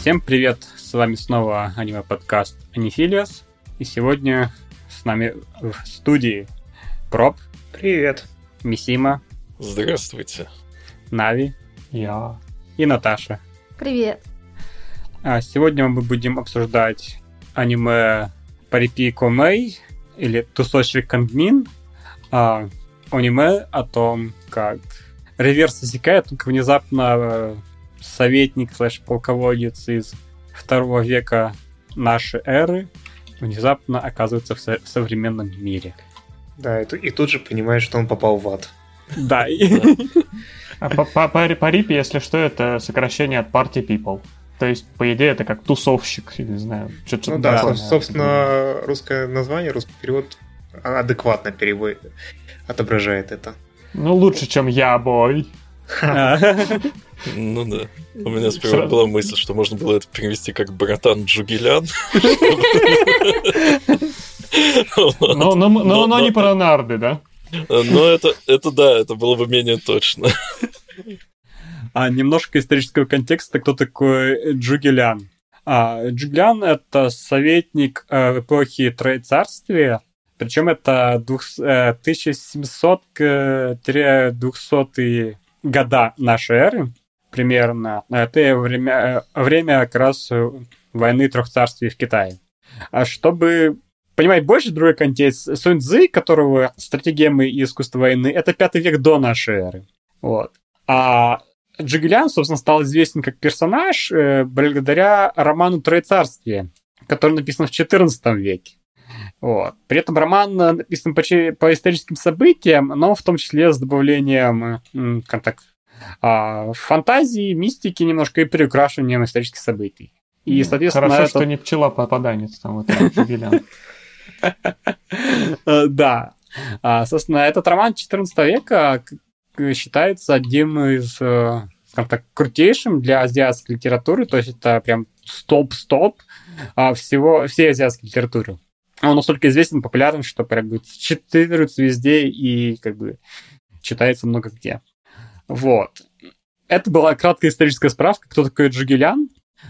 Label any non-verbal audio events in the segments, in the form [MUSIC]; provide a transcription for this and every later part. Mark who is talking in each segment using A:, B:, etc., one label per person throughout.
A: Всем привет, с вами снова аниме-подкаст Анифилиас, и сегодня с нами в студии Проб.
B: Привет.
A: Мисима.
C: Здравствуйте.
A: Нави.
B: Я.
A: И Наташа.
D: Привет.
A: А сегодня мы будем обсуждать аниме Парипи Комей или Тусоши Кангмин, а, аниме о том, как реверс засекает, как внезапно э, советник слэш полководец из второго века нашей эры внезапно оказывается в, со- в современном мире.
B: Да, и, и тут же понимаешь, что он попал в ад.
A: Да, [LAUGHS]
E: А по, рипе, если что, это сокращение от Party People. То есть, по идее, это как тусовщик, я не знаю. Что-то
B: Ну да, собственно, русское название, русский перевод адекватно перевод отображает это.
E: Ну, лучше, чем я, бой.
C: Ну да. У меня сперва была мысль, что можно было это перевести как братан Джугелян.
E: Но, но, но,
C: Но-
E: но не про нарды, да?
C: Но это, это да, это было бы менее точно.
A: а немножко исторического контекста, кто такой Джугелян. А, Джугелян — это советник э, в эпохе Троецарствия, причем это двух- э, 1700-200 года нашей эры примерно. Это время, время как раз э, войны трех царствий в Китае. А чтобы понимать больше другой контекст, Сунь Цзы, которого стратегия и искусство войны, это пятый век до нашей эры. Вот. А Джигелян, собственно, стал известен как персонаж э, благодаря роману «Троецарствие», который написан в XIV веке. Вот. При этом роман э, написан по, по историческим событиям, но в том числе с добавлением э, как так, а, фантазии, мистики немножко и приукрашиванием исторических событий. И, соответственно,
E: Хорошо,
A: это-
E: что не пчела-попаданец там, вот. [LAUGHS]
A: Э, Да. А, Собственно, этот роман 14 века к- считается одним из, э, скажем так, крутейшим для азиатской литературы, то есть это прям стоп-стоп а, всего, всей азиатской литературы. Он настолько известен, популярен, что прям говорит, цитируется везде и как бы читается много где. Вот. Это была краткая историческая справка, кто такой Джугелян.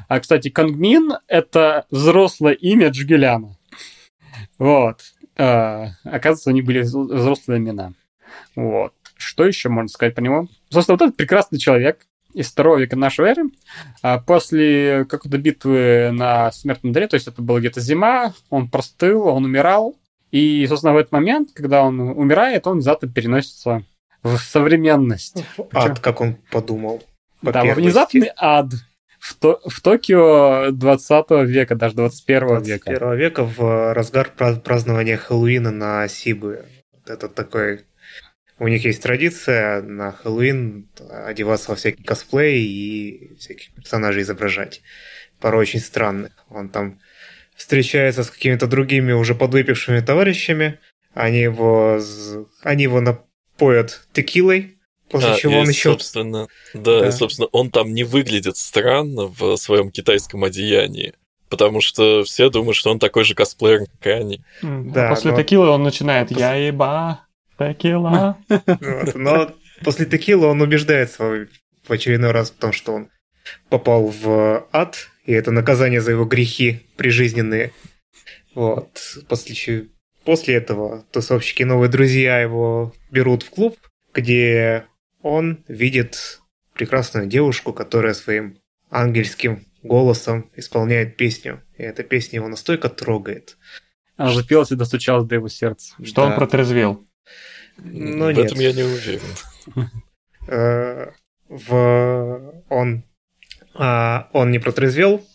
A: А, кстати, Кангмин — это взрослое имя Джугеляна. Вот. А, оказывается, у них были взро- взрослые имена. Вот. Что еще можно сказать про него? Собственно, вот этот прекрасный человек из второго века нашей эры, а, после какой-то битвы на Смертном дре, то есть это была где-то зима, он простыл, он умирал, и, собственно, в этот момент, когда он умирает, он внезапно переносится в современность.
B: В ад, как он подумал. по
A: да, во
B: первости.
A: внезапный ад в, То- в Токио 20 века, даже 21 века.
B: 21 века в разгар пра- празднования Хэллоуина на Сибы. Это такой... У них есть традиция на Хэллоуин одеваться во всякий косплей и всяких персонажей изображать. Порой очень странных. Он там встречается с какими-то другими уже подвыпившими товарищами. Они его, они его напоят текилой, после
C: А,
B: чего
C: и,
B: он еще
C: собственно, да,
B: Да.
C: и, собственно, он там не выглядит странно в своем китайском одеянии. Потому что все думают, что он такой же косплеер, как и они.
E: А
B: Да,
E: После
B: но-
E: текилы он начинает «Я еба, текила».
B: Вот, Но после текила он убеждается в очередной раз в том, что он попал в ад, и это наказание за его грехи прижизненные. Вот. После, после этого тусовщики новые друзья его берут в клуб, где он видит прекрасную девушку, которая своим ангельским голосом исполняет песню. И эта песня его настолько трогает.
A: Она запелась и достучалась до его сердца.
E: Что он
B: Да.
E: протрезвел.
B: Ну,
C: в
B: нет.
C: этом я не уверен.
B: Э, в он а, он не протрезвел,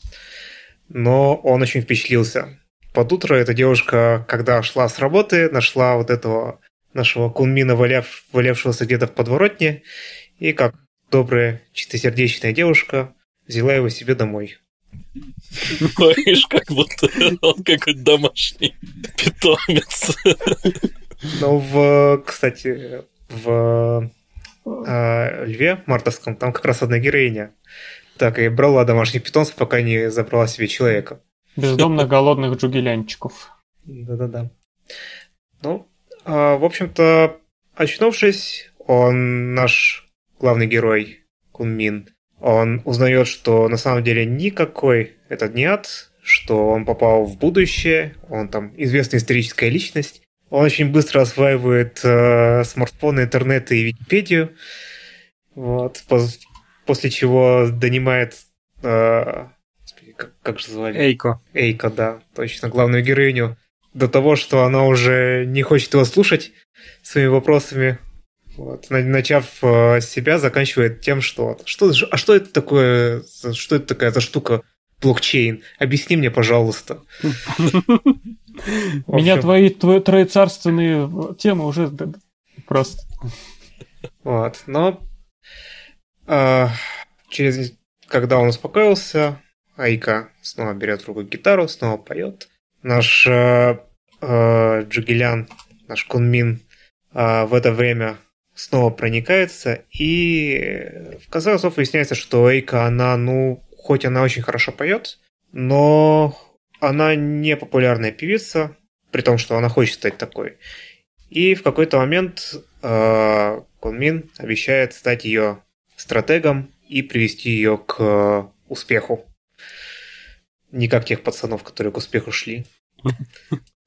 B: но он очень впечатлился. Под утро эта девушка, когда шла с работы, нашла вот этого нашего кунмина, валяв, валявшегося где-то в подворотне, и как добрая, чистосердечная девушка взяла его себе домой.
C: Говоришь, как будто он какой-то домашний питомец.
B: Но в, кстати, в э, Льве мартовском там как раз одна героиня так и брала домашних питомцев, пока не забрала себе человека.
E: Бездомных голодных джугелянчиков.
B: Да-да-да. Ну, а, в общем-то, очнувшись, он, наш главный герой, Кунмин, он узнает, что на самом деле никакой этот не ад, что он попал в будущее, он там известная историческая личность. Он очень быстро осваивает э, смартфоны, интернет и Википедию. Вот. После чего донимает... Э, как, как же звали?
A: Эйко.
B: Эйко, да, точно, главную героиню. До того, что она уже не хочет его слушать своими вопросами. Вот. Начав э, себя, заканчивает тем, что, что а что это такое, что это такая за штука блокчейн? Объясни мне, пожалуйста. [LAUGHS]
E: Меня твои троецарственные темы уже просто...
B: Вот, но а, через, когда он успокоился, Айка снова берет в руку гитару, снова поет. Наш э, э, Джигелян, наш Кунмин э, в это время снова проникается, и в конце концов выясняется, что Эйка, она, ну, хоть она очень хорошо поет, но она не популярная певица, при том, что она хочет стать такой. И в какой-то момент э, Кунмин обещает стать ее стратегом и привести ее к э, успеху. Не как тех пацанов, которые к успеху шли. [LAUGHS]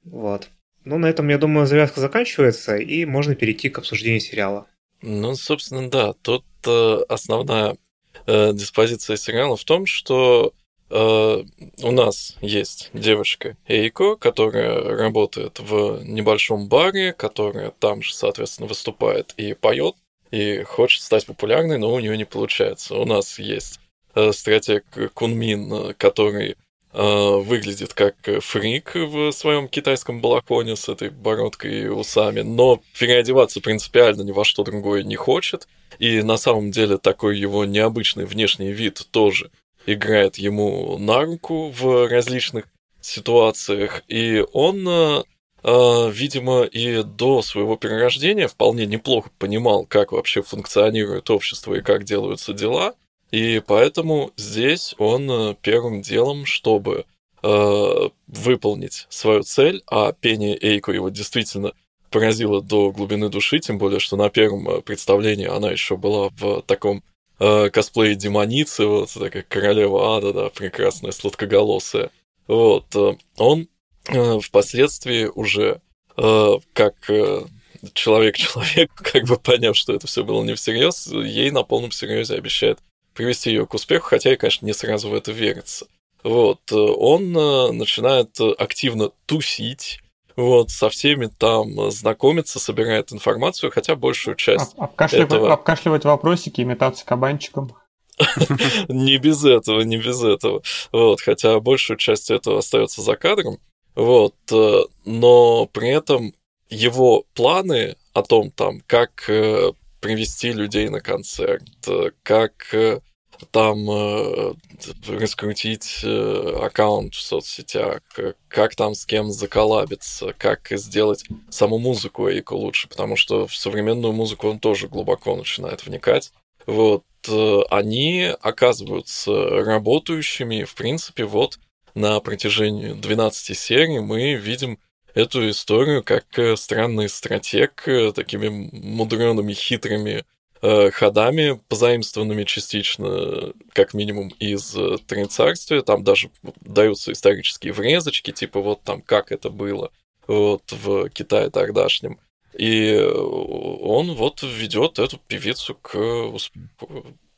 B: Вот. Ну, на этом, я думаю, завязка заканчивается, и можно перейти к обсуждению сериала.
C: Ну, собственно, да. Тут э, основная э, диспозиция сериала в том, что э, у нас есть девочка Эйко, которая работает в небольшом баре, которая там же, соответственно, выступает и поет и хочет стать популярной, но у нее не получается. У нас есть э, стратег Кунмин, э, который выглядит как фрик в своем китайском балахоне с этой бородкой и усами, но переодеваться принципиально ни во что другое не хочет. И на самом деле такой его необычный внешний вид тоже играет ему на руку в различных ситуациях. И он а, видимо, и до своего перерождения вполне неплохо понимал, как вообще функционирует общество и как делаются дела. И поэтому здесь он э, первым делом, чтобы э, выполнить свою цель, а пение Эйко его действительно поразило до глубины души, тем более, что на первом э, представлении она еще была в таком э, косплее демоницы, вот такая королева ада, да, прекрасная, сладкоголосая. Вот, э, он Э, впоследствии уже э, как э, человек человек, [LAUGHS] как бы поняв, что это все было не всерьез, ей на полном серьезе обещает привести ее к успеху, хотя и, конечно, не сразу в это верится. Вот, он начинает активно тусить, вот, со всеми там знакомиться, собирает информацию, хотя большую часть
E: обкашливать, этого... обкашливать вопросики, имитаться кабанчиком. [LAUGHS]
C: Не без этого, не без этого. Вот, хотя большую часть этого остается за кадром. Вот, э, но при этом его планы о том, там, как э, привести людей на концерт, э, как там раскрутить аккаунт в соцсетях, как там с кем заколабиться, как сделать саму музыку Эйко лучше, потому что в современную музыку он тоже глубоко начинает вникать. Вот, они оказываются работающими, в принципе, вот на протяжении 12 серий мы видим эту историю как э, странный стратег, э, такими мудреными, хитрыми э, ходами, позаимствованными частично, как минимум, из Троецарствия. Там даже даются исторические врезочки, типа вот там как это было вот в Китае тогдашнем. И он вот ведет эту певицу к.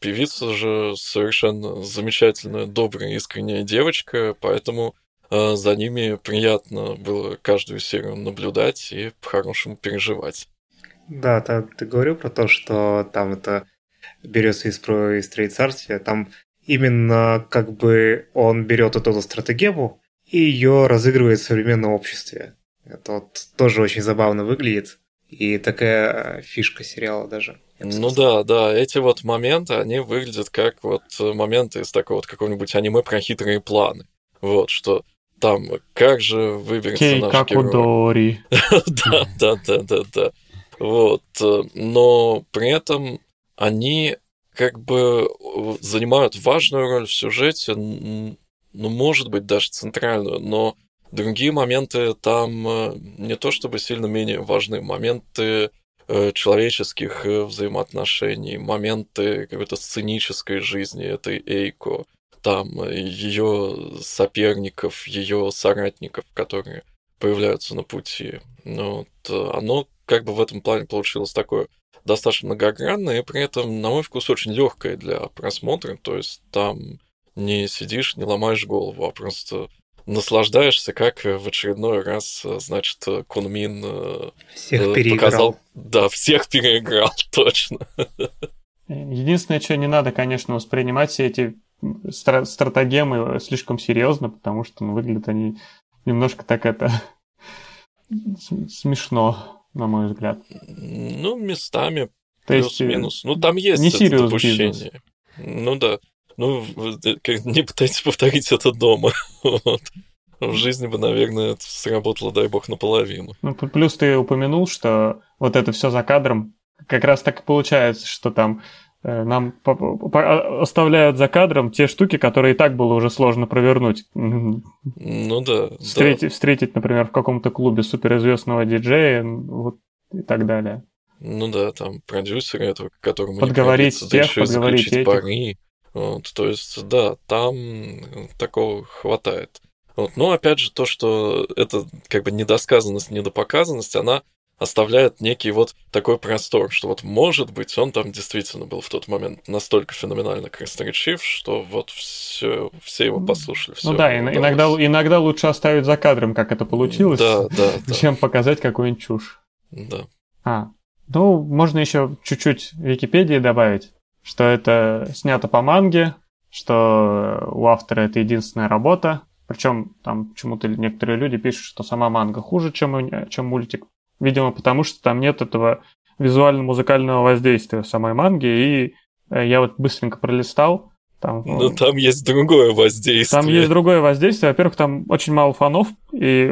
C: Певица же совершенно замечательная, добрая, искренняя девочка, поэтому э, за ними приятно было каждую серию наблюдать и по-хорошему переживать.
B: Да, ты, ты говорил про то, что там это берется из, про, из царствия, там именно как бы он берет эту стратегему и ее разыгрывает в современном обществе. Это вот тоже очень забавно выглядит. И такая фишка сериала даже.
C: Ну да, да, эти вот моменты, они выглядят как вот моменты из такого вот какого-нибудь аниме про хитрые планы. Вот, что там, как же выберется Кей, наш герой. [LAUGHS] да, да, да, да, да. Вот, но при этом они как бы занимают важную роль в сюжете, ну, может быть, даже центральную, но другие моменты там не то чтобы сильно менее важны. Моменты э, человеческих э, взаимоотношений, моменты какой-то сценической жизни этой Эйко, там ее соперников, ее соратников, которые появляются на пути. Ну, вот, оно как бы в этом плане получилось такое достаточно многогранное, и при этом, на мой вкус, очень легкое для просмотра. То есть там не сидишь, не ломаешь голову, а просто наслаждаешься, как в очередной раз, значит, Кунмин э,
B: Всех
C: э,
B: переиграл.
C: показал... Да, всех переиграл, [LAUGHS] точно.
E: Единственное, что не надо, конечно, воспринимать все эти стра- стратагемы слишком серьезно, потому что ну, выглядят они немножко так это [LAUGHS] смешно, на мой взгляд.
C: Ну, местами
E: То есть,
C: плюс-минус. Ну, там есть
E: не
C: это допущение.
E: business.
C: Ну да. Ну, э, как- [LAUGHS] не пытайтесь повторить это дома. [LAUGHS] Вот. В жизни бы, наверное, это сработало, дай бог, наполовину.
E: Ну, плюс ты упомянул, что вот это все за кадром, как раз так и получается, что там э, нам по- по- оставляют за кадром те штуки, которые и так было уже сложно провернуть.
C: Ну да. да.
E: Встретить, встретить, например, в каком-то клубе суперизвестного диджея, вот и так далее.
C: Ну да, там продюсеры этого, которому не
E: Подговорить
C: да
E: тех,
C: еще
E: подговорить этих.
C: пари. Вот, то есть, да, там э, такого хватает. Вот. Но опять же, то, что это как бы недосказанность, недопоказанность, она оставляет некий вот такой простор, что вот может быть он там действительно был в тот момент настолько феноменально красноречив, что вот все, все его послушали.
E: ну
C: всё
E: да, ин- иногда,
C: удалось.
E: иногда лучше оставить за кадром, как это получилось,
C: Да, да, да,
E: чем показать какую-нибудь чушь.
C: да.
E: А, ну, можно еще чуть-чуть Википедии добавить, что это снято по манге, что у автора это единственная работа. Причем там почему-то некоторые люди пишут, что сама манга хуже, чем, чем мультик. Видимо, потому что там нет этого визуально-музыкального воздействия самой манги. И э, я вот быстренько пролистал. Там,
C: Но Ну, там есть другое воздействие.
E: там есть другое воздействие. Во-первых, там очень мало фанов, и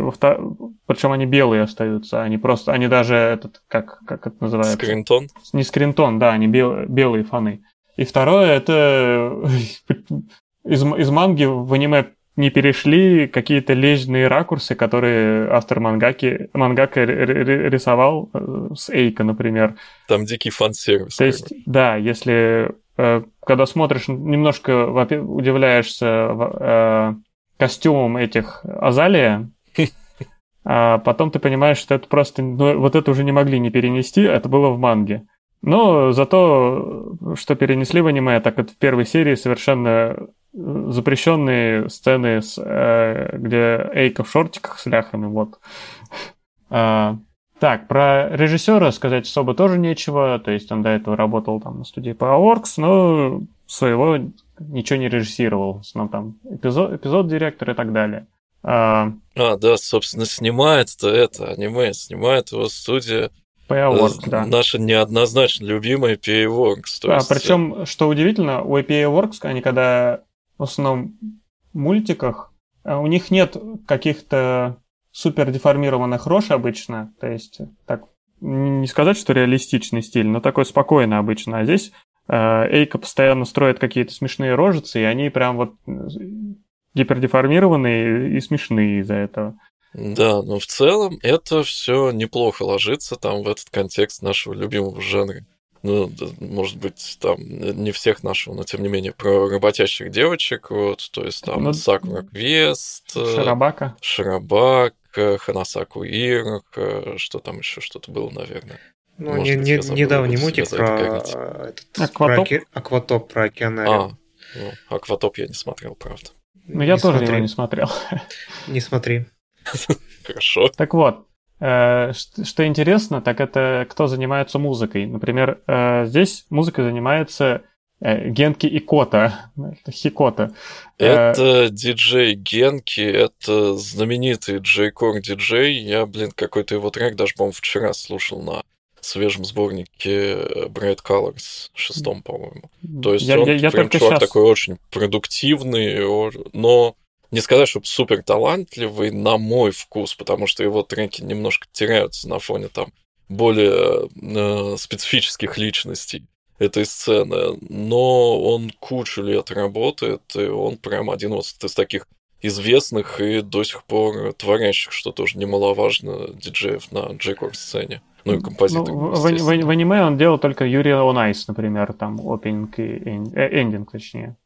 E: причем они белые остаются. Они просто, они даже этот, как, как это называется?
C: Скринтон.
E: Не скринтон, да, они бел- белые фаны. И второе, это [LAUGHS] из, из манги в аниме не перешли какие-то лежные ракурсы, которые автор мангаки, мангака рисовал э, с Эйка, например.
C: Там дикий фан-сервис.
E: То есть, да, если э, когда смотришь, немножко удивляешься э, костюмом этих Азалия, [LAUGHS] а потом ты понимаешь, что это просто, ну, вот это уже не могли не перенести, это было в манге. Но зато, что перенесли в аниме, так это в первой серии совершенно запрещенные сцены, с, э, где Эйка в шортиках с ляхами, вот. [LAUGHS] А, так, про режиссера сказать особо тоже нечего. То есть он до этого работал там на студии Powerworks, но своего ничего не режиссировал. В основном там эпизод, эпизод директор и так далее. А,
C: А, да, собственно, снимает-то это аниме, снимает его студия
E: Powerworks,
C: э,
E: да.
C: наша неоднозначно любимая PA-Works.
E: А,
C: есть, э,
E: причем, что удивительно, у APA Works, они когда в основном мультиках, а, у них нет каких-то супер деформированных рож обычно, то есть так не сказать, что реалистичный стиль, но такой спокойно обычно. А здесь э, Эйка постоянно строит какие-то смешные рожицы, и они прям вот э, гипердеформированные и смешные из-за этого.
C: Да, но в целом это все неплохо ложится там в этот контекст нашего любимого жанра. Ну, может быть, там не всех нашего, но тем не менее, про работящих девочек, вот, то есть там
E: Ну,
C: Сакура Квест, э,
E: Шарабака.
C: Шарабак, э, Ханасаку Ирок, э, что там еще что-то было, наверное.
B: Ну,
C: Может
B: не-
C: быть,
B: не-
C: я забыл,
B: недавний мультик про э, этот,
E: Акватоп?
B: про оке- акватоп, про океанариум.
C: А, ну, Акватоп я не смотрел, правда.
E: Но я
B: Не
E: тоже
B: смотри.
E: его не смотрел.
B: Не смотри. [LAUGHS]
C: Хорошо.
E: Так вот, э, что интересно, так это кто занимается музыкой. Например, э, здесь музыкой занимается э, Генки Икота, [LAUGHS] это Хикота. Э,
C: Это диджей Генки, это знаменитый джейкор диджей. Я, блин, какой-то его трек даже, по-моему, вчера слушал на свежем сборнике э, Bright Colors, шестом, по-моему. То есть
E: я,
C: он
E: я- я
C: прям чувак
E: щас-
C: такой очень продуктивный, но не сказать, чтобы супер талантливый на мой вкус, потому что его треки немножко теряются на фоне там более э, специфических личностей этой сцены, но он кучу лет работает, и он прям один вот из таких известных и до сих пор творящих, что тоже немаловажно, диджеев на джейкор сцене. Ну и композитор.
E: Ну, в, в, в, аниме он делал только Юрий on Ice, например, там opening и эндинг, точнее,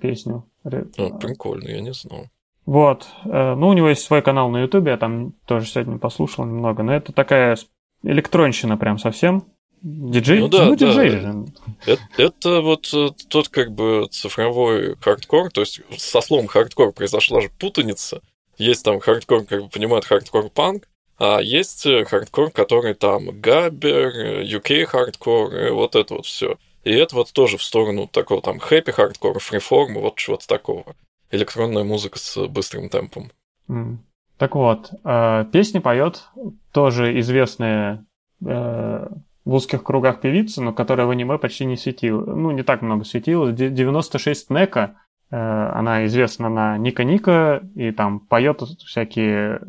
E: песню.
C: Ну, прикольно, я не знал.
E: Вот. Э, ну, у него есть свой канал на Ютубе, я там тоже сегодня послушал немного, но это такая электронщина прям совсем. Диджей?
C: Ну да, ну, диджей да. же. Это, это вот э, тот как бы цифровой хардкор, то есть со словом хардкор произошла же путаница. Есть там хардкор, как бы понимают, хардкор-панк, а есть э, хардкор, который там gabber, UK хардкор, вот это вот все. И это вот тоже в сторону такого там happy хардкора, фриформа, вот чего-то такого. Электронная музыка с быстрым темпом.
E: Mm. Так вот, э, песни поет тоже известная э, в узких кругах певица, но которая в аниме почти не светила. Ну, не так много светила. 96 Нека, э, она известна на Ника Ника, и там поет всякие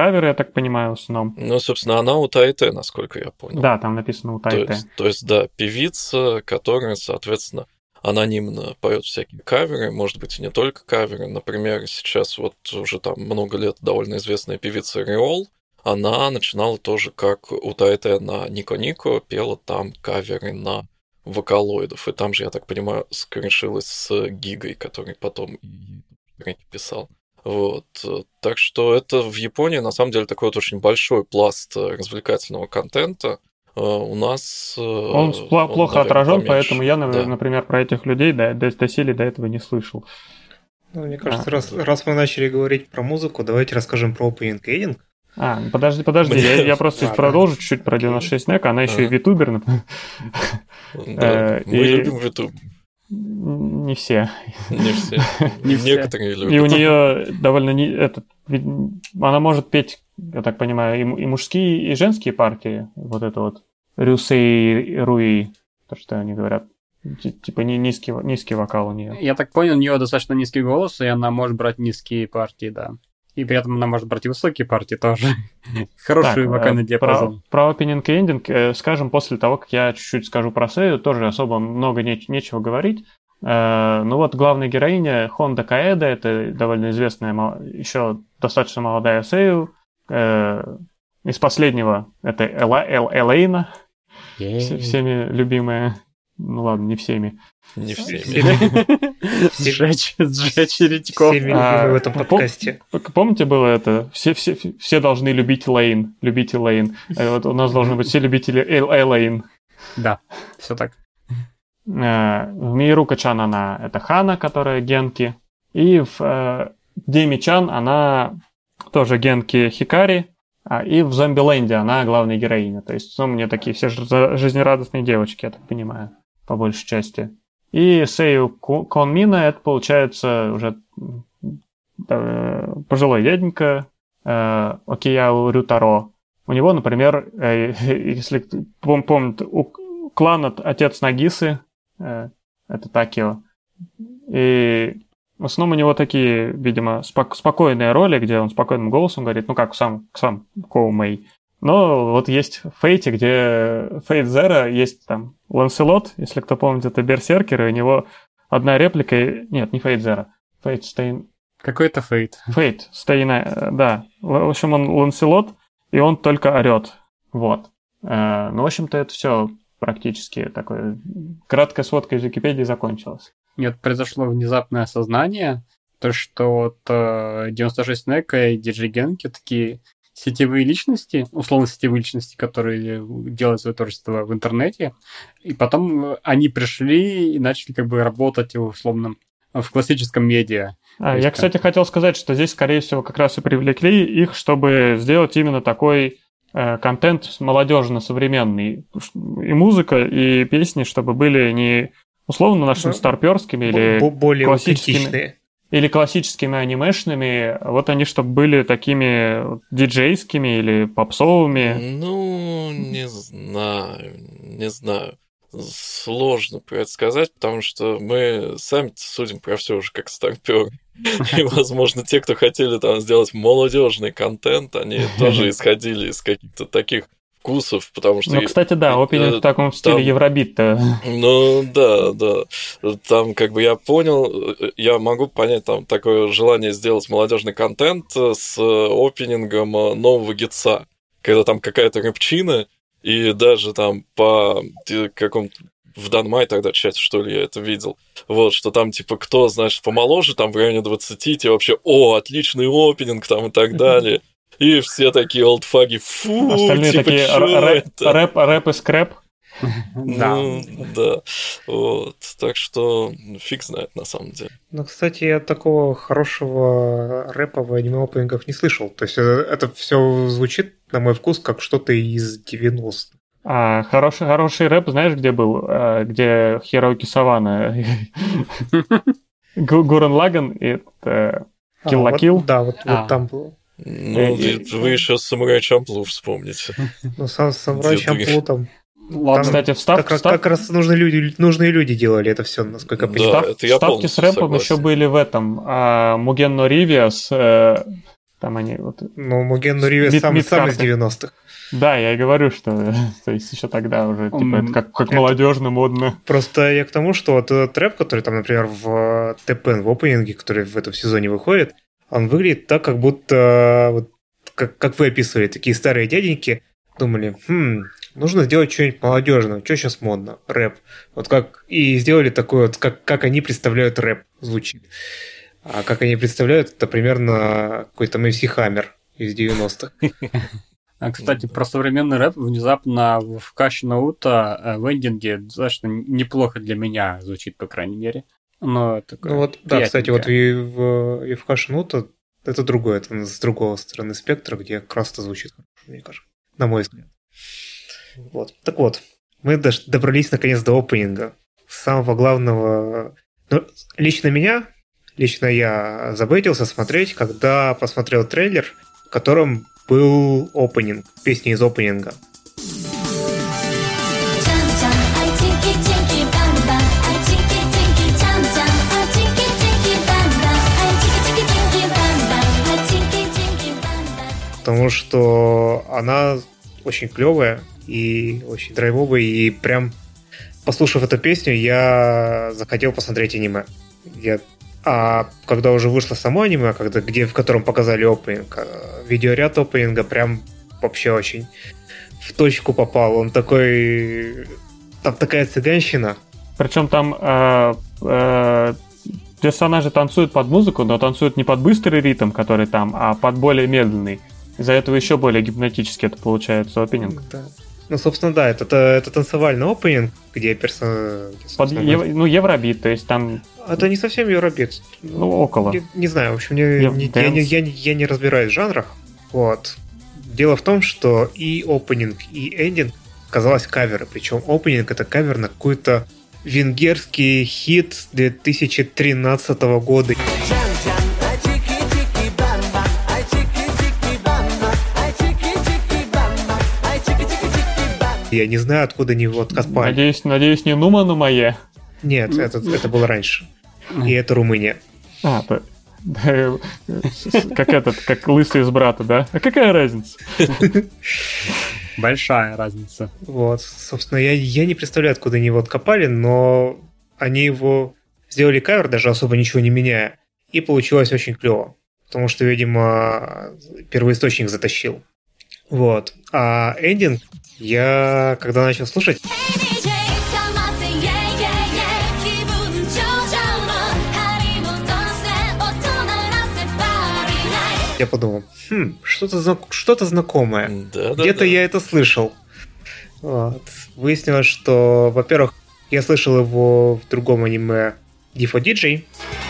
E: каверы, я так понимаю, в основном.
C: Ну, собственно, она у Тайте, насколько я понял.
E: Да, там написано у Тайте.
C: То есть, то есть да, певица, которая, соответственно, анонимно поет всякие каверы, может быть, и не только каверы. Например, сейчас вот уже там много лет довольно известная певица Риол, она начинала тоже как у Тайте на Нико Нико, пела там каверы на вокалоидов. И там же, я так понимаю, скрешилась с Гигой, который потом писал. Вот. Так что это в Японии, на самом деле, такой вот очень большой пласт развлекательного контента. Э, у нас... Э,
E: он, он плохо наверное, отражен, поменьше. поэтому я, да. например, про этих людей до, до, доселе до этого не слышал.
B: Ну, мне кажется, а. раз, раз мы начали говорить про музыку, давайте расскажем про opening ending.
E: А, подожди, подожди, я, я просто а, продолжу чуть-чуть про 96 NEC, она еще и витубер.
C: Да, мы любим витуб.
E: Не все.
C: Не все. [LAUGHS] Некоторые
E: любят. И у нее довольно не этот, она может петь, я так понимаю, и, и мужские, и женские партии. Вот это вот Рюсей Руи, то, что они говорят. Типа не низкий, низкий вокал у нее.
A: Я так понял, у нее достаточно низкий голос, и она может брать низкие партии, да. И при этом она может брать и высокие партии тоже. [LAUGHS] Хороший вокальный диапазон.
E: Про, про opening и ending э, скажем после того, как я чуть-чуть скажу про Сею, тоже особо много не, нечего говорить. Э, ну вот главная героиня Хонда Каэда, это довольно известная, еще достаточно молодая Сею. Э, из последнего это Эла, Эл, Элейна, всеми любимая. Ну ладно, не всеми.
C: Не всеми. [LAUGHS]
A: Сжечь, сжечь Редьков.
B: Всеми а, в этом подкасте.
E: Помните было это? Все, все, все должны любить Лейн. Любите Лейн. Э, вот у нас должны быть все любители Элейн.
A: Да, все так.
E: Э, в Мирука Чан она это Хана, которая Генки. И в э, Деми Чан она тоже Генки Хикари. А, и в Зомбиленде она главная героиня. То есть, ну, мне такие все жизнерадостные девочки, я так понимаю по большей части. И Сею Конмина, это получается уже э, пожилой дяденька э, Окияу Рютаро. У него, например, э, [LAUGHS] если пом помнит, у клана отец Нагисы, э, это Такио. И в основном у него такие, видимо, спок спокойные роли, где он спокойным голосом говорит, ну как сам, сам Коу Мэй. Но вот есть в Фейте, где Фейт Зера есть там Ланселот, если кто помнит, это Берсеркер, и у него одна реплика... Нет, не Фейт Зера. Фейт Стейн...
A: Какой-то Фейт.
E: Фейт Стейна, да. В общем, он Ланселот, и он только орет. Вот. Э, ну, в общем-то, это все практически такое... Краткая сводка из Википедии закончилась.
A: Нет, произошло внезапное осознание, то, что вот 96 э, Нека и Диджи Генки такие сетевые личности, условно сетевые личности, которые делают свое творчество в интернете, и потом они пришли и начали как бы работать условно в классическом медиа.
E: А, я, кстати, хотел сказать, что здесь, скорее всего, как раз и привлекли их, чтобы сделать именно такой э, контент молодежно-современный. И музыка, и песни, чтобы были не условно нашими старперскими или
B: более классическими
E: или классическими анимешными, вот они чтобы были такими диджейскими или попсовыми.
C: Ну, не знаю, не знаю. Сложно предсказать, потому что мы сами судим про все уже как старперы. [LAUGHS] И, возможно, те, кто хотели там сделать молодежный контент, они тоже [LAUGHS] исходили из каких-то таких вкусов, потому что...
E: Ну, кстати, да, опенинг в таком стиле евробит-то. [LAUGHS]
C: Ну, да, да. Там, как бы, я понял, я могу понять там такое желание сделать молодежный контент с опенингом нового гитса, когда там какая-то рэпчина, И даже там по какому-то в Данмай тогда чате, что ли, я это видел. Вот, что там, типа, кто, знаешь, помоложе, там в районе 20, тебе вообще, о, отличный опенинг, там, и так далее. И все такие олдфаги, фу,
E: Остальные
C: типа,
E: такие рэп,
C: это?
E: рэп, рэп и скрэп. [LAUGHS]
A: Да.
C: Ну, да. Вот. Так что фиг знает на самом деле.
B: Ну, кстати, я такого хорошего рэпа в аниме-опенингах не слышал. То есть это, все звучит, на мой вкус, как что-то из 90-х.
E: А хороший, хороший рэп, знаешь, где был? А, Где Хироки Савана, [LAUGHS] Гу- Гурен Лаган и э, la
B: вот-
E: Kill.
B: Да, вот,
A: А.
B: там было.
C: Ну,
E: И-
C: и вы еще Самурай Чамплу вспомните.
B: Ну, сам Самурай? Чамплу там.
A: Ладно.
E: Кстати, встав,
B: как, раз,
E: встав-
B: как раз нужные люди, нужные люди делали это все, насколько я
C: Да.
B: понимаю.
E: встав-
C: это я
E: вставки с рэпом
C: согласен.
E: еще были в этом. а, Муген но Ривия с... э, Там они... вот-
B: Но Муген ну Риве
E: Мид-
B: сам, сам из
E: мидкарты.
B: 90-х.
E: Да, я и говорю, что [LAUGHS] то есть еще тогда уже типа, это как, как
B: это-
E: молодежно, модно.
B: Просто я к тому, что вот этот рэп, который там, например, в ТПН, в опенинге, который в этом сезоне выходит, он выглядит так, как будто, вот, как, как вы описывали, такие старые дяденьки думали, хм, нужно сделать что-нибудь молодежное, что сейчас модно, рэп. Вот как и сделали такой вот, как, как они представляют рэп звучит. А как они представляют, это примерно какой-то MC Хаммер из 90-х. [LAUGHS]
A: А, кстати, про современный рэп внезапно в Каши Наута э, в эндинге достаточно неплохо для меня звучит, по крайней мере. Но такое
B: Ну вот, да, кстати, вот и в Евка Шнута это другое, это с другого стороны спектра, где как раз это звучит хорошо, мне кажется, на мой взгляд. Вот. Так вот, мы дош- добрались наконец до опенинга. Самого главного... Ну, лично меня, лично я забейтился смотреть, когда посмотрел трейлер, в котором был опенинг, песня из опенинга. Потому что она очень клевая и очень драйвовая, и прям послушав эту песню, я захотел посмотреть аниме. Я... А когда уже вышло само аниме, когда, где, в котором показали опенинг, э, видеоряд опенинга прям вообще очень в точку попал. Он такой... Там такая цыганщина.
E: Причем там э, э, персонажи танцуют под музыку, но танцуют не под быстрый ритм, который там, а под более медленный. Из-за этого еще более гипнотически это получается опенинг.
B: Да. Ну, собственно, да, это, это танцевальный опенинг, где персонаж...
E: Под ев- ну, евробит, то есть там,
B: Это не совсем Европит.
E: ну, около.
B: Не, не знаю, в общем, не-
E: Я-
B: не- я, не, я не- я не разбираюсь в жанрах. Вот. Дело в том, что и опенинг, и эндинг казалось каверы. Причем опенинг это кавер на какой-то венгерский хит 2013 года. Я не знаю, откуда они его откопали.
E: Надеюсь, надеюсь, не Нума Нумае.
B: Нет, это, это было раньше. И это Румыния.
E: А, то... да, Как этот, как лысый из брата, да? А какая разница? [LAUGHS]
A: Большая разница.
B: Вот, собственно, я, я не представляю, откуда они его откопали, но они его сделали кавер, даже особо ничего не меняя, и получилось очень клево. Потому что, видимо, первоисточник затащил. Вот. А эндинг я, когда начал слушать... Я подумал, хм, что-то знак... что знакомое.
C: Да, да,
B: Где-то
C: да.
B: я это слышал. Вот. Выяснилось, что, во-первых, я слышал его в другом аниме Дифо
D: Диджей. DJ.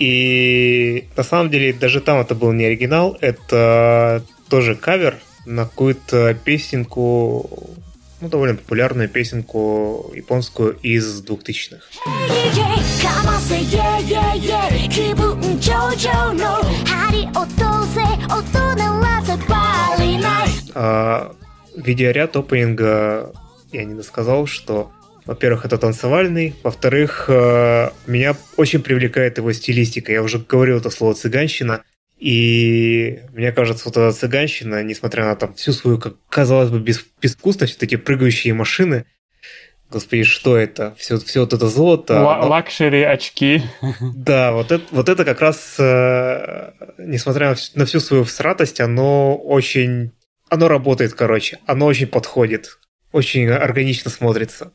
B: И на самом деле даже там это был не оригинал, это тоже кавер на какую-то песенку, ну, довольно популярную песенку японскую из 2000-х. А, видеоряд опенинга, я не досказал, что во-первых, это танцевальный, во-вторых, э, меня очень привлекает его стилистика. Я уже говорил это слово цыганщина, и мне кажется, вот эта цыганщина, несмотря на там всю свою, как казалось бы, без, безвкусность, вот эти прыгающие машины, Господи, что это? Все, все вот это золото. Оно-
E: Luxury очки. [LAUGHS]
B: Да, вот это, вот это как раз, э, несмотря на всю, на всю свою всратость, оно очень... Оно работает, короче. Оно очень подходит. Очень органично смотрится.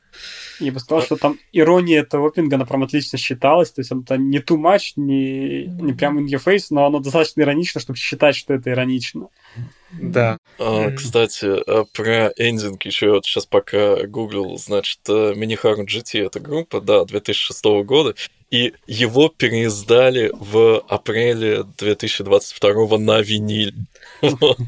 A: Я бы сказал, что там ирония этого опинга, она прям отлично считалась. То есть это не too much, не, не прям in your face, но оно достаточно иронично, чтобы считать, что это иронично.
B: Да.
C: А, кстати, а, про эндинг еще вот сейчас пока гуглил, значит, э, Минихару GT это группа, да, 2006 года, и его переиздали в апреле 2022 на виниль. [LAUGHS] Вот.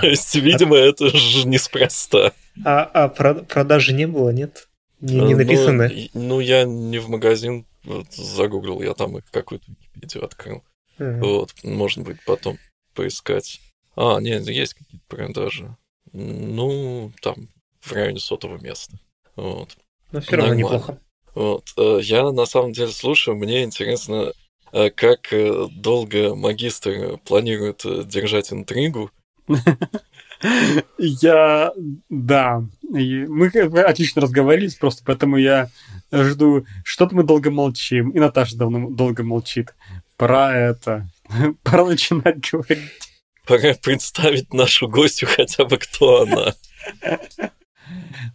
C: То есть, видимо, это же неспроста.
B: А, а про- продажи не было, нет? Не, не
C: Э, ну,
B: написано?
C: и- Ну, я не в магазин вот, загуглил, я там их какую-то Википедию открыл.
B: Мгм.
C: Вот, можно будет потом поискать. А, нет, есть какие-то продажи. Ну, там, в районе сотого места. Вот.
B: Но все равно
C: нормально.
B: неплохо.
C: Вот. э, Я на самом деле слушаю, мне интересно, э, как долго магистр планирует держать интригу. [LAUGHS]
A: Я... Да. Мы отлично разговорились, просто поэтому я жду... Что-то мы долго молчим, и Наташа давно долго молчит. Пора это... [LAUGHS] Пора начинать говорить.
C: Пора представить нашу гостью хотя бы, кто она.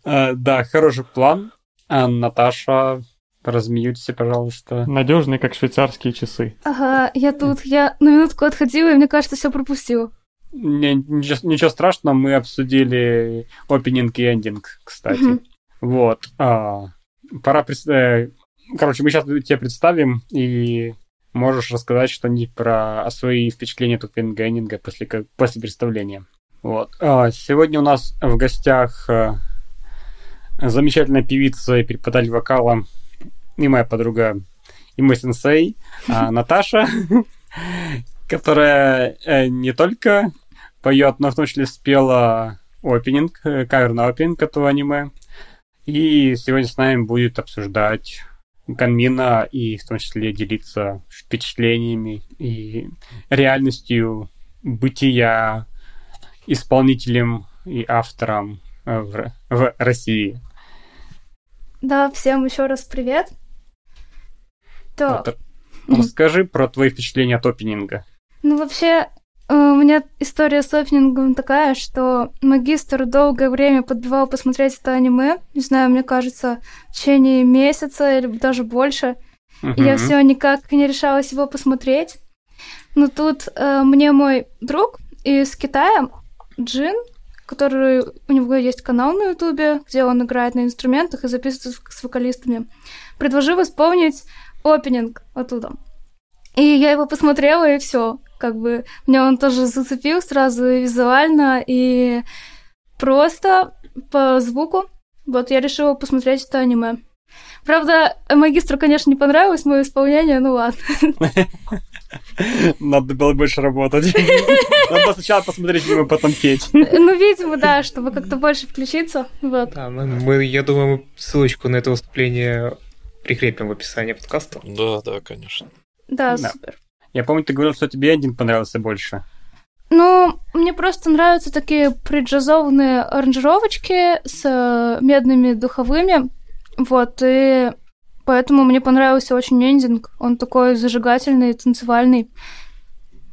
A: А, Да, хороший план. А, Наташа, размьются, пожалуйста.
E: Надежные, как швейцарские часы.
F: Ага, я тут, я на минутку отходила, и мне кажется, все пропустила.
A: Ничего, ничего страшного, мы обсудили опенинг и эндинг, кстати. Вот. а, пора представить... Короче, мы сейчас тебя представим, и можешь рассказать что-нибудь про свои впечатления от опенинга и эндинга после, после представления. Вот. А, сегодня у нас в гостях а, замечательная певица и преподаватель вокала и моя подруга, и мой сенсей а, [LAUGHS] Наташа, [LAUGHS] которая э, не только поет, но в том числе спела опенинг, э, кавер на опенинг этого аниме. И сегодня с нами будет обсуждать Канмина и в том числе делиться впечатлениями и реальностью бытия исполнителем и автором э, в, в России.
F: Да, всем еще раз привет. То,
A: Вот, Расскажи про твои впечатления от опенинга.
F: ну вообще, у меня история с опенингом такая, что магистр долгое время подбивал посмотреть это аниме. Не знаю, мне кажется, в течение месяца или даже больше. И я все никак не решалась его посмотреть. Но тут э, мне мой друг из Китая, Джин, который у него есть канал на Ютубе, где он играет на инструментах и записывает с- с вокалистами, предложил исполнить опенинг оттуда. И я его посмотрела, и все. Как бы меня он тоже зацепил сразу и визуально, и просто по звуку. Вот я решила посмотреть это аниме. Правда, магистру, конечно, не понравилось мое исполнение, ну ладно.
A: Надо было больше работать. Надо было сначала посмотреть фильм, а потом петь.
F: Ну, видимо, да, чтобы как-то больше включиться. Вот.
B: Да, мы, мы- я думаю, мы ссылочку на это выступление прикрепим в описании подкаста.
C: Да, да, конечно.
F: Да,
A: Да.
F: супер.
A: Я помню, ты говорил, что тебе эндинг понравился больше.
F: Ну, мне просто нравятся такие преджазованные аранжировочки с э, медными духовыми. Вот, и поэтому мне понравился очень эндинг. Он такой зажигательный, танцевальный.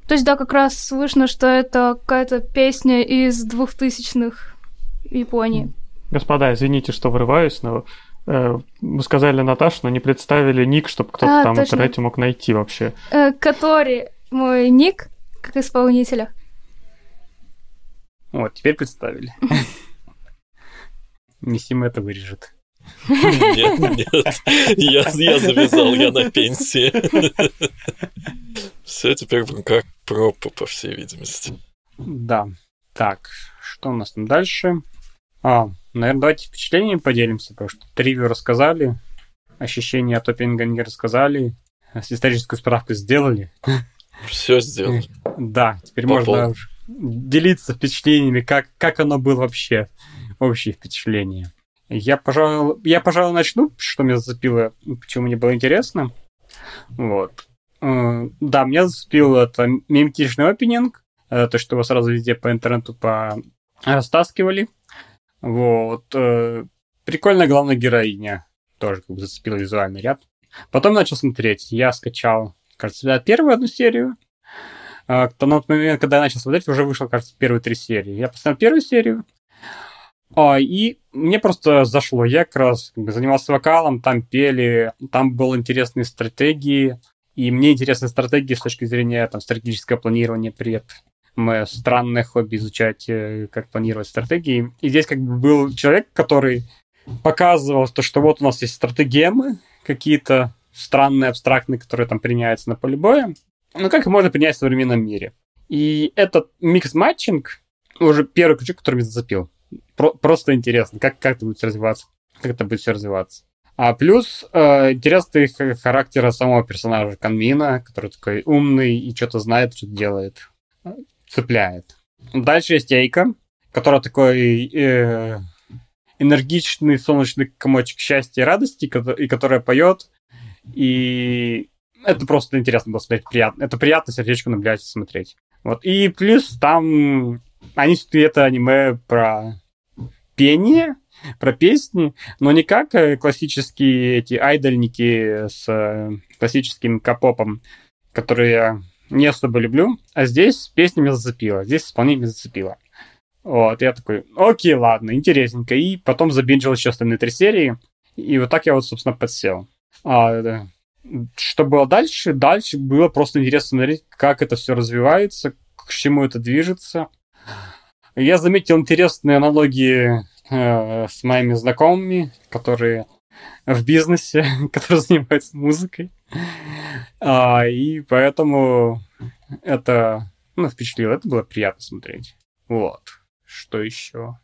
F: То есть, да, как раз слышно, что это какая-то песня из двухтысячных Японии.
E: Господа, извините, что врываюсь, но э, вы сказали Наташу, но не представили ник, чтобы кто-то
F: А,
E: там в интернете мог найти вообще.
F: Э, который мой ник, как исполнителя.
A: Вот, теперь представили. [LAUGHS] Миссима это вырежет.
C: Нет, нет. Я, я завязал, я на пенсии. Все теперь руках пропа, по всей видимости.
A: Да. Так, что у нас там дальше? А, наверное, давайте впечатлениями поделимся, потому что тривию рассказали, ощущения от опенинга не рассказали, историческую справку сделали.
C: Все сделали.
A: Да, теперь
C: По
A: можно делиться впечатлениями, как, как оно было вообще, общее впечатление. Я, пожалуй, я, пожалуй, начну, что меня зацепило, почему мне было интересно. Вот. Э, Да, меня зацепил это миметичный опенинг, э, то, что его сразу везде по интернету по... растаскивали. Вот. э, прикольная главная героиня. Тоже как бы зацепила визуальный ряд. Потом начал смотреть. Я скачал, кажется, первую одну серию. А, то на тот момент, когда я начал смотреть, уже вышло, кажется, первые три серии. Я посмотрел первую серию, а, и мне просто зашло. Я как раз как бы, занимался вокалом, там пели, там были интересные стратегии. И мне интересны стратегии с точки зрения там, стратегического планирования. Привет. Мое странное хобби изучать, э, как планировать стратегии. И здесь как бы был человек, который показывал то, что вот у нас есть стратегемы какие-то странные, абстрактные, которые там применяются на поле боя. Ну, как их можно принять в современном мире? И этот mix-matching уже первый крючок, который меня зацепил. Про- просто интересно, как, как это будет развиваться. Как это будет все развиваться. А плюс э, интересный х- характер самого персонажа Канмина, который такой умный и что-то знает, что-то делает. Цепляет. Дальше есть Эйка, которая такой э, энергичный солнечный комочек счастья и радости, и которая поет. И это просто интересно было смотреть. Приятно. Это приятно сердечко наблюдать и смотреть. Вот. И плюс там они это аниме про пение, про песни, но не как э, классические эти айдольники с э, классическим капопом, которые не особо люблю, а здесь песня меня зацепила, здесь исполнение меня зацепило. Вот, я такой, окей, ладно, интересненько. И потом забинжил еще остальные три серии, и вот так я вот, собственно, подсел. А, да. Что было дальше? Дальше было просто интересно смотреть, как это все развивается, к чему это движется. Я заметил интересные аналогии э, с моими знакомыми, которые в бизнесе, [LAUGHS] которые занимаются музыкой. А, и поэтому это ну, впечатлило. Это было приятно смотреть. Вот. Что еще?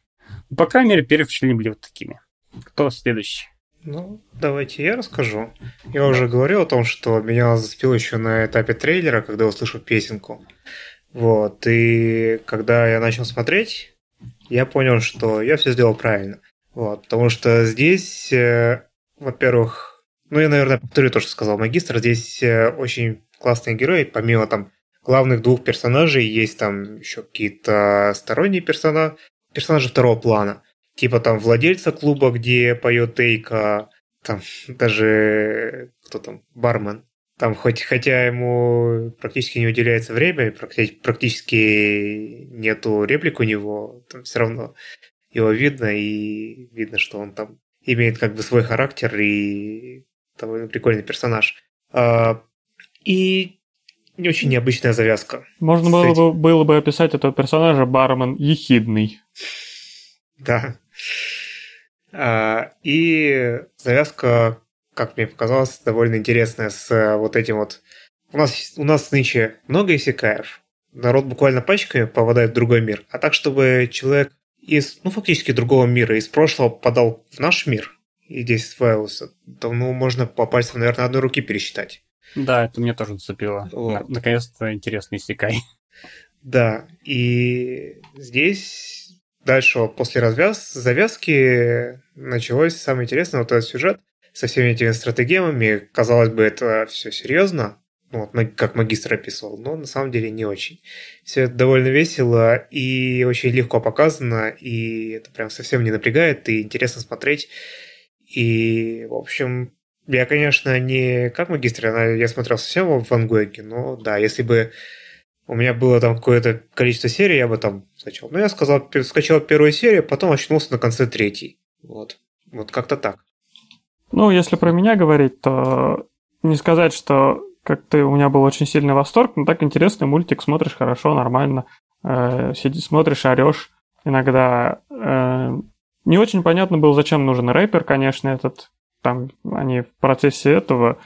A: По крайней мере, первые впечатления были вот такими. Кто следующий?
B: Ну, давайте я расскажу. Я уже говорил о том, что меня зацепило еще на этапе трейлера, когда услышал песенку. Вот, и когда я начал смотреть, я понял, что я все сделал правильно. Вот, потому что здесь, э, во-первых, ну, я, наверное, повторю то, что сказал магистр, здесь э, очень классные герои, помимо там главных двух персонажей, есть там еще какие-то сторонние персонажи, персонажи второго плана. Типа там владельца клуба, где поет Эйка, там [LAUGHS] даже кто там, бармен. Там хоть, хотя ему практически не уделяется время, практически нету реплик у него, там все равно его видно, и видно, что он там имеет как бы свой характер и довольно прикольный персонаж. А, и не очень необычная завязка.
E: Можно было
B: этим.
E: бы, было бы описать этого персонажа бармен ехидный.
B: Да. А, И завязка, как мне показалось, довольно интересная с э, вот этим вот... У нас, у нас нынче много исекаев. Народ буквально пачками попадает в другой мир. А так, чтобы человек из, ну, фактически другого мира, из прошлого попадал в наш мир и здесь осваивался, то, ну, можно по пальцам, наверное, одной руки пересчитать.
A: Да, это мне тоже зацепило.
B: Вот.
A: На- Наконец-то интересный секай. [LAUGHS]
B: Да, и здесь дальше после развяз... завязки началось самое интересное, вот этот сюжет со всеми этими стратегемами. Казалось бы, это все серьезно, ну, вот как магистр описывал, но на самом деле не очень. Все это довольно весело и очень легко показано, и это прям совсем не напрягает, и интересно смотреть. И, в общем, я, конечно, не как магистр, я смотрел совсем в Ван Гойге, но да, если бы у меня было там какое-то количество серий, я бы там скачал. Ну, я сказал, скачал первую серию, потом очнулся на конце третьей. Вот. Вот как-то так.
E: Ну, если про меня говорить, то не сказать, что как-то у меня был очень сильный восторг, но так интересный мультик, смотришь хорошо, нормально, э, сиди, смотришь, орешь. Иногда э, не очень понятно было, зачем нужен рэпер, конечно, этот. Там они в процессе этого,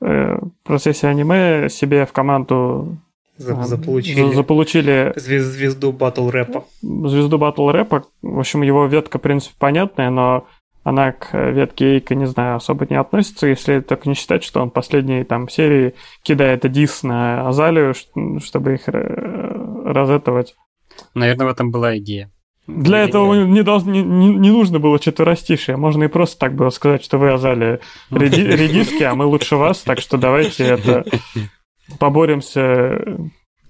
E: э, в процессе аниме себе в команду
B: За- заполучили
E: за- заполучили
B: звез- звезду батл рэпа.
E: звезду батл рэпа. В общем, его ветка, в принципе, понятная, но она к ветке Эйка, не знаю, особо не относится, если только не считать, что он в последней там серии кидает дис на Азалию, чтобы их э, разэтовать.
A: Наверное, в этом была идея.
E: Для
A: Или-
E: этого не, должно, не, не- не нужно было четверостишие. Можно и просто так было сказать, что вы Азалия реди- редиски, а мы лучше вас, так что давайте это поборемся.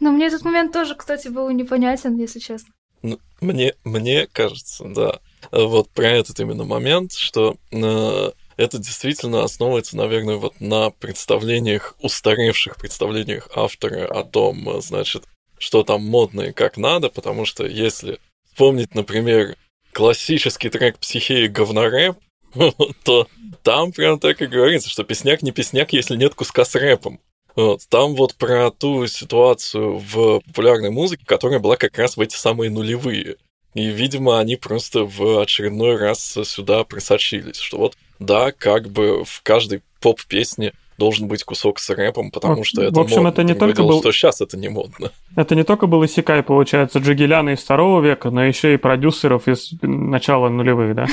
F: Но мне этот момент тоже, кстати, был непонятен, если честно.
C: Ну, мне, мне кажется, да, вот про этот именно момент, что э, это действительно основывается, наверное, вот на представлениях, устаревших представлениях автора о том, э, значит, что там модно и как надо, потому что если вспомнить, например, классический трек «Психеи говнорэп», [LAUGHS] то там прям так и говорится, что песняк не песняк, если нет куска с рэпом. Вот. Там вот про ту ситуацию в популярной музыке, которая была как раз в эти самые нулевые. И, видимо, они просто в очередной раз сюда просочились, что вот, да, как бы в каждой поп-песне должен быть кусок с рэпом, потому
E: Ну,
C: что это
E: в общем,
C: модно.
E: это не
C: Другое
E: только
C: дело,
E: был-
C: что сейчас это не модно.
E: Это не только был Исикай, получается, Джигеляна из второго века, но еще и продюсеров из начала нулевых, да?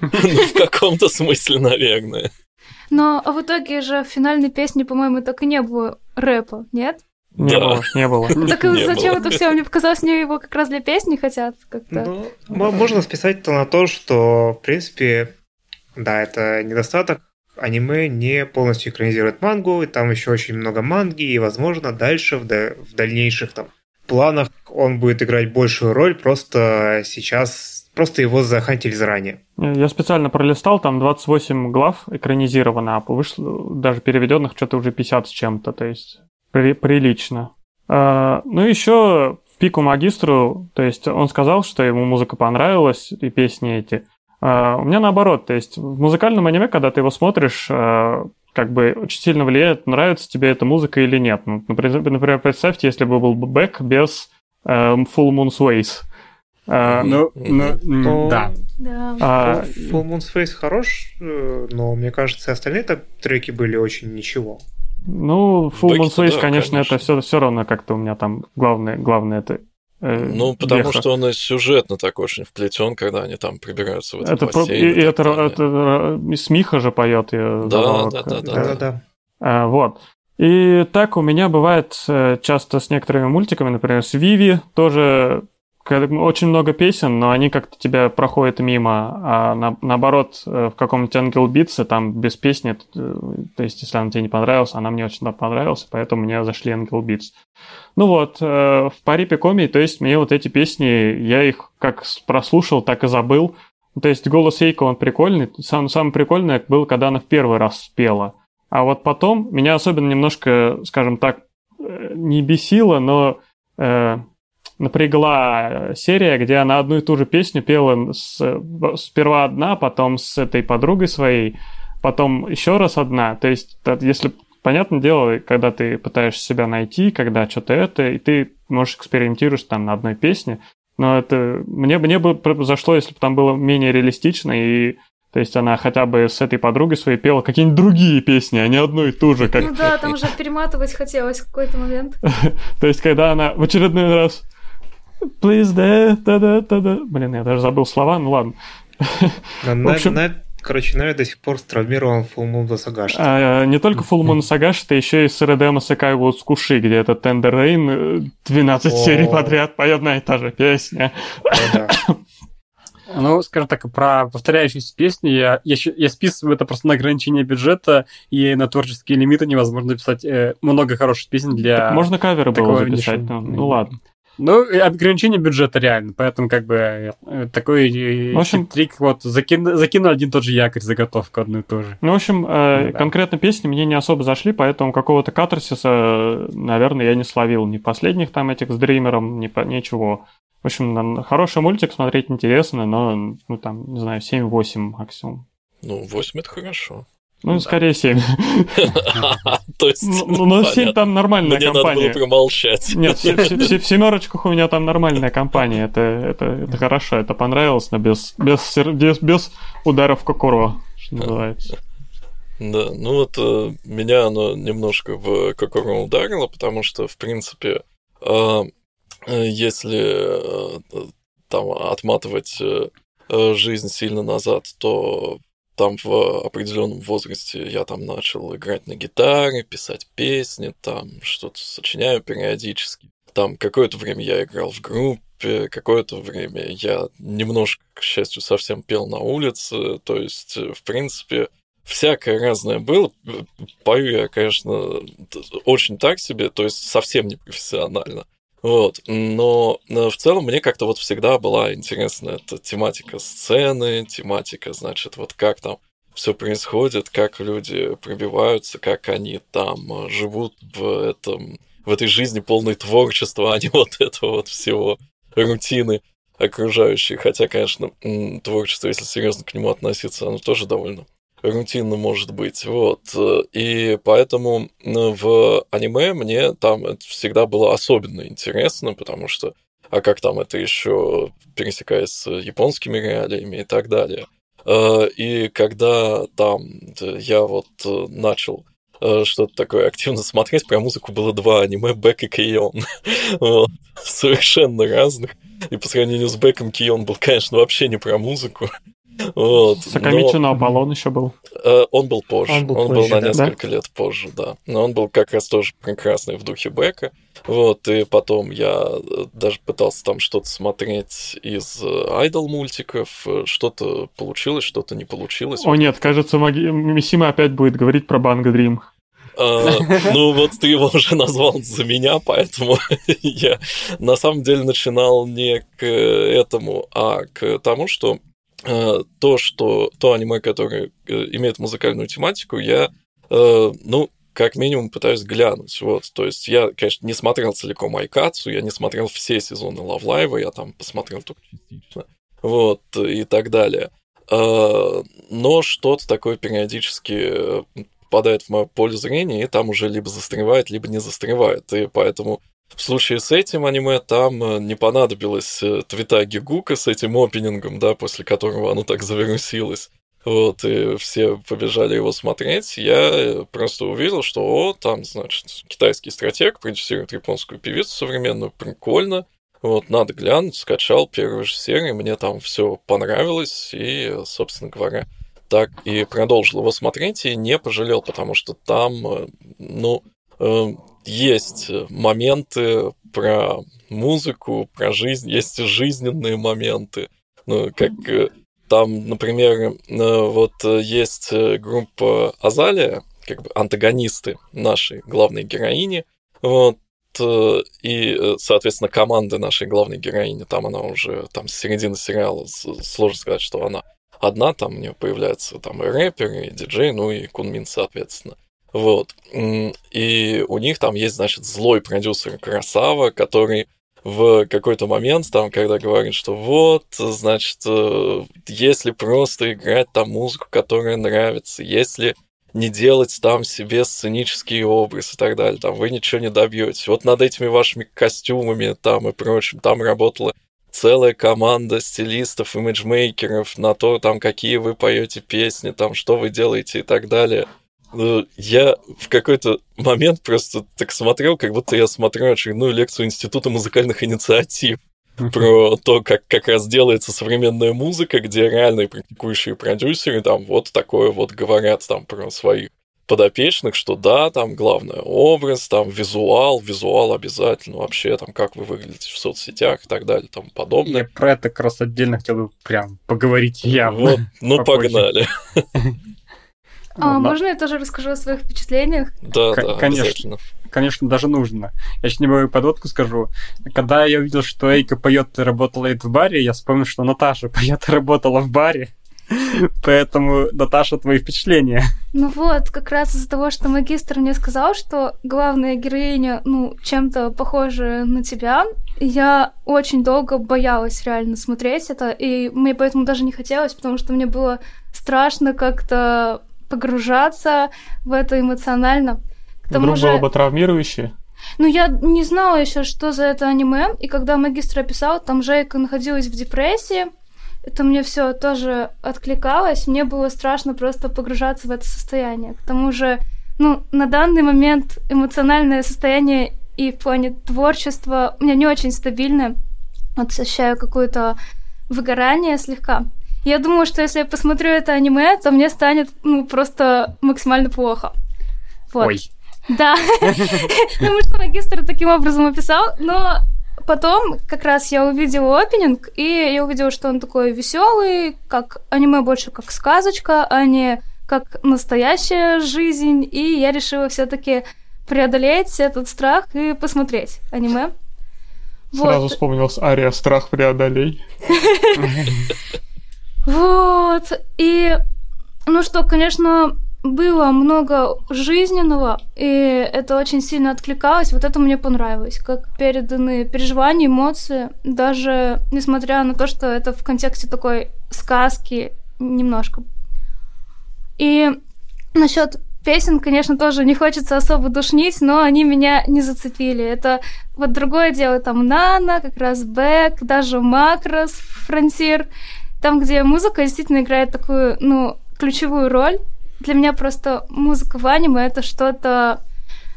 C: Ну, [LAUGHS] в каком-то смысле, наверное.
F: Но в итоге же в финальной песне, по-моему, так и не было рэпа, нет?
E: Не
C: Да.
E: было, не было. [LAUGHS]
F: Так
C: Не
F: зачем
C: было.
F: это все? Мне показалось, мне его как раз для песни хотят как-то.
B: Ну, можно списать это на то, что, в принципе, да, это недостаток. Аниме не полностью экранизирует мангу, и там еще очень много манги, и, возможно, дальше, в, да- в дальнейших там планах он будет играть большую роль, просто сейчас, просто его захантили заранее.
E: Я специально пролистал, там 28 глав экранизировано, а вышло даже переведенных что-то уже 50 с чем-то, то есть при- прилично. А, ну, еще в пику магистру, то есть он сказал, что ему музыка понравилась и песни эти. А, у меня наоборот, то есть в музыкальном аниме, когда ты его смотришь, а, как бы очень сильно влияет, нравится тебе эта музыка или нет. Ну, например, представьте, если бы был бы бэк без э, Full Moon's Ways. А,
A: Ну, ну,
B: Но
A: да.
F: Да.
B: Full Moon Space хорош, э, но мне кажется, остальные так треки были очень ничего.
E: Ну, Full Moon
C: Бэки-то
E: Switch,
C: да,
E: конечно,
C: конечно.
E: это все, все равно как-то у меня там главное, главное это. Э,
C: Ну, потому
E: веха.
C: что он и сюжетно так очень вплетен, когда они там прибираются в этот
E: это, про-
C: бассейн
E: и,
C: и
E: это, это, Смиха же поет.
C: Да, да, да, да.
B: Да-да-да.
E: А, вот. И так у меня бывает э, часто с некоторыми мультиками, например, с Виви тоже очень много песен, но они как-то тебя проходят мимо, а на- наоборот, э, в каком-нибудь Angel Beats там без песни, э, то есть если она тебе не понравилась, она мне очень понравилась, поэтому мне зашли Angel Beats. Ну вот, э, в паре Пикоми, то есть мне вот эти песни, я их как прослушал, так и забыл. То есть голос Эйко, он прикольный. Сам, самое прикольное было, когда она в первый раз спела. А вот потом меня особенно немножко, скажем так, не бесило, но э, напрягла серия, где она одну и ту же песню пела с, сперва одна, потом с этой подругой своей, потом еще раз одна. То есть, если понятное дело, когда ты пытаешься себя найти, когда что-то это, и ты можешь экспериментируешь там на одной песне, но это мне, мне бы зашло, если бы там было менее реалистично, и то есть она хотя бы с этой подругой своей пела какие-нибудь другие песни, а не одну и ту же, как
F: Ну да, там уже перематывать хотелось в какой-то момент. [LAUGHS]
E: то есть, когда она в очередной раз Please, да, да, да, да, да. Блин, я даже забыл слова, ну ладно.
B: На-
E: В общем-
B: на- на- Короче, Нави до сих пор травмирован Full Moon до Сагаши.
E: А, не только Full Moon Sagashi, это еще и Средема Секай вот Скуши, где это Tender Rain э, 12
B: О.
E: серий подряд поет одна и та же песня. [COUGHS]
A: Ну, скажем так, про повторяющиеся песни я, я, я списываю это просто на ограничение бюджета, и на творческие лимиты невозможно писать э, много хороших песен для...
E: Так можно каверы было записать, ну, ну ладно.
A: Ну, ограничение бюджета реально, поэтому как бы э, такой э,
E: В общем-
A: трик вот закин, закинул один тот же якорь, заготовку одну и ту же.
E: Ну, в общем, э,
A: Ну да.
E: конкретно песни мне не особо зашли, поэтому какого-то катарсиса, наверное, я не словил. Ни последних там этих с Дримером, ни по- ничего. В общем, хороший мультик, смотреть интересно, но, ну, там, не знаю, 7-8 максимум.
C: Ну, 8 это хорошо.
E: Ну,
A: Да.
E: скорее 7. [LAUGHS]
C: То есть,
E: Ну, но 7
C: понятно.
E: там нормальная
C: Мне надо было
E: компания.
C: промолчать.
E: Нет, в, [LAUGHS] семерочках у меня там нормальная компания. Это, это, это хорошо, это понравилось, но без, без, без, без ударов кокоро, что называется.
C: Да, ну вот э, меня оно немножко в Кокоро ударило, потому что, в принципе, э, если э, там отматывать жизнь сильно назад, то там в определенном возрасте я там начал играть на гитаре, писать песни, там что-то сочиняю периодически. Там какое-то время я играл в группе, какое-то время я немножко, к счастью, совсем пел на улице. То есть, э, в принципе, всякое разное было. Пою я, конечно, очень так себе, то есть совсем не профессионально. Вот. Но в целом мне как-то вот всегда была интересна эта тематика сцены, тематика, значит, вот как там все происходит, как люди пробиваются, как они там э, живут в этом в этой жизни полной творчества, а не [LAUGHS] вот этого вот всего рутины окружающей. Хотя, конечно, творчество, если серьезно к нему относиться, оно тоже довольно рутинно может быть. Вот. И поэтому ну, в аниме мне там это всегда было особенно интересно, потому что а как там это еще пересекаясь с японскими реалиями и так далее. Э, И когда там я вот э, начал э, что-то такое активно смотреть, про музыку было два аниме Бэк и Кейон. [LAUGHS] Совершенно разных. И по сравнению с Бэком Кейон был, конечно, вообще не про музыку. Вот.
E: Сакамичу
C: но-
E: на Аполлон еще был.
C: Э, Он был позже.
B: Он
C: Он
B: был
C: был,
B: позже,
C: на
B: да.
C: несколько лет позже, да. Но он был как раз тоже прекрасный в духе Бека. Вот, и потом я э, даже пытался там что-то смотреть из айдол мультиков. э, Что-то получилось, что-то не получилось.
E: О нет, кажется, Маги... Мисима опять будет говорить про Банга Дрим.
C: Ну вот ты его уже назвал за меня, поэтому [LAUGHS] я на самом деле начинал не к этому, а к тому, что э, то, что то аниме, которое э, имеет музыкальную тематику, я, э, ну, как минимум пытаюсь глянуть. Вот, то есть я, конечно, не смотрел целиком Айкацу, я не смотрел все сезоны Live, я там посмотрел только частично. Вот, и так далее. Э, Но что-то такое периодически э, попадает в мое поле зрения, и там уже либо застревает, либо не застревает. И поэтому в случае с этим аниме там э, не понадобилось э, твита Гигука с этим опенингом, да, после которого оно так завирусилось. Вот, и все побежали его смотреть. Я э, просто увидел, что, о, там, значит, китайский стратег продюсирует японскую певицу современную, прикольно. Вот, надо глянуть, скачал первую же серию, мне там все понравилось, и, собственно говоря, так и продолжил его смотреть, и не пожалел, потому что там, ну, есть моменты про музыку, про жизнь, есть жизненные моменты. Ну, как э, там, например, э, вот э, есть группа Азалия, как бы антагонисты нашей главной героини, вот, и, соответственно, команда нашей главной героини, там она уже, там, с середины сериала, сложно сказать, что она одна, там у нее появляется там и рэпер, и диджей, ну и Кунмин, соответственно. Вот. И у них там есть, значит, злой продюсер Красава, который в какой-то момент, там, когда говорит, что вот, значит, э, если просто играть там музыку, которая нравится, если не делать там себе сценический образ и так далее, там вы ничего не добьетесь. Вот над этими вашими костюмами там и прочим, там работала целая команда стилистов, имиджмейкеров на то, там, какие вы поете песни, там, что вы делаете и так далее. Ну, Я в какой-то момент просто так смотрел, как будто я смотрю очередную лекцию Института музыкальных инициатив про то, как как раз делается современная музыка, где реальные практикующие продюсеры там вот такое вот говорят там про своих подопечных, что да, там главное образ, там визуал, визуал обязательно, вообще там как вы выглядите в соцсетях и так далее, тому подобное.
A: Я про это как раз отдельно хотел бы прям поговорить явно.
C: Вот, ну
A: попозже.
C: погнали. [LAUGHS]
F: А,
A: Ладно.
F: можно я тоже расскажу о своих впечатлениях?
C: Да,
A: К-
C: да,
A: конечно. Конечно, даже нужно. Я сейчас небольшую подводку скажу. Когда я увидел, что Эйка поет и работала в баре, я вспомнил, что Наташа [LAUGHS] поет и работала в баре. Поэтому, Наташа, твои впечатления.
F: Ну вот, как раз из-за того, что магистр мне сказал, что главная героиня, ну, чем-то похожа на тебя, я очень долго боялась реально смотреть это, и мне поэтому даже не хотелось, потому что мне было страшно как-то погружаться в это эмоционально. К тому
E: Вдруг
F: же,
E: было бы травмирующе.
F: ну, я не знала еще, что за это аниме, и когда магистр описал, там Жейка находилась в депрессии, это мне все тоже откликалось, мне было страшно просто погружаться в это состояние. К тому же, ну, на данный момент эмоциональное состояние и в плане творчества у меня не очень стабильное. Вот ощущаю какое-то выгорание слегка. Я думаю, что если я посмотрю это аниме, то мне станет, ну, просто максимально плохо. Вот.
A: Ой.
F: Да. [LAUGHS] Потому что магистр таким образом описал, но потом как раз я увидела опенинг, и я увидела, что он такой веселый, как аниме больше как сказочка, а не как настоящая жизнь, и я решила все-таки преодолеть этот страх и посмотреть аниме.
E: Сразу
F: Вот.
E: вспомнилась ария «Страх преодолей». [LAUGHS]
F: Вот. И, ну что, конечно, было много жизненного, и это очень сильно откликалось. Вот это мне понравилось, как переданы переживания, эмоции, даже несмотря на то, что это в контексте такой сказки немножко. И насчет песен, конечно, тоже не хочется особо душнить, но они меня не зацепили. Это вот другое дело, там Нана, как раз Бэк, даже Макрос, Фронтир, там, где музыка действительно играет такую, ну, ключевую роль. Для меня просто музыка в аниме это что-то...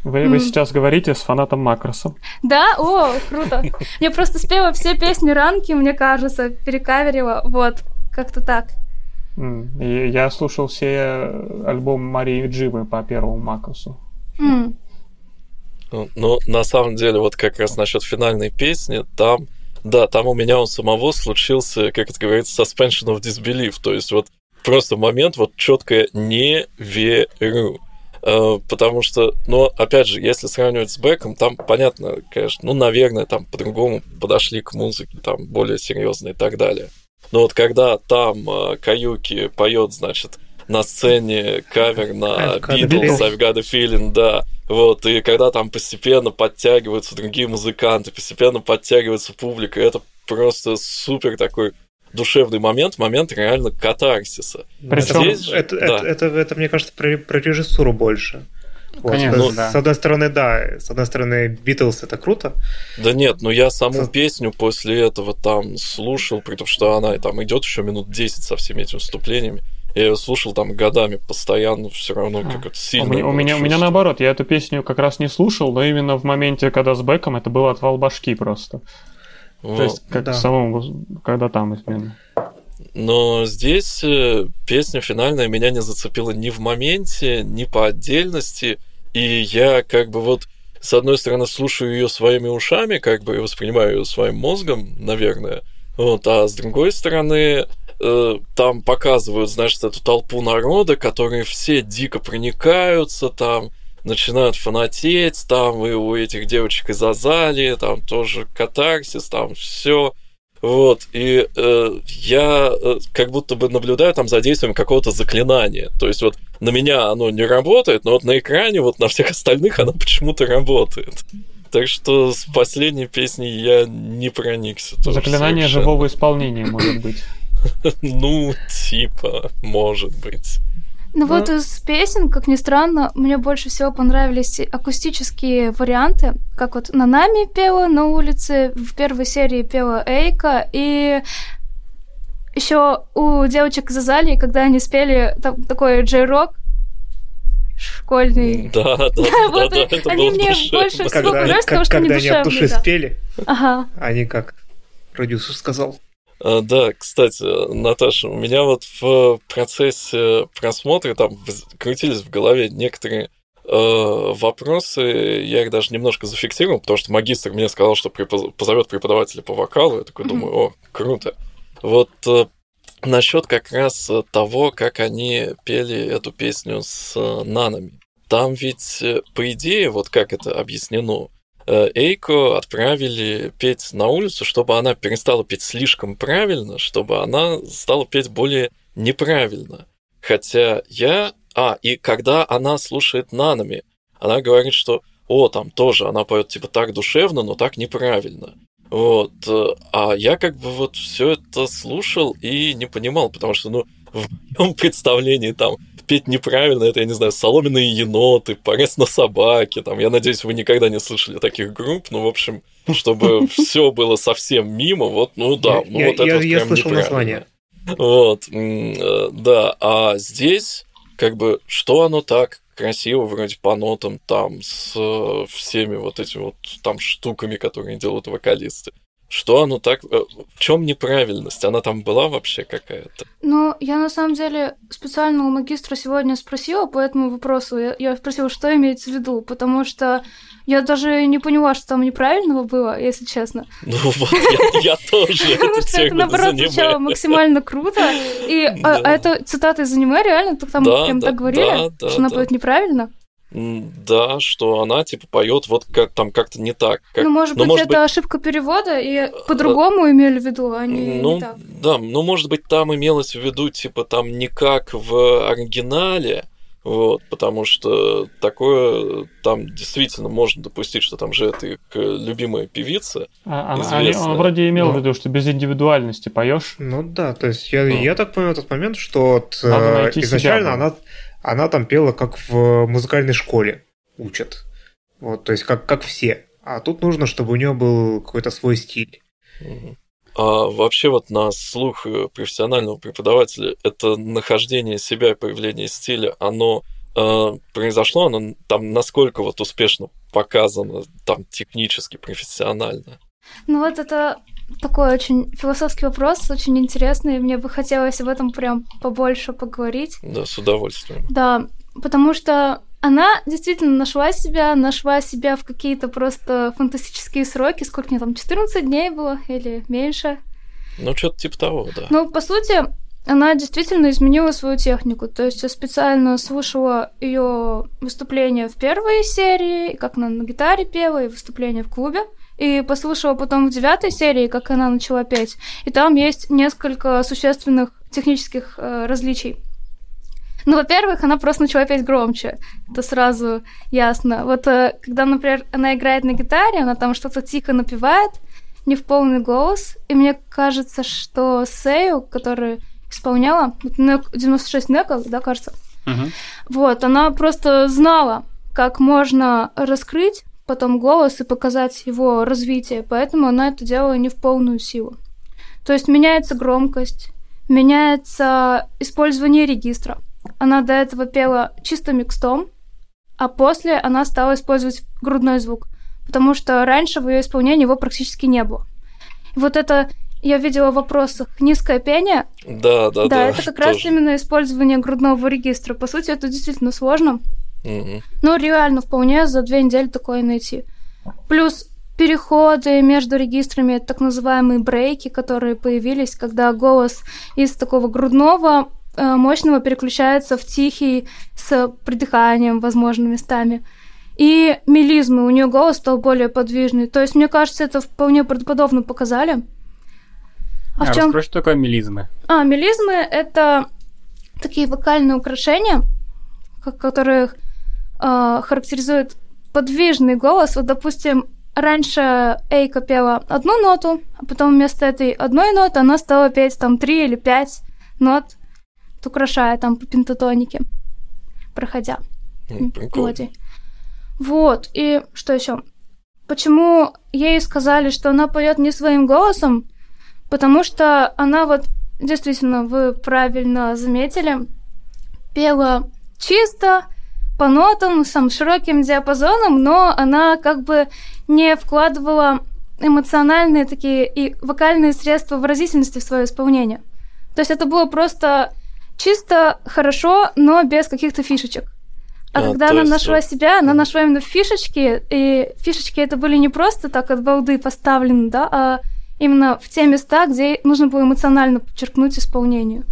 E: Вы, вы сейчас говорите с фанатом Макроса.
F: Да? О, круто! [LAUGHS] Я просто спела все песни Ранки, мне кажется, перекаверила. Вот, как-то так.
E: Я слушал все альбомы Марии Джимы по первому Макросу.
F: М,
C: Ну, Но на самом деле, вот как раз насчет финальной песни, там, да, там у меня у самого случился, как это говорится, suspension of disbelief. То есть вот просто момент вот четко не верю. Э, Потому что, ну, опять же, если сравнивать с Бэком, там, понятно, конечно, ну, наверное, там по-другому подошли к музыке, там, более серьезно и так далее. Но вот когда там э, Каюки поет, значит, на сцене кавер на Beatles,
B: feeling.
C: I've got a feeling, да. Вот, и когда там постепенно подтягиваются другие музыканты, постепенно подтягивается публика, это просто супер такой душевный момент, момент реально катарсиса.
E: Причем-
C: Здесь же-
B: это,
C: да.
B: это, это, это, мне кажется, про, про режиссуру больше. Вот,
A: Конечно,
B: с,
A: да.
B: с одной стороны, да, с одной стороны, Битлз это круто.
C: Да нет, ну я саму
B: Со-
C: песню после этого там слушал, при том, что она там идет еще минут 10 со всеми этими вступлениями. Я ее слушал там годами постоянно, все равно
E: А,
C: как это
E: У
C: сильно.
E: меня, у,
C: было
E: меня, у меня наоборот, я эту песню как раз не слушал, но именно в моменте, когда с Бэком, это был отвал башки просто.
C: Вот.
E: То есть, как
B: да.
E: самому, когда там именно.
C: Но здесь э, песня финальная меня не зацепила ни в моменте, ни по отдельности. И я как бы вот с одной стороны слушаю ее своими ушами, как бы и воспринимаю ее своим мозгом, наверное. Вот, а с другой стороны, э, там показывают, значит, эту толпу народа, которые все дико проникаются, там начинают фанатеть, там и у этих девочек из Азалии, там тоже катарсис, там все. Вот, и э, я э, как будто бы наблюдаю там за действием какого-то заклинания. То есть вот на меня оно не работает, но вот на экране, вот на всех остальных оно почему-то работает. Так что с последней песней я не проникся.
E: Заклинание
C: совершенно.
E: живого исполнения, может быть.
C: Ну, типа, может быть.
F: Ну вот из песен, как ни странно, мне больше всего понравились акустические варианты, как вот Нанами пела на улице, в первой серии пела Эйка, и еще у девочек из Азалии, когда они спели там такой джей-рок школьный.
C: Да, да, да, да, это
F: они
C: было
F: мне
C: душевно.
F: больше всего понравилось, потому что они
B: когда они от души
F: да.
B: спели,
F: Ага.
B: они как продюсер сказал.
C: А, Да, кстати, Наташа, у меня вот в процессе просмотра там крутились в голове некоторые э, вопросы, я их даже немножко зафиксировал, потому что магистр мне сказал, что препоз- позовет преподавателя по вокалу, я такой думаю, о, круто. Вот насчет как раз э, того, как они пели эту песню с э, нанами. Там ведь, э, по идее, вот как это объяснено, э, Эйко отправили петь на улицу, чтобы она перестала петь слишком правильно, чтобы она стала петь более неправильно. Хотя я... А, и когда она слушает нанами, она говорит, что о, там тоже она поет типа так душевно, но так неправильно. Вот. э, А я как бы вот все это слушал и не понимал, потому что, ну, [LAUGHS] в моем представлении там петь неправильно, это, я не знаю, соломенные еноты, порез на собаке, там, я надеюсь, вы никогда не слышали таких групп, ну, в общем, чтобы [LAUGHS] все было совсем мимо, вот, ну да, ну вот это
B: я- слышал название.
C: Вот, э, да, а здесь, как бы, что оно так красиво, вроде по нотам, там, с э, всеми вот этими вот там штуками, которые делают вокалисты. Что оно так... э, В чем неправильность? Она там была вообще какая-то?
F: Ну, я на самом деле специально у магистра сегодня спросила по этому вопросу. Я, я спросила, что имеется в виду, потому что я даже не поняла, что там неправильного было, если честно.
C: Ну вот, я, я тоже [LAUGHS]
F: Потому что это, наоборот, звучало максимально круто. И а, а это цитата из аниме, реально? Там прям так говорили, что она поет неправильно?
C: Да, что она типа поет вот как там как-то не так. Как-
F: ну, может
C: ну,
F: быть, это ошибка перевода, и по-другому имели в виду, а не,
C: ну,
F: не так.
C: да, ну, может быть, там имелось в виду, типа, там не как в оригинале, вот, потому что такое там действительно можно допустить, что там же это их э, любимая певица.
E: А, а-
C: Известно.
E: он вроде имел в
B: Ну.
E: виду, что без индивидуальности поешь.
B: Ну да, то есть я,
C: Ну.
B: я так понял этот момент, что
E: Надо
B: э,
E: найти
B: изначально
E: себя
B: она, она там пела как в музыкальной школе учат. Вот, то есть как, как все. А тут нужно, чтобы у нее был какой-то свой стиль.
C: А вообще вот на слух профессионального преподавателя это нахождение себя и появление стиля, оно э, произошло, оно там насколько вот успешно показано, там технически, профессионально.
F: Ну вот это такой очень философский вопрос, очень интересный, и мне бы хотелось об этом прям побольше поговорить.
C: Да, с удовольствием.
F: Да, потому что она действительно нашла себя, нашла себя в какие-то просто фантастические сроки. Сколько мне там, 14 дней было или меньше?
C: Ну, что-то типа того, да.
F: Ну, по сути, она действительно изменила свою технику. То есть я специально слушала ее выступления в первой серии, как она на гитаре пела, и выступления в клубе. И послушала потом в девятой серии, как она начала петь. И там есть несколько существенных технических э, различий. Ну, во-первых, она просто начала петь громче. Это сразу ясно. Вот э, когда, например, она играет на гитаре, она там что-то тихо напевает, не в полный голос. И мне кажется, что Сею, которая исполняла, вот Нек- 96 Нека, да, кажется,
A: Мгм.
F: вот, она просто знала, как можно раскрыть потом голос и показать его развитие, поэтому она это делала не в полную силу. То есть меняется громкость, меняется использование регистра. Она до этого пела чисто микстом, а после она стала использовать грудной звук, потому что раньше в ее исполнении его практически не было. И вот это я видела в вопросах низкое пение,
C: Да, да,
F: да,
C: да.
F: это как раз
C: тоже.
F: именно использование грудного регистра. По сути, это действительно сложно. Но реально вполне за две недели такое найти. Плюс переходы между регистрами, это так называемые брейки, которые появились, когда голос из такого грудного э, мощного переключается в тихий с придыханием, возможно, местами. И мелизмы, у нее голос стал более подвижный. То есть, мне кажется, это вполне правдоподобно показали. А в
A: А
F: чем
A: расскажи, что такое мелизмы?
F: а, мелизмы — это такие вокальные украшения, ко- которые э, характеризуют подвижный голос. Вот, допустим, раньше Эйка пела одну ноту, а потом вместо этой одной ноты она стала петь там три или пять нот, украшая там по пентатонике, проходя мелодии. Вот, и что еще? Почему ей сказали, что она поет не своим голосом? Потому что она вот, действительно, вы правильно заметили, пела чисто, по нотам, сам широким диапазоном, но она как бы не вкладывала эмоциональные такие и вокальные средства выразительности в свое исполнение. То есть это было просто чисто хорошо, но без каких-то фишечек. А,
C: А,
F: когда она
C: есть
F: нашла себя, она нашла именно фишечки, и фишечки это были не просто так от балды поставлены, да, а именно в те места, где нужно было эмоционально подчеркнуть исполнению.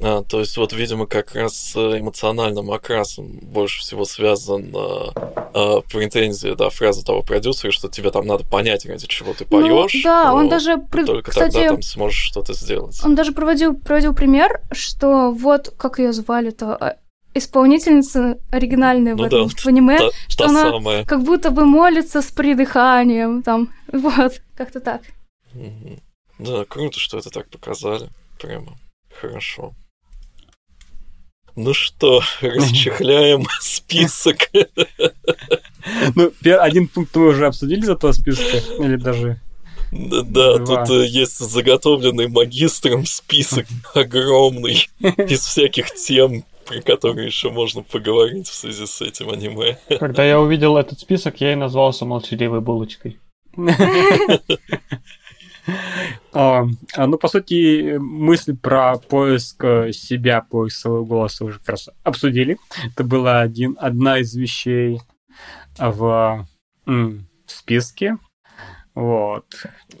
C: А, то есть вот, видимо, как раз с эмоциональным окрасом больше всего связан а, а, претензия, да, фраза того продюсера, что тебе там надо понять, ради чего ты
F: Ну,
C: поешь.
F: да, он
C: вот,
F: даже,
C: только
F: кстати,
C: тогда там сможешь что-то сделать.
F: он даже проводил, проводил пример, что вот, как ее звали-то, а, исполнительница оригинальная в
C: Ну
F: этом,
C: да,
F: в аниме,
C: Та,
F: что
C: та
F: она
C: самая.
F: как будто бы молится с придыханием, там, [LAUGHS] вот, как-то так.
C: Да, круто, что это так показали. Прямо хорошо. Ну что, [LAUGHS] расчехляем [LAUGHS] список.
A: Ну, один пункт мы уже обсудили из этого списка, или даже...
C: Да, да,
A: Два.
C: тут э, есть заготовленный магистром список огромный [LAUGHS] из всяких тем, про которые еще можно поговорить в связи с этим аниме.
E: Когда я увидел этот список, я и назвался молчаливой булочкой. [LAUGHS]
A: А, а, ну, по сути, мысль про поиск э, себя, поиск своего голоса уже как раз обсудили. Это была один, одна из вещей в м, списке. Вот.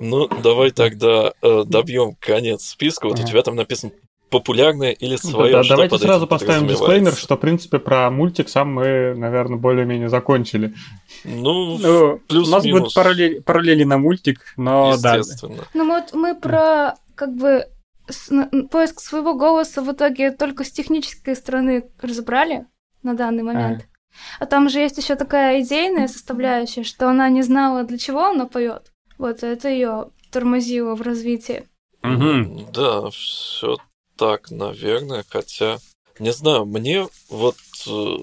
C: Ну, давай тогда добьем конец списка. Вот у тебя там написано популярное или
E: Да,
C: свое.
E: да,
C: что
E: давайте
C: под
E: сразу
C: этим
E: поставим дисклеймер, что, в принципе, про мультик сам мы, наверное, более-менее закончили.
C: Ну,
A: Ну, у нас будут параллели, параллели на мультик, но да.
C: естественно.
F: Ну вот мы про как бы поиск своего голоса в итоге только с технической стороны разобрали на данный момент. А там же есть еще такая идейная составляющая, что она не знала, для чего она поет. Вот это ее тормозило в развитии.
A: Мгм.
C: Да, все так, наверное, хотя, не знаю, мне вот э,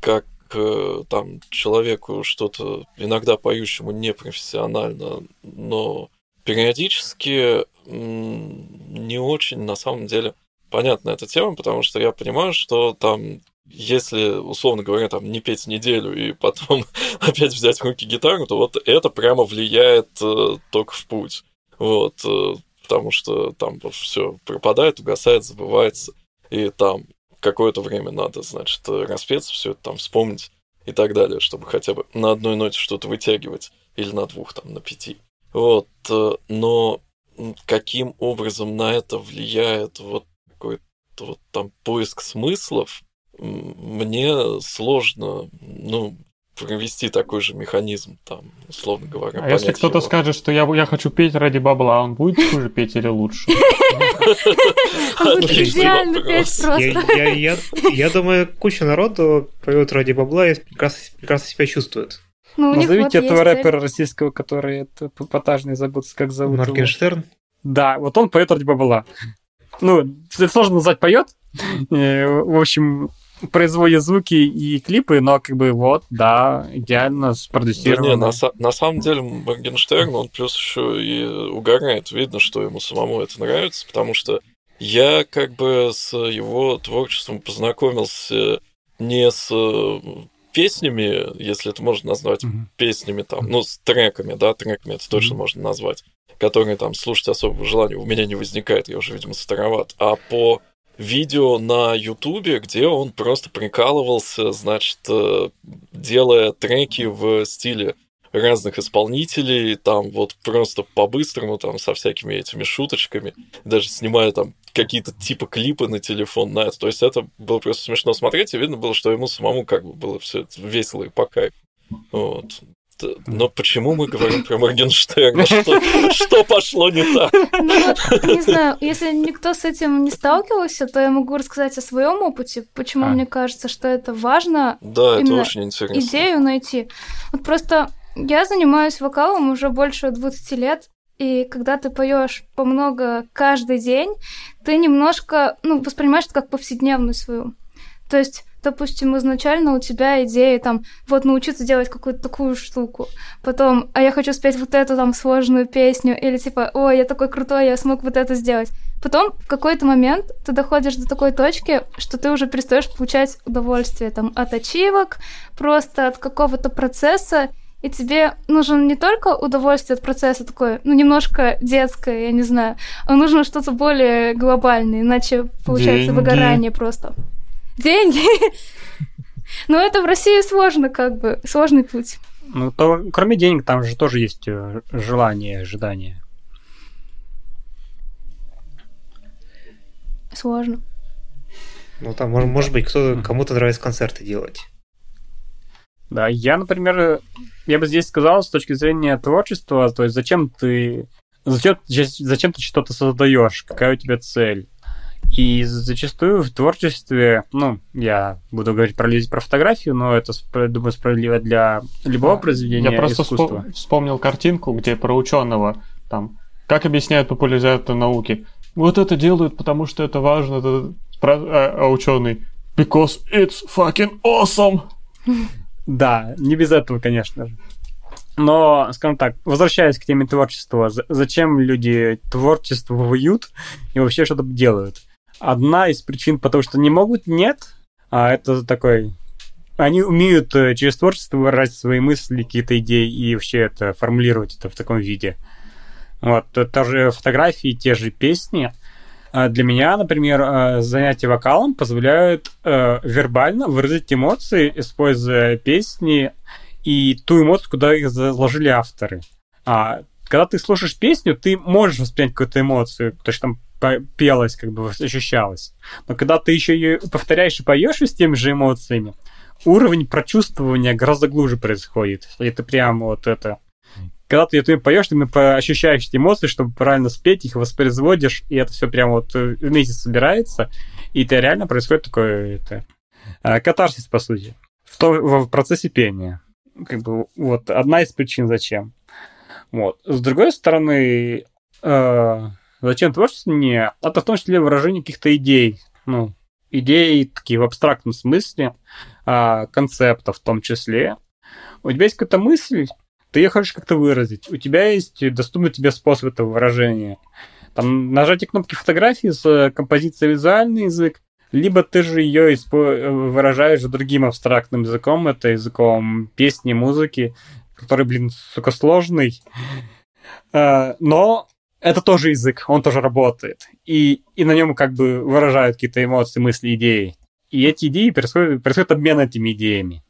C: как э, там человеку что-то иногда поющему непрофессионально, но периодически не очень на самом деле понятна эта тема, потому что я понимаю, что там если, условно говоря, там не петь неделю и потом [LAUGHS] опять взять в руки гитару, то вот это прямо влияет э, только в путь. Вот, э, потому что там все пропадает, угасает, забывается, и там какое-то время надо, значит, э, распеться, все это там вспомнить и так далее, чтобы хотя бы на одной ноте что-то вытягивать, или на двух, там, на пяти. Вот, э, но каким образом на это влияет вот какой-то вот там поиск смыслов, мне сложно, ну, провести такой же механизм, там, условно говоря.
E: А если кто-то
C: его.
E: скажет, что я, я хочу петь ради бабла, он будет хуже петь или лучше? [LAUGHS] [LAUGHS]
F: Идеально петь просто.
B: Я, я, я, я думаю, куча народу поет ради бабла и прекрасно, прекрасно себя чувствует.
F: Ну,
A: Назовите этого рэпера российского, который это эпатажный, забыл, как зовут.
B: Моргенштерн.
A: Да, вот он поет ради бабла. Ну, это сложно назвать поет. В общем, производит звуки и клипы, но как бы вот, да, идеально
C: Да
A: спродюсировано.
C: не, на, на самом деле Моргенштерн, он плюс еще и угорает. Видно, что ему самому это нравится, потому что я как бы с его творчеством познакомился не с э, песнями, если это можно назвать
A: Мгм.
C: песнями там, ну, с треками, да, треками это точно
A: Мгм.
C: можно назвать, которые там слушать особого желания у меня не возникает, я уже, видимо, староват. А по видео на Ютубе, где он просто прикалывался, значит, э, делая треки в стиле разных исполнителей, там вот просто по-быстрому, там со всякими этими шуточками, даже снимая там какие-то типа клипы на телефон на это. То есть это было просто смешно смотреть, и видно было, что ему самому как бы было все весело и по кайфу. Вот. Но почему мы говорим про Моргенштерна? Что, что пошло не так?
F: Ну вот, не знаю, если никто с этим не сталкивался, то я могу рассказать о своем опыте, почему
A: А.
F: мне кажется, что это важно
C: Да, это очень интересно.
F: идею найти. Вот просто я занимаюсь вокалом уже больше 20 лет, и когда ты поешь по много каждый день, ты немножко, ну, воспринимаешь это как повседневность свою. То есть, допустим, изначально у тебя идея там, вот научиться делать какую-то такую штуку, потом, а я хочу спеть вот эту там сложную песню, или типа, ой, я такой крутой, я смог вот это сделать. Потом в какой-то момент ты доходишь до такой точки, что ты уже перестаешь получать удовольствие там от ачивок, просто от какого-то процесса, и тебе нужен не только удовольствие от процесса такое, ну, немножко детское, я не знаю, а нужно что-то более глобальное, иначе получается
E: Деньги.
F: выгорание просто. Деньги! Но это в России сложно, как бы, сложный путь.
A: Ну, то, кроме денег, там же тоже есть э, желание, ожидание.
F: Сложно.
B: Ну, там, может, может быть, кто кому-то нравится концерты делать.
A: Да, я, например, я бы здесь сказал с точки зрения творчества, то есть зачем ты зачем, зачем ты что-то создаешь, какая у тебя цель. И зачастую в творчестве, ну, я буду говорить про, про фотографию, но это, думаю, справедливо для любого произведения
E: Я просто
A: искусства.
E: вспо- вспомнил картинку, где про ученого там, как объясняют популяризатор науки. Вот это делают, потому что это важно. это- А, а ученый Because it's fucking awesome! [LAUGHS]
A: Да, не без этого, конечно же. Но, скажем так, возвращаясь к теме творчества, за- зачем люди творчествуют и вообще что-то делают? Одна из причин, потому что не могут, нет, а это такой... Они умеют э, через творчество выражать свои мысли, какие-то идеи и вообще это формулировать это в таком виде. Вот, то- тоже фотографии, те же песни. А Для меня, например, э, занятия вокалом позволяют э, вербально выразить эмоции, используя песни и ту эмоцию, куда их заложили авторы. А когда ты слушаешь песню, ты можешь воспринять какую-то эмоцию, то есть там пелась, как бы ощущалась. Но когда ты еще ее повторяешь и поешь с теми же эмоциями, уровень прочувствования гораздо глубже происходит. Это прям вот это... Когда ты это поешь, ты ощущаешь эти эмоции, чтобы правильно спеть, их воспроизводишь, и это все прям вот э, вместе собирается, и это реально происходит такое это, э, катарсис, по сути, в, то, в процессе пения. Как бы вот одна из причин, зачем. Вот. С другой стороны, э, зачем творчество мне? Это в том числе выражение каких-то идей. Ну, идей такие в абстрактном смысле, а, концептов в том числе. У тебя есть какая-то мысль, ты ее хочешь как-то выразить. У тебя есть доступный тебе способ этого выражения. Там нажатие кнопки фотографии с э, композицией визуальный язык, либо ты же ее испо- выражаешь другим абстрактным языком, это языком песни, музыки, который, блин, сука, сложный. А, Но это тоже язык, он тоже работает. И, и на нем как бы выражают какие-то эмоции, мысли, идеи. И эти идеи происходит, происходит обмен этими идеями.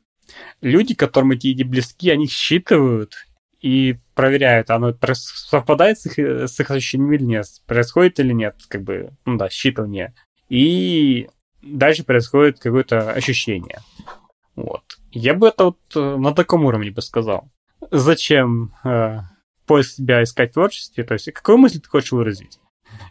A: Люди, которым эти идеи близки, они считывают и проверяют, оно совпадает с их, с их ощущением или нет, происходит или нет, как бы, ну да, считывание. И дальше происходит какое-то ощущение. Вот. Я бы это вот э, на таком уровне бы сказал. Зачем э, поиск себя искать в творчестве? То есть, какую мысль ты хочешь выразить?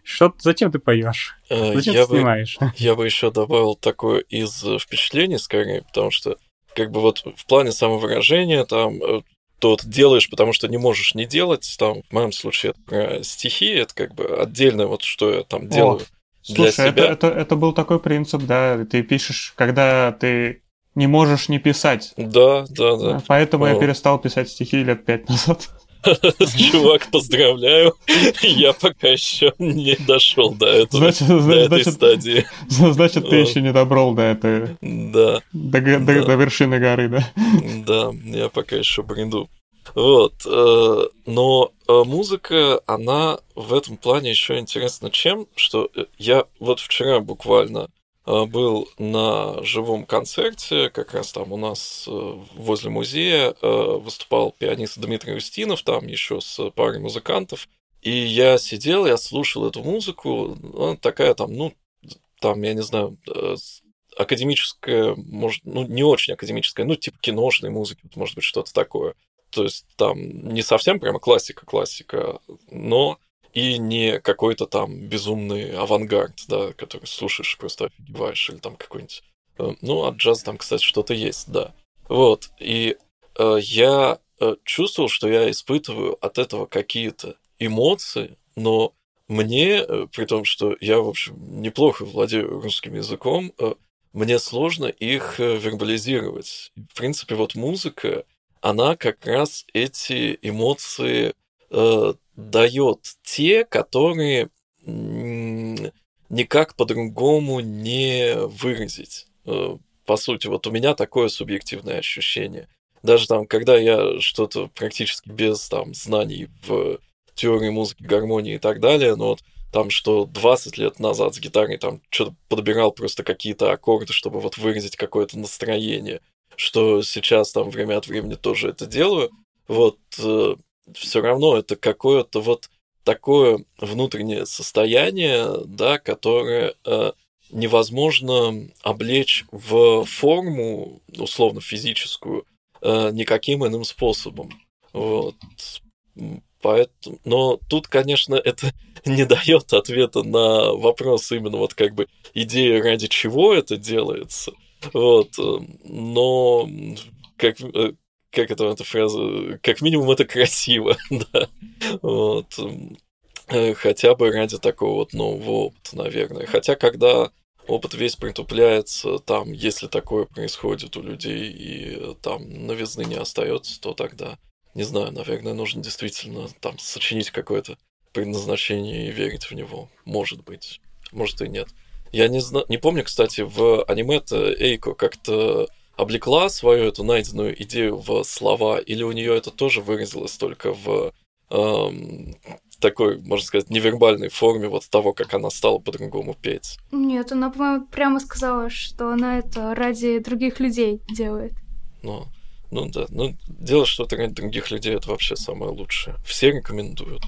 A: Что, зачем ты поешь?
C: Э,
A: Зачем
C: Я
A: ты
C: бы,
A: снимаешь? [LAUGHS]
C: я бы еще добавил такое из э, впечатлений скорее, потому что как бы вот в плане самовыражения там э, то вот делаешь, потому что не можешь не делать, там в моем случае это про стихи, это как бы отдельно вот что я там делаю для
E: Слушай, это,
C: себя.
E: это, это был такой принцип, да, ты пишешь, когда ты не можешь не писать.
C: Да, да, да.
E: Поэтому я
C: О.
E: перестал писать стихи лет пять назад. [LAUGHS]
C: Чувак, поздравляю. Я пока еще не дошел до этого,
E: Значит,
C: до этой
E: значит,
C: стадии. [LAUGHS]
E: значит, ты еще не добрал до этой,
C: Да.
E: до, до-
C: Да.
E: до вершины горы, да?
C: Да, я пока еще бреду. Вот, э, но э, музыка, она в этом плане еще интересна чем, что э, я вот вчера буквально был на живом концерте, как раз там у нас э, возле музея э, выступал пианист Дмитрий Устинов, там еще с парой музыкантов, и я сидел, я слушал эту музыку, она такая там, ну, там, я не знаю, э, академическая, может, ну, не очень академическая, ну, типа киношной музыки, может быть, что-то такое. То есть там не совсем прямо классика-классика, но и не какой-то там безумный авангард, да, который слушаешь и просто офигеваешь, или там какой-нибудь... э, Ну, от джаза там, кстати, что-то есть, да. Вот, и э, я э, чувствовал, что я испытываю от этого какие-то эмоции, но мне, э, при том, что я, в общем, неплохо владею русским языком, мне сложно их вербализировать. В принципе, вот музыка, она как раз эти эмоции дает те, которые никак по-другому не выразить. Э, по сути, вот у меня такое субъективное ощущение. Даже там, когда я что-то практически без там знаний в теории музыки, гармонии и так далее, но вот там, что 20 лет назад с гитарой там что-то подбирал просто какие-то аккорды, чтобы вот выразить какое-то настроение, что сейчас там время от времени тоже это делаю, вот все равно это какое-то вот такое внутреннее состояние, да, которое э, невозможно облечь в форму, условно физическую, э, никаким иным способом. Вот. Поэтому, но тут, конечно, это [LAUGHS] не дает ответа на вопрос именно вот как бы идея, ради чего это делается. Вот. Но как, как это эта фраза, как минимум это красиво, [LAUGHS] да. Вот. Хотя бы ради такого вот нового опыта, наверное. Хотя, когда опыт весь притупляется, там, если такое происходит у людей и там новизны не остается, то тогда, не знаю, наверное, нужно действительно там сочинить какое-то предназначение и верить в него. Может быть. Может и нет. Я не, знаю, не помню, кстати, в аниме-то Эйко как-то облекла свою эту найденную идею в слова, или у нее это тоже выразилось только в эм, такой, можно сказать, невербальной форме вот того, как она стала по-другому петь.
F: Нет, она, по-моему, прямо сказала, что она это ради других людей делает.
C: Ну, ну да, ну делать что-то ради других людей это вообще самое лучшее. Все рекомендуют.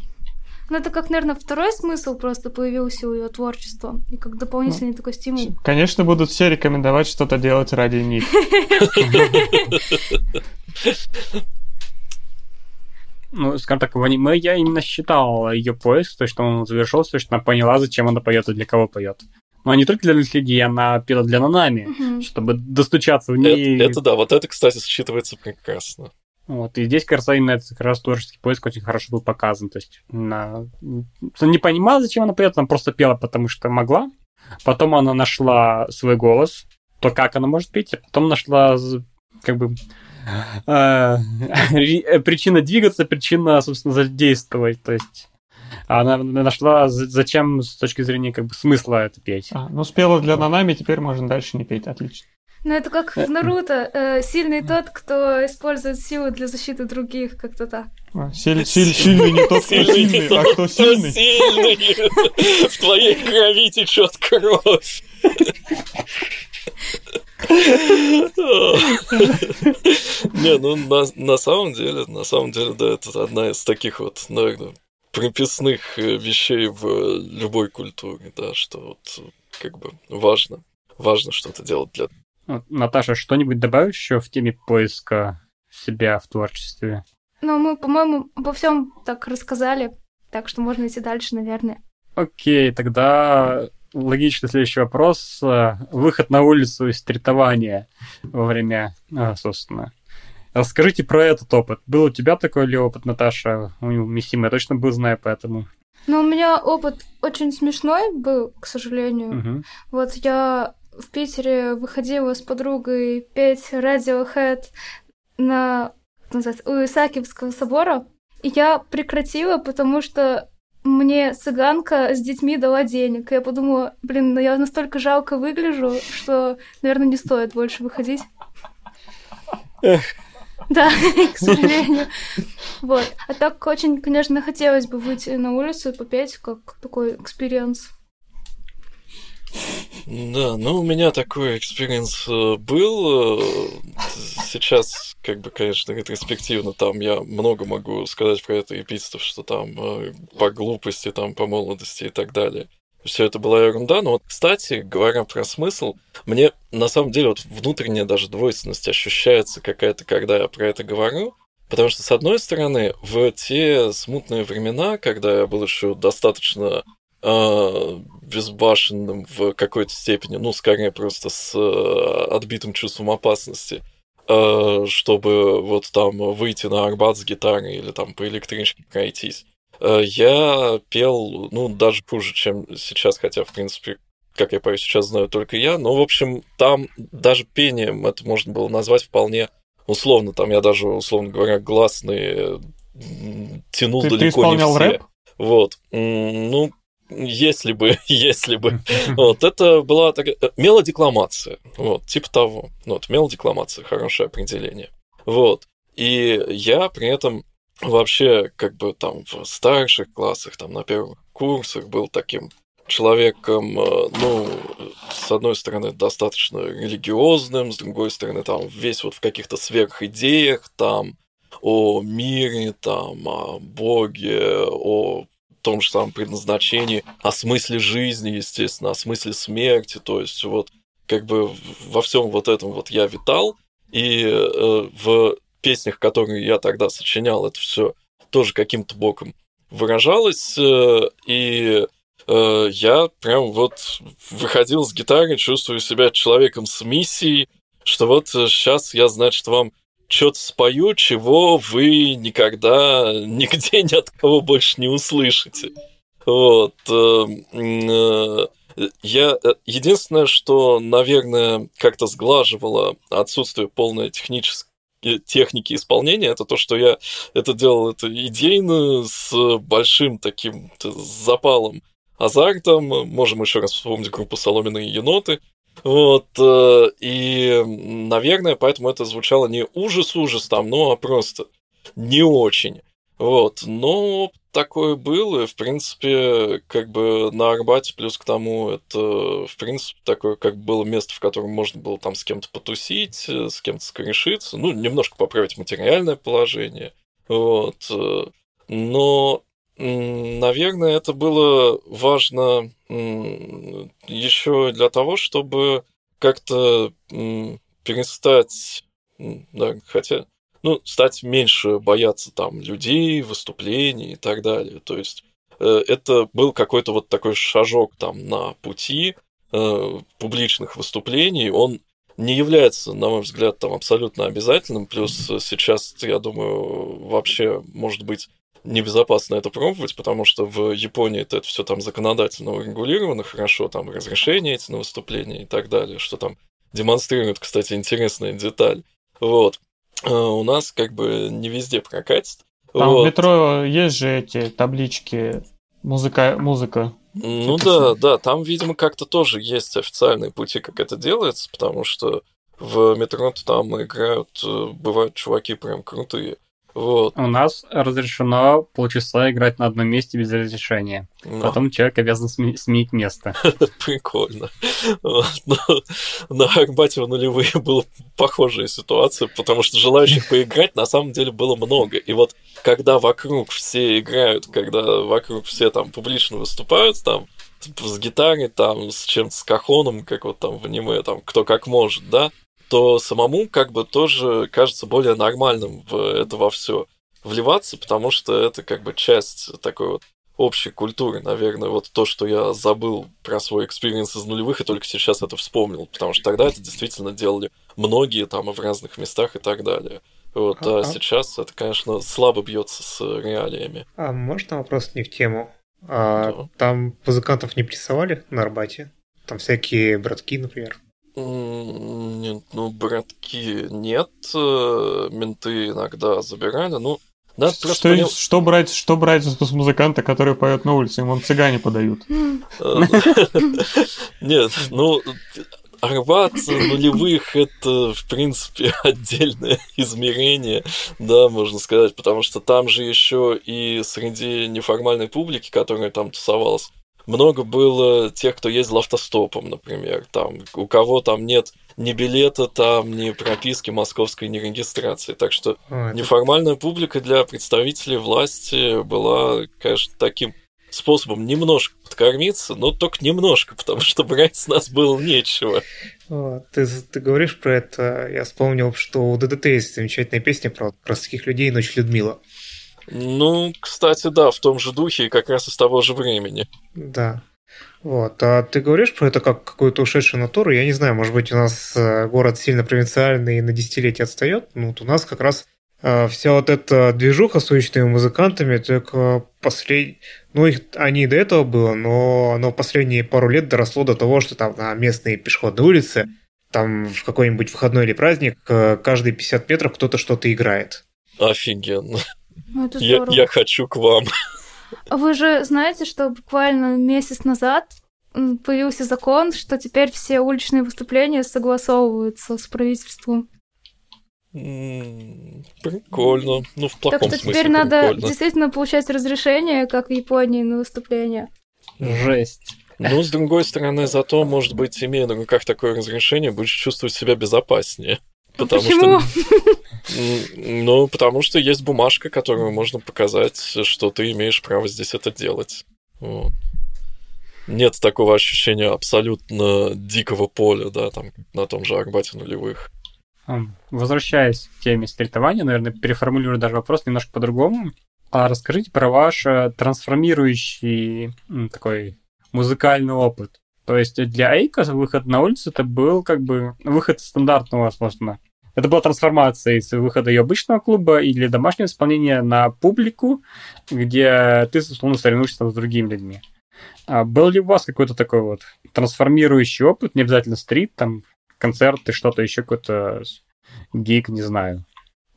F: Ну, это как, наверное, второй смысл просто появился у ее творчества. И как дополнительный такой стимул.
E: Конечно, будут все рекомендовать что-то делать ради них.
A: Ну, скажем так, в аниме я именно считал ее поиск, то есть, что он завершился, то есть она поняла, зачем она поет и для кого поет. Но не только для людей, она пела для Нанами,
F: Мгм.
A: чтобы достучаться в
C: Это,
A: ней.
C: это да, вот это, кстати, считывается прекрасно.
A: Вот, и здесь, кажется, именно этот как раз творческий поиск очень хорошо был показан. То есть она не понимала, зачем она поет, она просто пела, потому что могла. Потом она нашла свой голос, то, как она может петь, а потом нашла как бы [LAUGHS] ри- э, причина двигаться, причина, собственно, задействовать. То есть она нашла, зачем с точки зрения как бы смысла это петь.
E: А, ну, спела для Нанами, теперь можно дальше не петь. Отлично.
F: Ну, это как в Наруто. э, сильный тот, кто использует силу для защиты других, как-то так.
E: А, силь- силь- сильный не тот, кто сильный, а кто сильный.
C: сильный. В твоей крови течет кровь. Не, ну на, на самом деле, на самом деле, да, это одна из таких вот, наверное, прописных э, вещей в э, любой культуре, да, что вот э, как бы важно, важно что-то делать для
A: Наташа, что-нибудь добавишь еще в теме поиска себя в творчестве?
F: Но мы, по-моему, обо всем так рассказали. Так что можно идти дальше, наверное.
A: Окей, тогда логичный следующий вопрос. Э, Выход на улицу и стритование во время, э, собственно. Расскажите про этот опыт. Был у тебя такой ли опыт, Наташа? У Мисимы я точно был, знаю, поэтому.
F: Но у меня опыт очень смешной был, к сожалению.
A: Мгм.
F: Вот я в Питере выходила с подругой петь Radiohead на называется, у Исаакиевского собора. И я прекратила, потому что мне цыганка с детьми дала денег. И я подумала, блин, ну я настолько жалко выгляжу, что, наверное, не стоит больше выходить. Да, [LAUGHS] к сожалению. Вот. А так очень, конечно, хотелось бы выйти на улицу и попеть, как такой экспириенс.
C: Да, ну у меня такой experience э, был. э, Сейчас, как бы, конечно, ретроспективно, там я много могу сказать про это эпитетов, что там э, по глупости, там по молодости и так далее. Все это была ерунда, но вот, кстати, говоря про смысл, мне на самом деле вот внутренняя даже двойственность ощущается какая-то, когда я про это говорю, потому что, с одной стороны, в те смутные времена, когда я был еще достаточно безбашенным в какой-то степени, ну, скорее просто с э, отбитым чувством опасности, э, чтобы вот там выйти на Арбат с гитарой или там по электричке пройтись. Э, я пел, ну, даже хуже, чем сейчас, хотя, в принципе, как я пою сейчас, знаю только я. Но, в общем, там даже пением это можно было назвать вполне условно. Там я даже, условно говоря, гласные тянул
E: Ты- ты
C: далеко не
E: исполнял
C: все.
E: рэп?
C: Вот. Ну, если бы, [LAUGHS] если бы. [LAUGHS] Вот, это была такая э, мелодекламация. Вот, типа того. Вот, мелодекламация, хорошее определение. Вот. И я при этом вообще, как бы там в старших классах, там на первых курсах был таким человеком, э, ну, с одной стороны, достаточно религиозным, с другой стороны, там весь вот в каких-то сверхидеях, там о мире, там о Боге, о том же самом предназначении, о смысле жизни, естественно, о смысле смерти, то есть вот как бы во всем вот этом вот я витал, и э, в песнях, которые я тогда сочинял, это все тоже каким-то боком выражалось, э, и э, я прям вот выходил с гитарой, чувствую себя человеком с миссией, что вот сейчас я, значит, вам что-то спою, чего вы никогда [LAUGHS] нигде ни от кого больше не услышите. Вот. э, м, э, Я э, единственное, что, наверное, как-то сглаживало отсутствие полной технической техники исполнения, это то, что я это делал это идейно, с большим таким запалом, азартом. Можем еще раз вспомнить группу «Соломенные еноты». Вот, э, и, наверное, поэтому это звучало не ужас-ужас там, ну, а просто не очень. Вот, но такое было, и, в принципе, как бы на Арбате, плюс к тому, это, в принципе, такое, как было место, в котором можно было там с кем-то потусить, э, с кем-то скорешиться, ну, немножко поправить материальное положение, вот. э, Но, наверное, это было важно еще для того, чтобы как-то перестать, да, хотя, ну, стать меньше бояться там людей, выступлений и так далее. То есть э, это был какой-то вот такой шажок там на пути э, публичных выступлений. Он не является, на мой взгляд, там абсолютно обязательным. Плюс сейчас, я думаю, вообще может быть небезопасно это пробовать, потому что в Японии это все там законодательно урегулировано хорошо, там разрешение эти на выступления и так далее, что там демонстрирует, кстати, интересная деталь. Вот. А у нас как бы не везде прокатит.
E: Там
C: вот.
E: в метро есть же эти таблички музыка, музыка.
C: Ну да, да, там, видимо, как-то тоже есть официальные пути, как это делается, потому что в метро там играют, э, бывают чуваки прям крутые. Вот.
A: У нас разрешено полчаса играть на одном месте без разрешения.
C: Ну,
A: Потом человек обязан сме- сменить место. [LAUGHS]
C: Прикольно. Но на Арбате в нулевые была похожая ситуация, потому что желающих [LAUGHS] поиграть на самом деле было много. И вот когда вокруг все играют, когда вокруг все там публично выступают, там типа, с гитарой, там, с чем-то, с кахоном, как вот там в аниме, там, кто как может, да, то самому как бы тоже кажется более нормальным в это во все вливаться, потому что это как бы часть такой вот общей культуры, наверное, вот то, что я забыл про свой experience из нулевых, и только сейчас это вспомнил, потому что тогда это действительно делали многие там и в разных местах и так далее. Вот, а
B: А-а.
C: сейчас это, конечно, слабо бьется с реалиями.
B: А можно вопрос не в тему? А,
C: Да.
B: Там музыкантов не прессовали на Арбате? Там всякие братки, например.
C: Нет, ну, братки, нет, э, менты иногда забирали, ну, просто
E: Что,
C: поним-
E: что брать, что брать с музыканта, который поет на улице? Он цыгане подают.
C: Э, [LAUGHS] Нет, ну, Арбат нулевых это, в принципе, [LAUGHS] отдельное измерение, да, можно сказать, потому что там же еще и среди неформальной публики, которая там тусовалась, много было тех, кто ездил автостопом, например, там, у кого там нет ни билета, там, ни прописки московской, ни регистрации. Так что
B: А, это-
C: неформальная публика для представителей власти была, конечно, таким способом немножко подкормиться, но только немножко, потому что брать с нас было нечего.
B: Ты, ты говоришь про это, я вспомнил, что у ДДТ есть замечательная песня про простых людей «Ночь Людмила».
C: Ну, кстати, да, в том же духе и как раз из того же времени.
B: Да. Вот. А ты говоришь про это как какую-то ушедшую натуру? Я не знаю, может быть, у нас э, город сильно провинциальный и на десятилетие отстает. Ну, вот у нас как раз э, вся вот эта движуха с уличными музыкантами, только послед... Ну, их, они и до этого было, но оно последние пару лет доросло до того, что там на местные пешеходные улицы, там в какой-нибудь выходной или праздник, э, каждые 50 метров кто-то что-то играет.
C: Офигенно.
F: Ну, это
C: Я, я хочу к вам.
F: А Вы же знаете, что буквально месяц назад появился закон, что теперь все уличные выступления согласовываются с правительством.
C: Прикольно. Ну, в
F: Так
C: плохом
F: что
C: смысле
F: теперь надо
C: прикольно.
F: действительно получать разрешение, как в Японии, на выступление.
A: Жесть.
C: Ну, с другой стороны, зато, может быть, имея на руках такое разрешение, будешь чувствовать себя безопаснее.
F: А
C: Потому
F: почему?
C: что Ну, потому что есть бумажка, которую можно показать, что ты имеешь право здесь это делать. Вот. Нет такого ощущения абсолютно дикого поля, да, там на том же Арбате нулевых.
A: Ам, Возвращаясь к теме стритования, наверное, переформулирую даже вопрос немножко по-другому. А расскажите про ваш э, трансформирующий такой музыкальный опыт. То есть для Эйка выход на улицу это был как бы выход стандартного, возможно. Это была трансформация из выхода ее обычного клуба или домашнего исполнения на публику, где ты, условно, соревнуешься с другими людьми. А был ли у вас какой-то такой вот трансформирующий опыт, не обязательно стрит, там, концерты, что-то еще, какой-то гик, не знаю.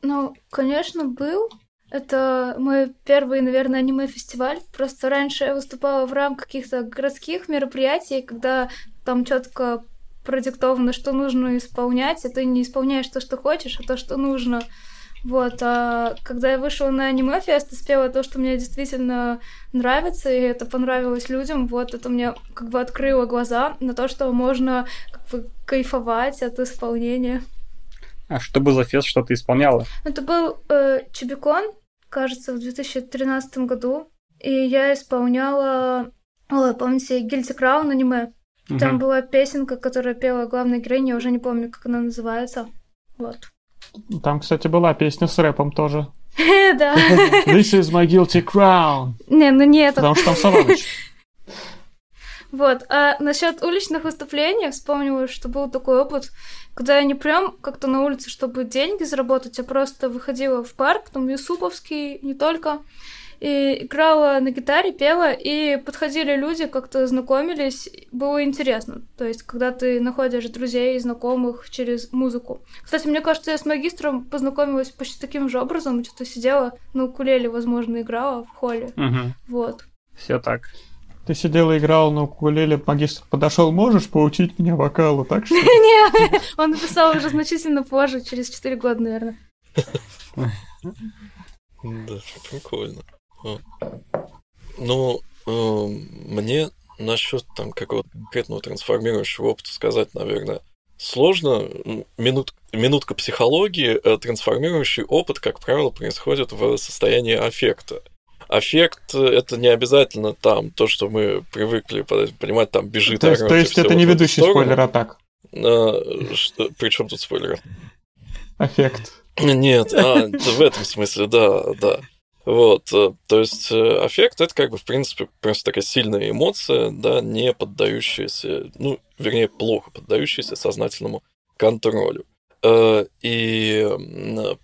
F: Ну, конечно, был. Это мой первый, наверное, аниме-фестиваль. Просто раньше я выступала в рамках каких-то городских мероприятий, когда там четко продиктовано, что нужно исполнять, и ты не исполняешь то, что хочешь, а то, что нужно. Вот, а когда я вышла на аниме-фест и спела то, что мне действительно нравится, и это понравилось людям, вот это мне как бы открыло глаза на то, что можно как бы кайфовать от исполнения.
A: А что был за фест, что ты исполняла?
F: Это был э, Чебикон, кажется, в 2013 году. и я исполняла... Ой, помните, Guilty Crown аниме? Там
A: Мгм.
F: была песенка, которая пела главная героиня, я уже не помню, как она называется. Вот.
E: Там, кстати, была песня с рэпом тоже. [LAUGHS]
F: Да.
E: This is my guilty crown.
F: Не, ну не это.
E: Потому что там Саваныч. [LAUGHS]
F: Вот. А насчет уличных выступлений вспомнила, что был такой опыт, когда я не прям как-то на улице, чтобы деньги заработать, а просто выходила в парк, там Юсуповский, не только, и играла на гитаре, пела, и подходили люди, как-то знакомились, было интересно. То есть, когда ты находишь друзей и знакомых через музыку. Кстати, мне кажется, я с магистром познакомилась почти таким же образом, что-то сидела на укулеле, возможно, играла в холле.
A: Мгм.
F: Вот.
A: Все так.
E: Ты сидела, играла на укулеле, магистр подошел, можешь поучить меня вокалу, так что? [LAUGHS]
F: Не, он написал уже значительно позже, через 4 года, наверное. [LAUGHS]
C: Да, прикольно. А. Ну, эм, мне насчет там какого-то конкретного трансформирующего опыта сказать, наверное, сложно. Минут, минутка психологии. Э, Трансформирующий опыт, как правило, происходит в состоянии аффекта. Аффект — это не обязательно там то, что мы привыкли понимать, там бежит,
E: То есть, то есть это не ведущий спойлер.
C: А, что- При чем тут спойлер?
E: Аффект.
C: Нет, а, в этом смысле, да, да. Вот, э, то есть э, аффект это как бы, в принципе, просто такая сильная эмоция, да, не поддающаяся, ну, вернее, плохо поддающаяся сознательному контролю. Э, И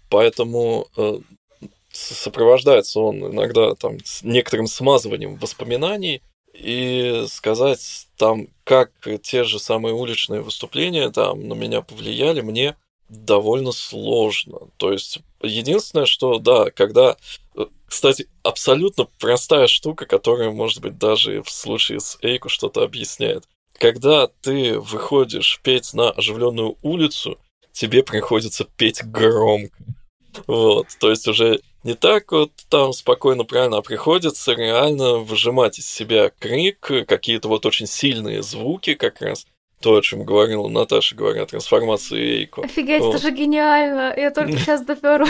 C: поэтому сопровождается он иногда там с некоторым смазыванием воспоминаний, и сказать там, как те же самые уличные выступления там на меня повлияли, мне довольно сложно. То есть, единственное, что, да, когда... э, Кстати, абсолютно простая штука, которая, может быть, даже в случае с Эйку что-то объясняет. Когда ты выходишь петь на оживленную улицу, тебе приходится петь громко. Вот, то есть уже не так вот там спокойно, правильно, а приходится реально выжимать из себя крик, какие-то вот очень сильные звуки как раз, то, о чем говорила Наташа, говоря о трансформации Эйко.
F: Офигеть,
C: Вот.
F: это же гениально. Я только сейчас доперла.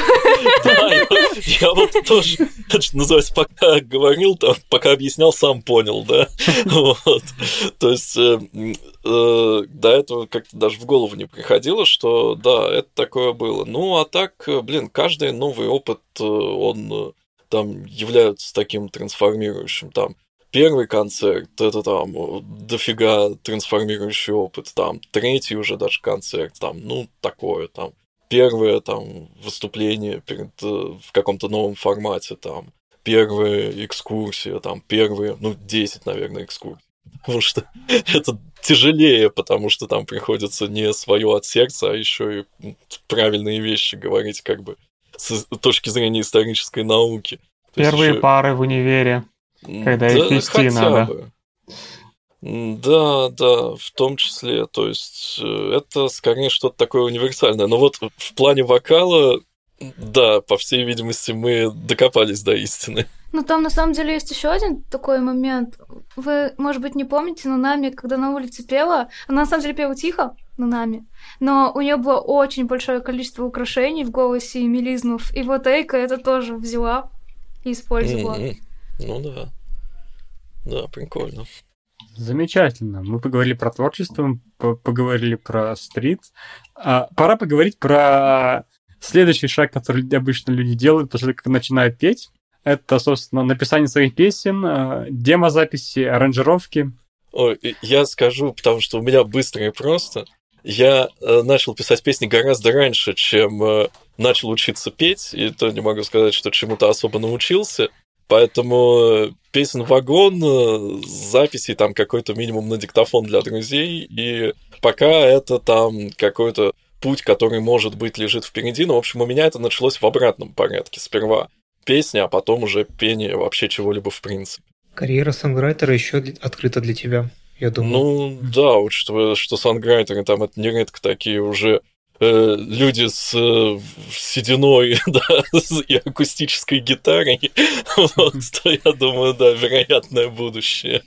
C: Да, я, вот тоже, что называется, пока говорил, пока объяснял, сам понял, да. Вот. То есть э, э, до этого как-то даже в голову не приходило, что да, это такое было. Ну, а так, э, блин, каждый новый опыт, он там является таким трансформирующим, там, Первый концерт это там дофига трансформирующий опыт, там третий уже даже концерт, там, ну, такое, там, первое там выступление перед, э, в каком-то новом формате, там, первая экскурсия, там, первые, ну, 10, наверное, экскурсий. [LAUGHS] Потому что это тяжелее, потому что там приходится не свое от сердца, а еще и правильные вещи говорить, как бы, с точки зрения исторической науки. То
E: Первые
C: ещё-
E: пары в универе. Когда их вести
C: хотя
E: надо.
C: бы. Да, да, в том числе. То есть э, это скорее что-то такое универсальное. Но вот в плане вокала, да, по всей видимости, мы докопались до истины.
F: Ну, там на самом деле есть еще один такой момент. Вы, может быть, не помните, но Нами, когда на улице пела, она на самом деле пела тихо, на Нами, но у нее было очень большое количество украшений в голосе и мелизмов, и вот Эйка это тоже взяла и использовала.
C: М, Ну да. Да, прикольно.
A: Замечательно. Мы поговорили про творчество, поговорили про стрит. А, пора поговорить про следующий шаг, который обычно люди делают после того, как начинают петь. Это, собственно, написание своих песен, э, демозаписи, аранжировки.
C: Ой, я скажу, потому что у меня быстро и просто. Я э, начал писать песни гораздо раньше, чем э, начал учиться петь, и то не могу сказать, что чему-то особо научился. Поэтому э, песен вагон, э, записей там какой-то минимум на диктофон для друзей, и пока это там какой-то путь, который, может быть, лежит впереди, но, в общем, у меня это началось в обратном порядке. Сперва песня, а потом уже пение вообще чего-либо в принципе.
B: Карьера сонграйтера еще открыта для тебя, я думаю.
C: Ну да, учитывая, что санграйтеры там это нередко такие уже люди с э, сединой, [LAUGHS] да, с- и акустической гитарой, [LAUGHS] вот, то я думаю, да, вероятное будущее.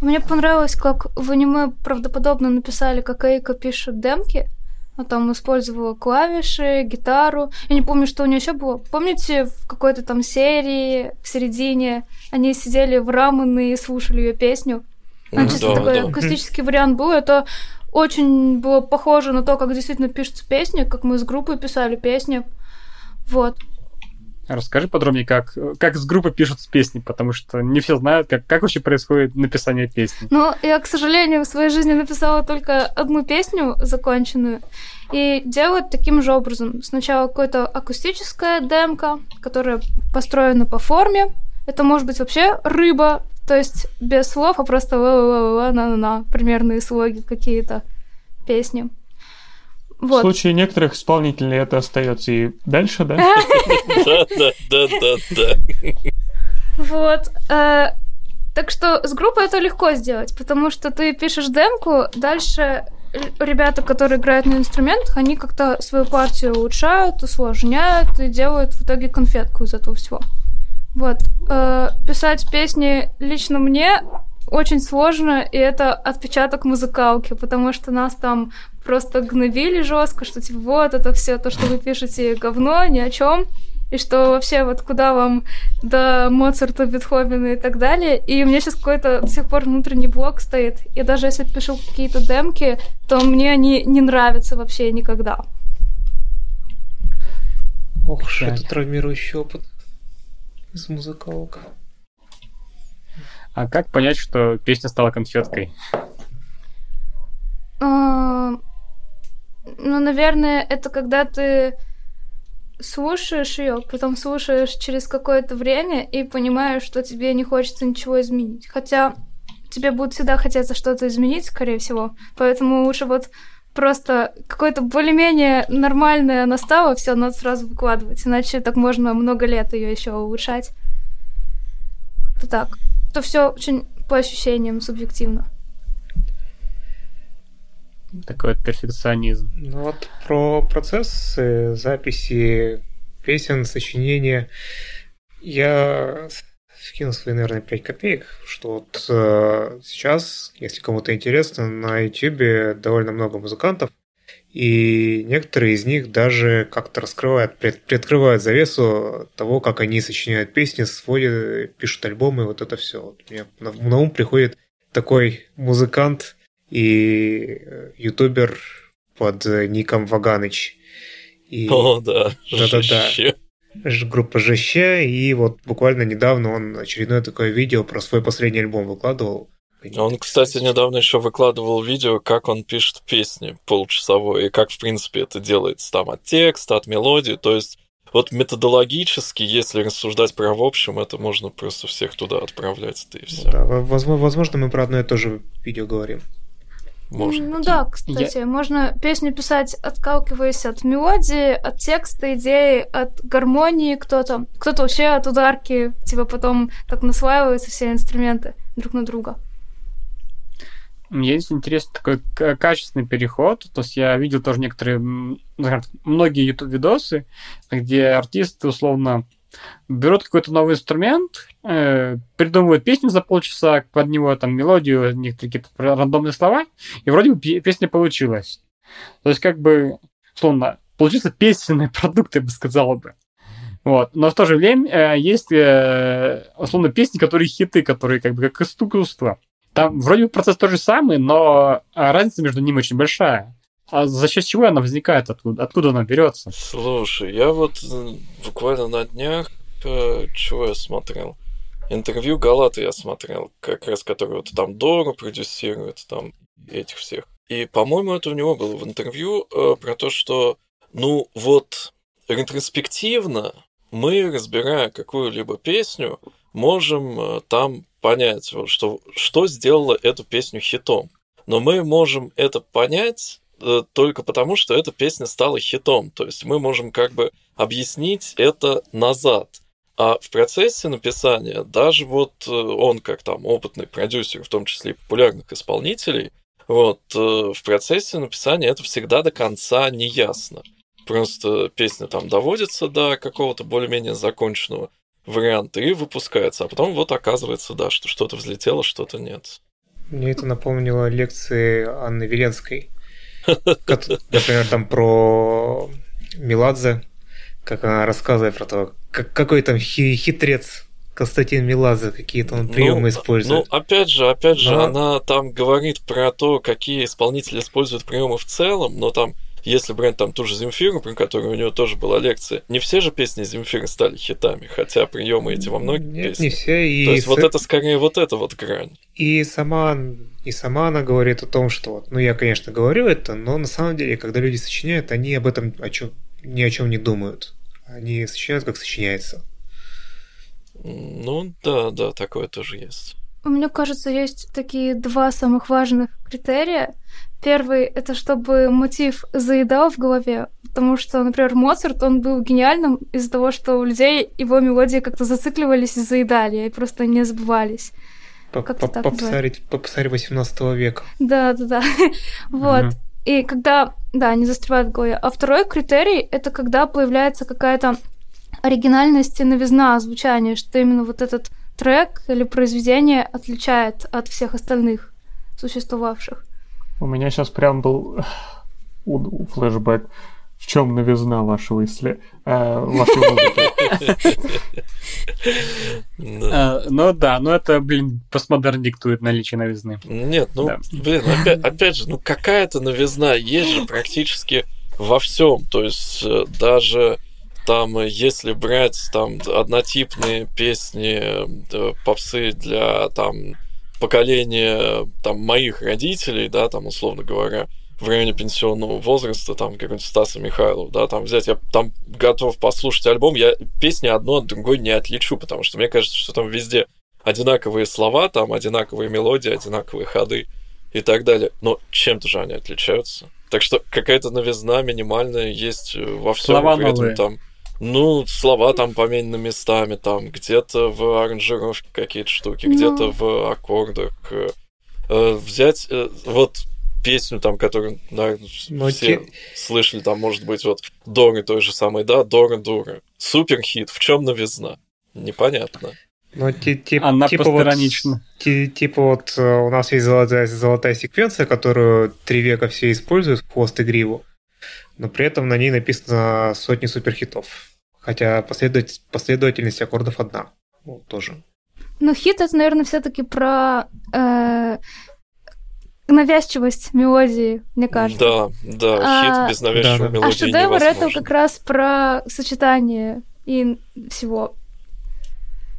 F: Мне понравилось, как в аниме правдоподобно написали, как Эйка пишет демки. Она там использовала клавиши, гитару. Я не помню, что у нее еще было. Помните, в какой-то там серии в середине они сидели в Раманы и слушали ее песню? Там
C: Мгм,
F: чисто
C: да,
F: такой
C: да.
F: акустический вариант был. Это очень было похоже на то, как действительно пишутся песни, как мы с группой писали песни. Вот.
A: Расскажи подробнее, как, как с группы пишутся песни, потому что не все знают, как, как вообще происходит написание песни.
F: Но я, к сожалению, в своей жизни написала только одну песню законченную. И делают таким же образом. Сначала какая-то акустическая демка, которая построена по форме. Это может быть вообще рыба, то есть без слов, а просто ла-ла-ла-ла, на-на-на, примерные слоги какие-то песни.
E: В
F: Вот.
E: случае некоторых исполнителей это остается и дальше, да?
C: Да, да, да, да, да.
F: Вот. э, так что с группой это легко сделать, потому что ты пишешь демку, дальше ребята, которые играют на инструментах, они как-то свою партию улучшают, усложняют и делают в итоге конфетку из этого всего. Вот. Э, писать песни лично мне очень сложно, и это отпечаток музыкалки, потому что нас там просто гнобили жестко, что типа вот это все то, что вы пишете, говно, ни о чем. И что вообще вот куда вам до Моцарта, Бетховена и так далее. И у меня сейчас какой-то до сих пор внутренний блок стоит. И даже если пишу какие-то демки, то мне они не нравятся вообще никогда.
B: Ох
A: Жаль.
B: это травмирующий опыт из музыкалок.
A: А как понять, что песня стала конфеткой?
F: А, Ну, наверное, это когда ты слушаешь ее, потом слушаешь через какое-то время и понимаешь, что тебе не хочется ничего изменить. Хотя тебе будет всегда хотеться что-то изменить, скорее всего. Поэтому лучше вот просто какое-то более-менее нормальное настало, все надо сразу выкладывать. Иначе так можно много лет ее еще улучшать. Как-то так. То все очень по ощущениям субъективно.
A: Такой вот перфекционизм.
B: Ну вот про процесс записи песен, сочинения я скинул свои, наверное, 5 копеек, что вот э, сейчас, если кому-то интересно, на YouTube довольно много музыкантов, и некоторые из них даже как-то раскрывают, пред- приоткрывают завесу того, как они сочиняют песни, сводят, пишут альбомы, вот это все. Вот мне на, на ум приходит такой музыкант и э, ютубер под ником Ваганыч. И
C: О, да.
B: Да-да-да. Группа ЖЩ, и вот буквально недавно он очередное такое видео про свой последний альбом выкладывал.
C: Он, кстати, недавно еще выкладывал видео, как он пишет песни полчасовой, и как, в принципе, это делается там от текста, от мелодии. То есть, вот методологически, если рассуждать про в общем, это можно просто всех туда отправлять, да и все.
B: Да, во- возможно, возможно, мы про одно и то же видео говорим.
C: Может
F: Ну
C: быть.
F: да, кстати, можно песню писать, отталкиваясь от мелодии, от текста, идеи, от гармонии кто-то. Кто-то вообще от ударки, типа потом так наслаиваются все инструменты друг на друга.
A: Мне есть интересный такой качественный переход. То есть я видел тоже некоторые, многие YouTube-видосы, где артисты условно берут какой-то новый инструмент, э, придумывают песню за полчаса, под него там мелодию, некоторые какие-то рандомные слова, и вроде бы пе- песня получилась. То есть как бы, условно, получился песенный [LAUGHS] продукт, я бы сказал бы. Вот. Но в то же время э, есть, э, условно, песни, которые хиты, которые как бы как искусство. Там вроде бы процесс тот же самый, но а, разница между ними очень большая. А за счет чего она возникает? Откуда, откуда она берется?
C: Слушай, я вот э, буквально на днях, э, чего я смотрел? Интервью Галаты я смотрел, как раз который вот там Дору продюсирует, там этих всех. И, по-моему, это у него было в интервью э, про то, что, ну, вот ретроспективно мы, разбирая какую-либо песню, можем э, там понять, вот, что, что сделало эту песню хитом. Но мы можем это понять только потому, что эта песня стала хитом. То есть мы можем как бы объяснить это назад. А в процессе написания даже вот э, он, как там опытный продюсер, в том числе и популярных исполнителей, вот э, в процессе написания это всегда до конца не ясно. Просто песня там доводится до какого-то более-менее законченного варианта и выпускается. А потом вот оказывается, да, что что-то взлетело, что-то нет.
B: Мне это напомнило лекции Анны Веленской, Например, там про Меладзе, как она рассказывает про то, как, какой там хи- хитрец Константин Меладзе, какие-то он приемы
C: Ну,
B: использует.
C: Ну, опять же, опять же,
B: Но-
C: она там говорит про то, какие исполнители используют приемы в целом, но там, если брать там ту же Земфиру, про которую у нее тоже была лекция, не все же песни Земфиры стали хитами, хотя приемы эти во многих
B: Нет,
C: песнях.
B: не все. И,
C: То есть
B: с-
C: вот это скорее вот эта вот грань.
B: и сама и сама она говорит о том, что вот, ну я, конечно, говорю это, но на самом деле, когда люди сочиняют, они об этом о чем, ни о чем не думают. Они сочиняют, как сочиняется.
C: Ну да, да, такое тоже есть.
F: Мне кажется, есть такие два самых важных критерия. Первый — это чтобы мотив заедал в голове, потому что, например, Моцарт, он был гениальным из-за того, что у людей его мелодии как-то зацикливались и заедали, и просто не забывались.
B: Попсарь попсарь 18 века.
F: Да-да-да. [LAUGHS] Вот.
A: Мгм.
F: И когда, да, не застревают в голове. А второй критерий — это когда появляется какая-то оригинальность и новизна звучания, что именно вот этот трек или произведение отличает от всех остальных существовавших.
E: У меня сейчас прям был [SIGHS] флешбэк. В чем новизна вашего иссле... э, вашей музыки? [LAUGHS]
C: Да.
A: Э, Ну да, но это, блин, постмодерн диктует наличие новизны.
C: Нет, ну, блин, опять, же, ну какая-то новизна есть же практически во всем. То есть э, даже там, если брать там однотипные песни попсы для там поколения там моих родителей, да, там условно говоря, в районе пенсионного возраста, там какой-нибудь Стаса Михайлов, да, там взять, я там готов послушать альбом, я песни одну от другой не отличу, потому что мне кажется, что там везде одинаковые слова, там одинаковые мелодии, одинаковые ходы и так далее. Но чем-то же они отличаются. Так что какая-то новизна минимальная есть э, во всем.
A: Слова
C: при этом
A: новые.
C: там, ну, слова там поменены местами, там где-то в аранжировке какие-то штуки,
F: Ну.
C: где-то в аккордах. э, э, взять э, вот песню там, которую, наверное,
B: Но
C: все
B: те-
C: слышали, там, может быть, вот Доры той же самой, да, Дора Дура. Супер хит. В чем новизна? Непонятно.
B: Но ти- ти-
A: Она
B: типа вот,
A: постиронична.
B: ти- типа вот у нас есть золотая, золотая секвенция, которую три века все используют в хвост и гриву, но при этом на ней написано сотни суперхитов. Хотя последовательность аккордов одна. Ну, тоже.
F: Но хит — это, наверное, все таки про э, навязчивость мелодии, мне кажется.
C: Да, да,
F: А-
C: хит без навязчивой
B: Да, да.
C: мелодии
F: А шедевр — это
C: невозможен.
F: как раз про сочетание и всего.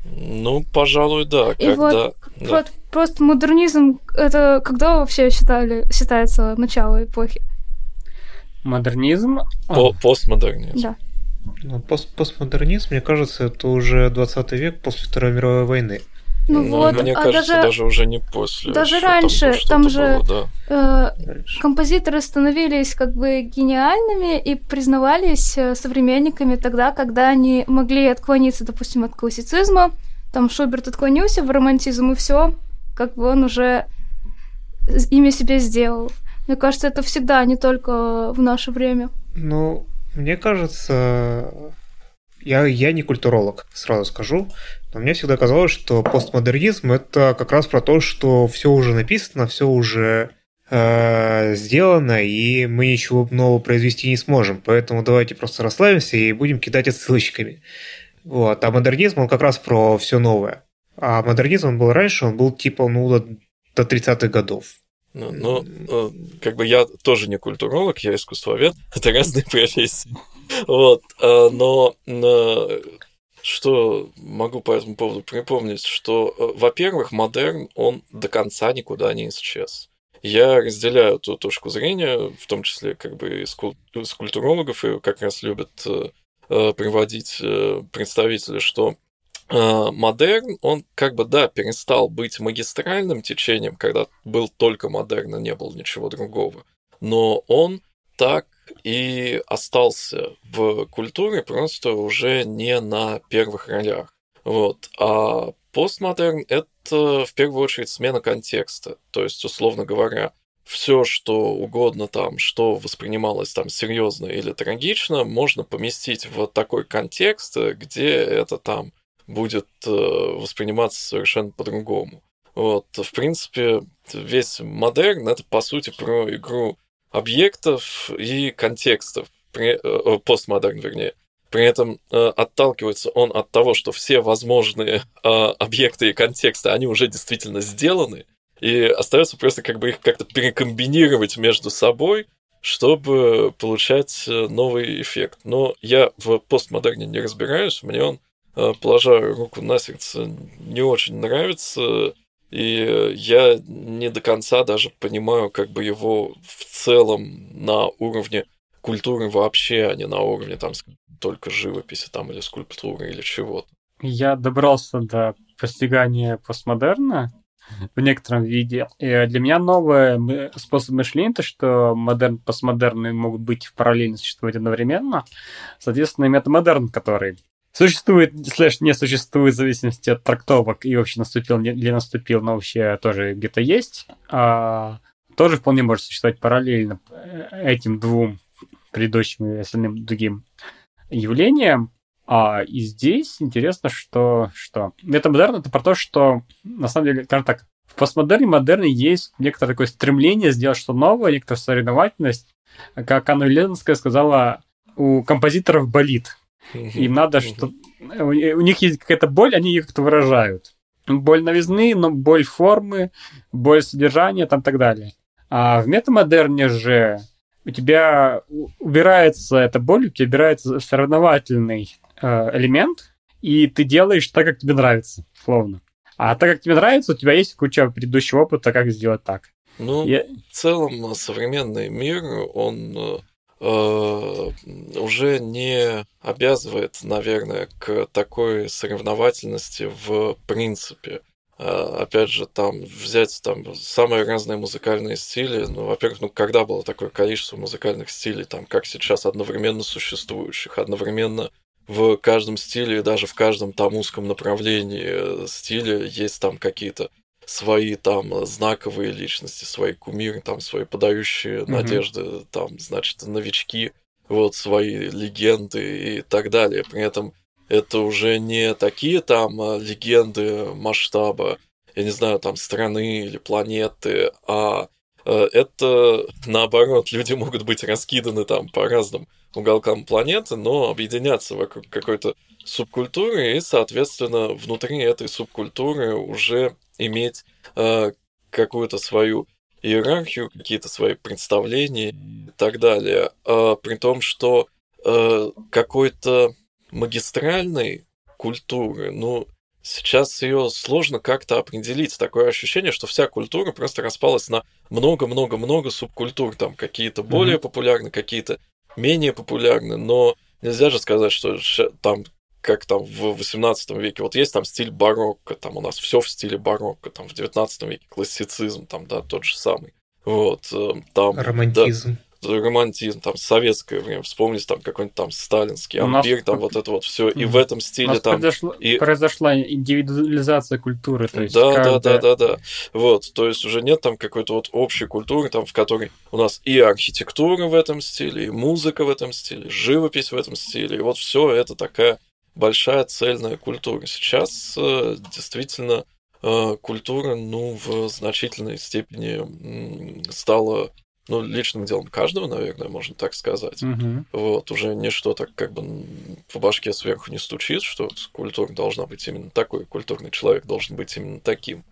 C: Ну, пожалуй, да.
F: И
C: когда...
F: вот
C: да.
F: Вот просто модернизм — это когда вообще считали, считается начало эпохи?
A: Модернизм.
C: По- постмодернизм.
F: Да.
B: Ну, пост- постмодернизм, мне кажется, это уже 20 век после Второй мировой войны.
F: Ну, вот,
C: мне
F: а
C: кажется,
F: даже,
C: даже... уже не после.
F: даже раньше,
C: что-то
F: там же-
C: было, да.
F: э,
B: Раньше.
F: композиторы становились как бы гениальными и признавались э, современниками тогда, когда они могли отклониться, допустим, от классицизма. Там Шуберт отклонился в романтизм, и все, как бы он уже имя себе сделал. Мне кажется, это всегда, не только в наше время.
B: Ну, мне кажется, я, я не культуролог, сразу скажу, но мне всегда казалось, что постмодернизм это как раз про то, что все уже написано, все уже э, сделано, и мы ничего нового произвести не сможем. Поэтому давайте просто расслабимся и будем кидать отсылочками. Вот. А модернизм, он как раз про все новое. А модернизм он был раньше, он был типа, ну, до, до 30-х годов.
C: Ну, ну, э, как бы я тоже не культуролог, я искусствовед, [LAUGHS] это разные профессии. Вот, э, но э, что могу по этому поводу припомнить, что, во-первых, модерн, он до конца никуда не исчез. Я разделяю эту точку зрения, в том числе как бы из, кул- из культурологов, и как раз любят приводить представители, что модерн, он как бы, да, перестал быть магистральным течением, когда был только модерн и не было ничего другого, но он так и остался в культуре просто уже не на первых ролях. Вот. А постмодерн — это в первую очередь смена контекста. То есть, условно говоря, все, что угодно там, что воспринималось там серьезно или трагично, можно поместить в такой контекст, где это там будет э, восприниматься совершенно по-другому. Вот, в принципе, весь модерн это по сути про игру объектов и контекстов, при- э, постмодерн, вернее. При этом э, отталкивается он от того, что все возможные э, объекты и контексты, они уже действительно сделаны, и остается просто как бы их как-то перекомбинировать между собой, чтобы получать э, новый эффект. Но я в постмодерне не разбираюсь, мне он, положа руку на сердце, не очень нравится, и я не до конца даже понимаю как бы его в целом на уровне культуры вообще, а не на уровне там только живописи там или скульптуры или чего-то.
A: Я добрался до постигания постмодерна в некотором виде. И для меня новый способ мышления, то, что модерн, постмодерны могут быть параллельно существовать одновременно. Соответственно, метамодерн, который существует, слэш не существует в зависимости от трактовок и вообще наступил или наступил, но вообще тоже где-то есть, а, тоже вполне может существовать параллельно э, этим двум предыдущим и остальным другим явлениям. А, и здесь интересно, что, что метамодерн это про то, что на самом деле, скажем так, в постмодерне, модерне есть некоторое такое стремление сделать что новое, некоторая соревновательность. Как Анна Ленская сказала, у композиторов болит. Им надо, что у, у них есть какая-то боль, они ее как-то выражают. Боль новизны, но боль формы, боль содержания, там так далее. А в метамодерне же у тебя убирается эта боль, у тебя убирается соревновательный э, элемент, и ты делаешь так, как тебе нравится, словно. А так, как тебе нравится, у тебя есть куча предыдущего опыта, как сделать так.
C: Ну,
A: Я-
C: в целом, э, современный мир, он э, э, уже не обязывает, наверное, к такой соревновательности в принципе. Э, Опять же, там взять там самые разные музыкальные стили. Ну, во-первых, ну когда было такое количество музыкальных стилей, там, как сейчас, одновременно существующих, одновременно в каждом стиле даже в каждом там узком направлении э, стиля есть там какие-то свои там знаковые личности, свои кумиры, там свои подающие
A: Мгм.
C: надежды, там, значит, новички, вот свои легенды и так далее. При этом это уже не такие там а, легенды масштаба, я не знаю, там страны или планеты, а э, это наоборот, люди могут быть раскиданы там по разным уголкам планеты, но объединяться вокруг какой-то субкультуры и, соответственно, внутри этой субкультуры уже иметь э, какую-то свою иерархию, какие-то свои представления и так далее. А, при том, что э, какой-то магистральной культуры, ну, сейчас ее сложно как-то определить. Такое ощущение, что вся культура просто распалась на много-много-много субкультур. Там какие-то более популярны, какие-то менее популярны, но нельзя же сказать, что там как там в 18 веке, вот есть там стиль барокко, там у нас все в стиле барокко, там в 19 веке классицизм, там, да, тот же самый. Вот, э, там,
B: Романтизм.
C: да, романтизм, там, советское время, вспомнить там какой-нибудь там сталинский
A: нас
C: ампир, там вот это вот все, и в этом
A: У
C: стиле
A: нас
C: там
A: произошло-
C: и-
A: произошла индивидуализация культуры. То есть
C: да, да,
A: каждая-
C: да, да, да. Вот, то есть уже нет там какой-то вот общей культуры, там, в которой у нас и архитектура в этом стиле, и музыка в этом стиле, и живопись в этом стиле, и вот все это такая большая цельная культура. Сейчас э, действительно э, культура, ну, в значительной степени стала, ну, личным делом каждого, наверное, можно так сказать.
A: Мгм.
C: Вот, уже ничто так как бы по башке сверху не стучит, что культура должна быть именно такой, культурный человек должен быть именно таким.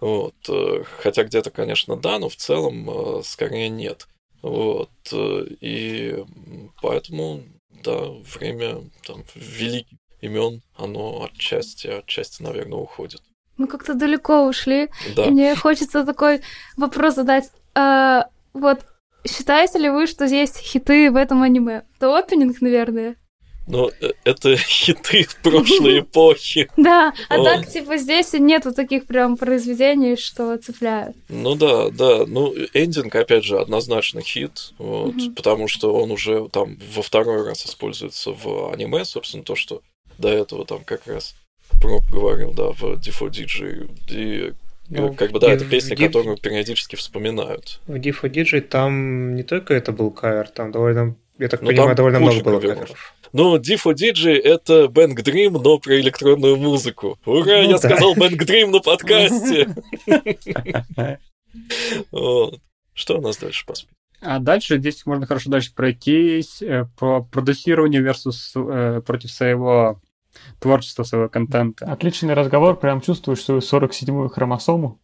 C: Вот, э, хотя где-то, конечно, да, но в целом скорее нет. Вот, и поэтому, да, время там великих имен, оно отчасти, отчасти, наверное, уходит.
F: Мы как-то далеко ушли.
C: Да.
F: И мне хочется такой вопрос задать. А, вот, считаете ли вы, что есть хиты в этом аниме? Это опенинг, наверное.
C: Но э, это [LAUGHS] хиты прошлой [LAUGHS] эпохи.
F: Да, а так, типа, здесь нету таких прям произведений, что цепляют.
C: Ну да, да. Ну, эндинг, опять же, однозначно хит, вот, потому что он уже там во второй раз используется в аниме, собственно, то, что до этого там как раз Проб говорил, да, в D4DJ. И
B: Ну,
C: как бы, да, это песня,
B: Div-
C: которую периодически вспоминают.
B: В Дифо Диджей там не только это был кавер, там довольно, я так
C: Ну,
B: понимаю, довольно много было
C: каверов.
B: каверов.
C: Ну, D4DJ — это Bang Dream, но про электронную музыку. Ура,
B: Ну
C: я
B: да.
C: сказал Bang Dream на подкасте! [LAUGHS] Что у нас дальше по списку?
A: А дальше здесь можно хорошо дальше пройтись э, по продюсированию versus э, против своего творчества, своего контента.
E: Отличный разговор, прям чувствуешь свою 47-ю хромосому.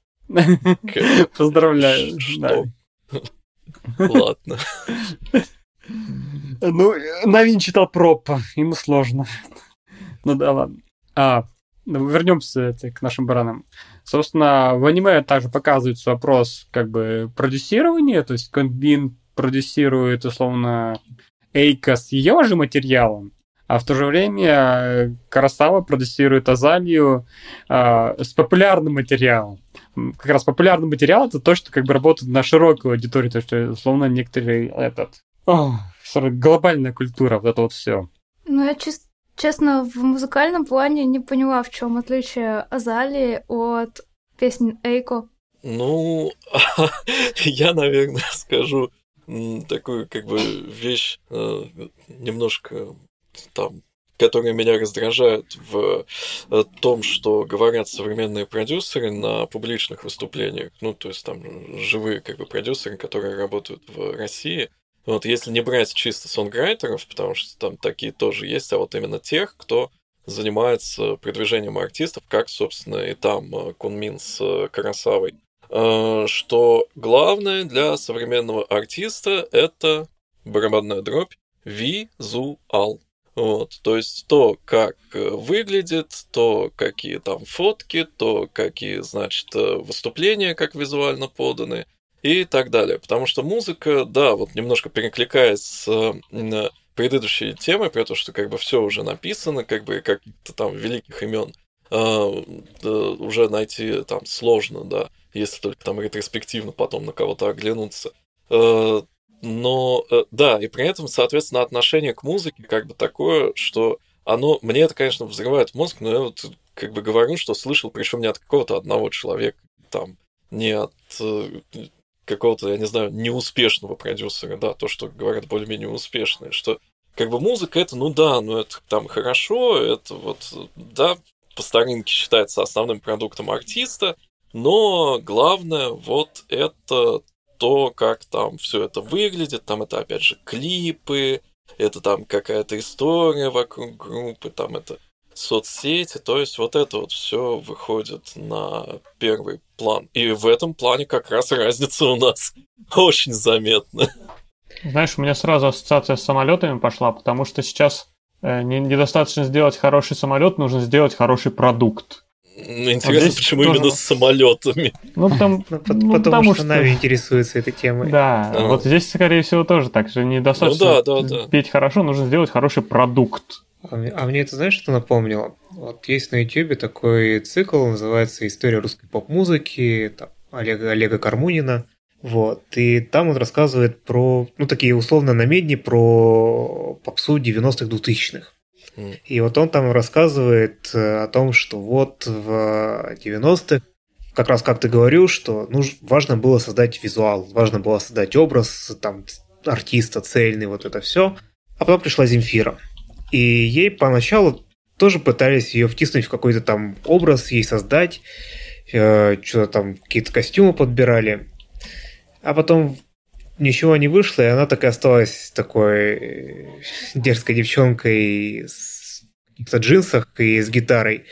A: Поздравляю.
C: Что? Ладно.
A: Ну, Навин читал пропа, ему сложно. Ну да, ладно. А, ну, вернемся к нашим баранам. Собственно, в аниме также показывается вопрос как бы продюсирования, то есть Конбин продюсирует, условно, Эйка с ее же материалом, а в то же время э, Карасава продюсирует Азалию э, с популярным материалом. Как раз популярный материал это то, что как бы работает на широкую аудиторию, то что условно некоторые этот о, глобальная культура, вот это вот все.
F: Ну, я чис- честно, в музыкальном плане не поняла, в чем отличие Азалии от песен Эйко.
C: Ну, [LAUGHS] я, наверное, [LAUGHS] скажу такую как бы вещь э, немножко там, которая меня раздражает в э, том, что говорят современные продюсеры на публичных выступлениях, ну, то есть там живые как бы продюсеры, которые работают в России. Вот, если не брать чисто сонграйтеров, потому что там такие тоже есть, а вот именно тех, кто занимается продвижением артистов, как, собственно, и там э, Кунмин с э, Карасавой, что главное для современного артиста это барабанная дробь визуал. Вот, то есть то, как э, выглядит, то, какие там фотки, то, какие, значит, э, выступления, как визуально поданы и так далее. Потому что музыка, да, вот немножко перекликаясь с э, предыдущей темой, про то, что как бы все уже написано, как бы каких-то там великих имен уже найти там сложно, да, если только там ретроспективно потом на кого-то оглянуться. Э, Но э, да, и при этом, соответственно, отношение к музыке как бы такое, что оно, мне это, конечно, взрывает мозг, но я вот как бы говорю, что слышал, причем не от какого-то одного человека, там, не от э, какого-то, я не знаю, неуспешного продюсера, да, то, что говорят более-менее успешные, что как бы музыка это, ну да, ну это там хорошо, это вот, да, по старинке считается основным продуктом артиста, но главное вот это то, как там все это выглядит, там это опять же клипы, это там какая-то история вокруг группы, там это соцсети, то есть вот это вот все выходит на первый план. И в этом плане как раз разница у нас [LAUGHS] очень заметна.
E: Знаешь, у меня сразу ассоциация с самолетами пошла, потому что сейчас э, не- недостаточно сделать хороший самолет, нужно сделать хороший продукт.
C: Ну, Интересно,
E: здесь
C: почему
E: тоже
C: именно с самолетами?
E: Ну, там,
B: Ну,
E: ну,
B: потому,
E: потому
B: что,
E: что-
B: Нави интересуется этой темой.
E: да,
C: А.
E: вот здесь, скорее всего, тоже так же. Недостаточно
C: Ну да, да, да.
E: петь хорошо, нужно сделать хороший продукт.
B: А мне, а мне это знаешь, что напомнило? Вот есть на Ютубе такой цикл, называется «История русской поп-музыки» там, Олега, Олега Кармунина. Вот. И там он рассказывает про, ну, такие условно намедни про попсу 90-х, 2000-х. И вот он там рассказывает э, о том, что вот в 90-х, как раз как ты говорил, что ну, важно было создать визуал, важно было создать образ там, артиста цельный, вот это все. А потом пришла Земфира. И ей поначалу тоже пытались ее втиснуть в какой-то там образ, ей создать, э, что-то там, какие-то костюмы подбирали. А потом ничего не вышло, и она так и осталась такой э, дерзкой девчонкой с каких-то джинсах и с гитарой.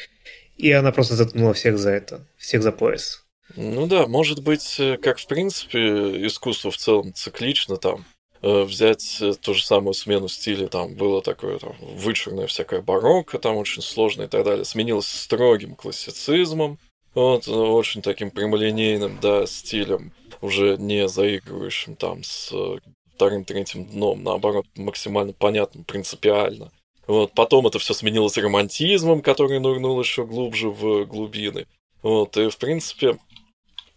B: И она просто заткнула всех за это, всех за пояс.
C: Ну да, может быть, э, как в принципе искусство в целом циклично там, э, взять ту же самую смену стиля, там было такое там вычурное всякое барокко, там очень сложно и так далее, сменилось строгим классицизмом, вот, очень таким прямолинейным, да, стилем, уже не заигрывающим там с э, вторым, третьим дном, наоборот, максимально понятным, принципиально. Вот, потом это все сменилось романтизмом, который нырнул еще глубже в глубины. Вот, и в принципе,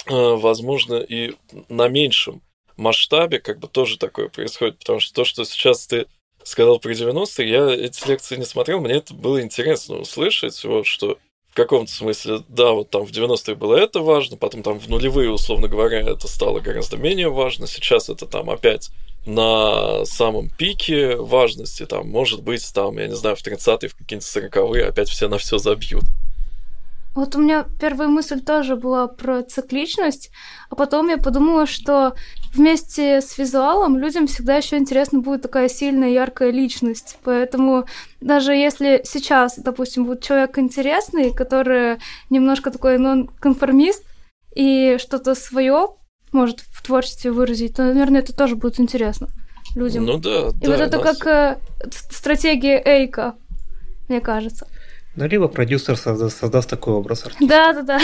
C: э, возможно, и на меньшем масштабе как бы тоже такое происходит, потому что то, что сейчас ты сказал про 90-е, я эти лекции не смотрел, мне это было интересно услышать, вот, что в каком-то смысле, да, вот там в 90-е было это важно, потом там в нулевые, условно говоря, это стало гораздо менее важно, сейчас это там опять на самом пике важности, там, может быть, там, я не знаю, в 30-е, в какие-нибудь 40-е опять все на все забьют.
F: Вот у меня первая мысль тоже была про цикличность, а потом я подумала, что вместе с визуалом людям всегда еще интересна будет такая сильная, яркая личность. Поэтому даже если сейчас, допустим, будет человек интересный, который немножко такой нон-конформист и что-то свое может в творчестве выразить, то, наверное, это тоже будет интересно людям.
C: Ну да,
F: и
C: да.
F: вот это
C: нас-
F: как э, стратегия Эйка, мне кажется.
B: Ну, либо продюсер созда- создаст такой образ артиста.
F: Да-да-да.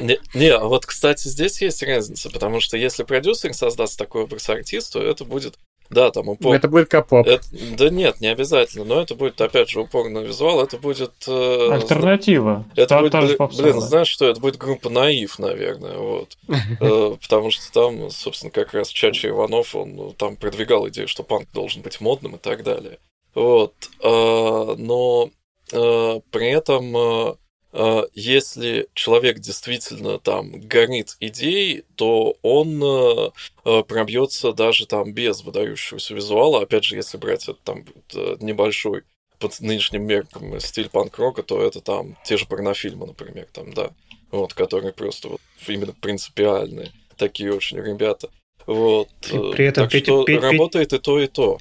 C: Не, не, а вот, кстати, здесь есть разница, потому что если продюсер создаст такой образ артисту, это будет, да, там упор...
A: Это будет капоп.
C: Это- да нет, не обязательно, но это будет, опять же, упор на визуал, это будет... э,
E: Альтернатива.
C: Это
E: Та-
C: будет,
E: та же
C: блин, знаешь что, это будет группа Наив, наверное, вот. [LAUGHS] Э, Потому что там, собственно, как раз Чача Иванов, он ну, там продвигал идею, что панк должен быть модным и так далее. Вот. Э, Но при этом, э, э, если человек действительно там горит идеей, то он э, э, пробьется даже там без выдающегося визуала. Опять же, если брать это там э, небольшой под нынешним меркам стиль панк-рока, то это там те же порнофильмы, например, там, да, вот, которые просто вот именно принципиальные, такие очень ребята. Вот.
B: При-
C: э,
B: этом
C: так
B: Петя-
C: что
B: Пе- Пе-
C: работает и то, и то.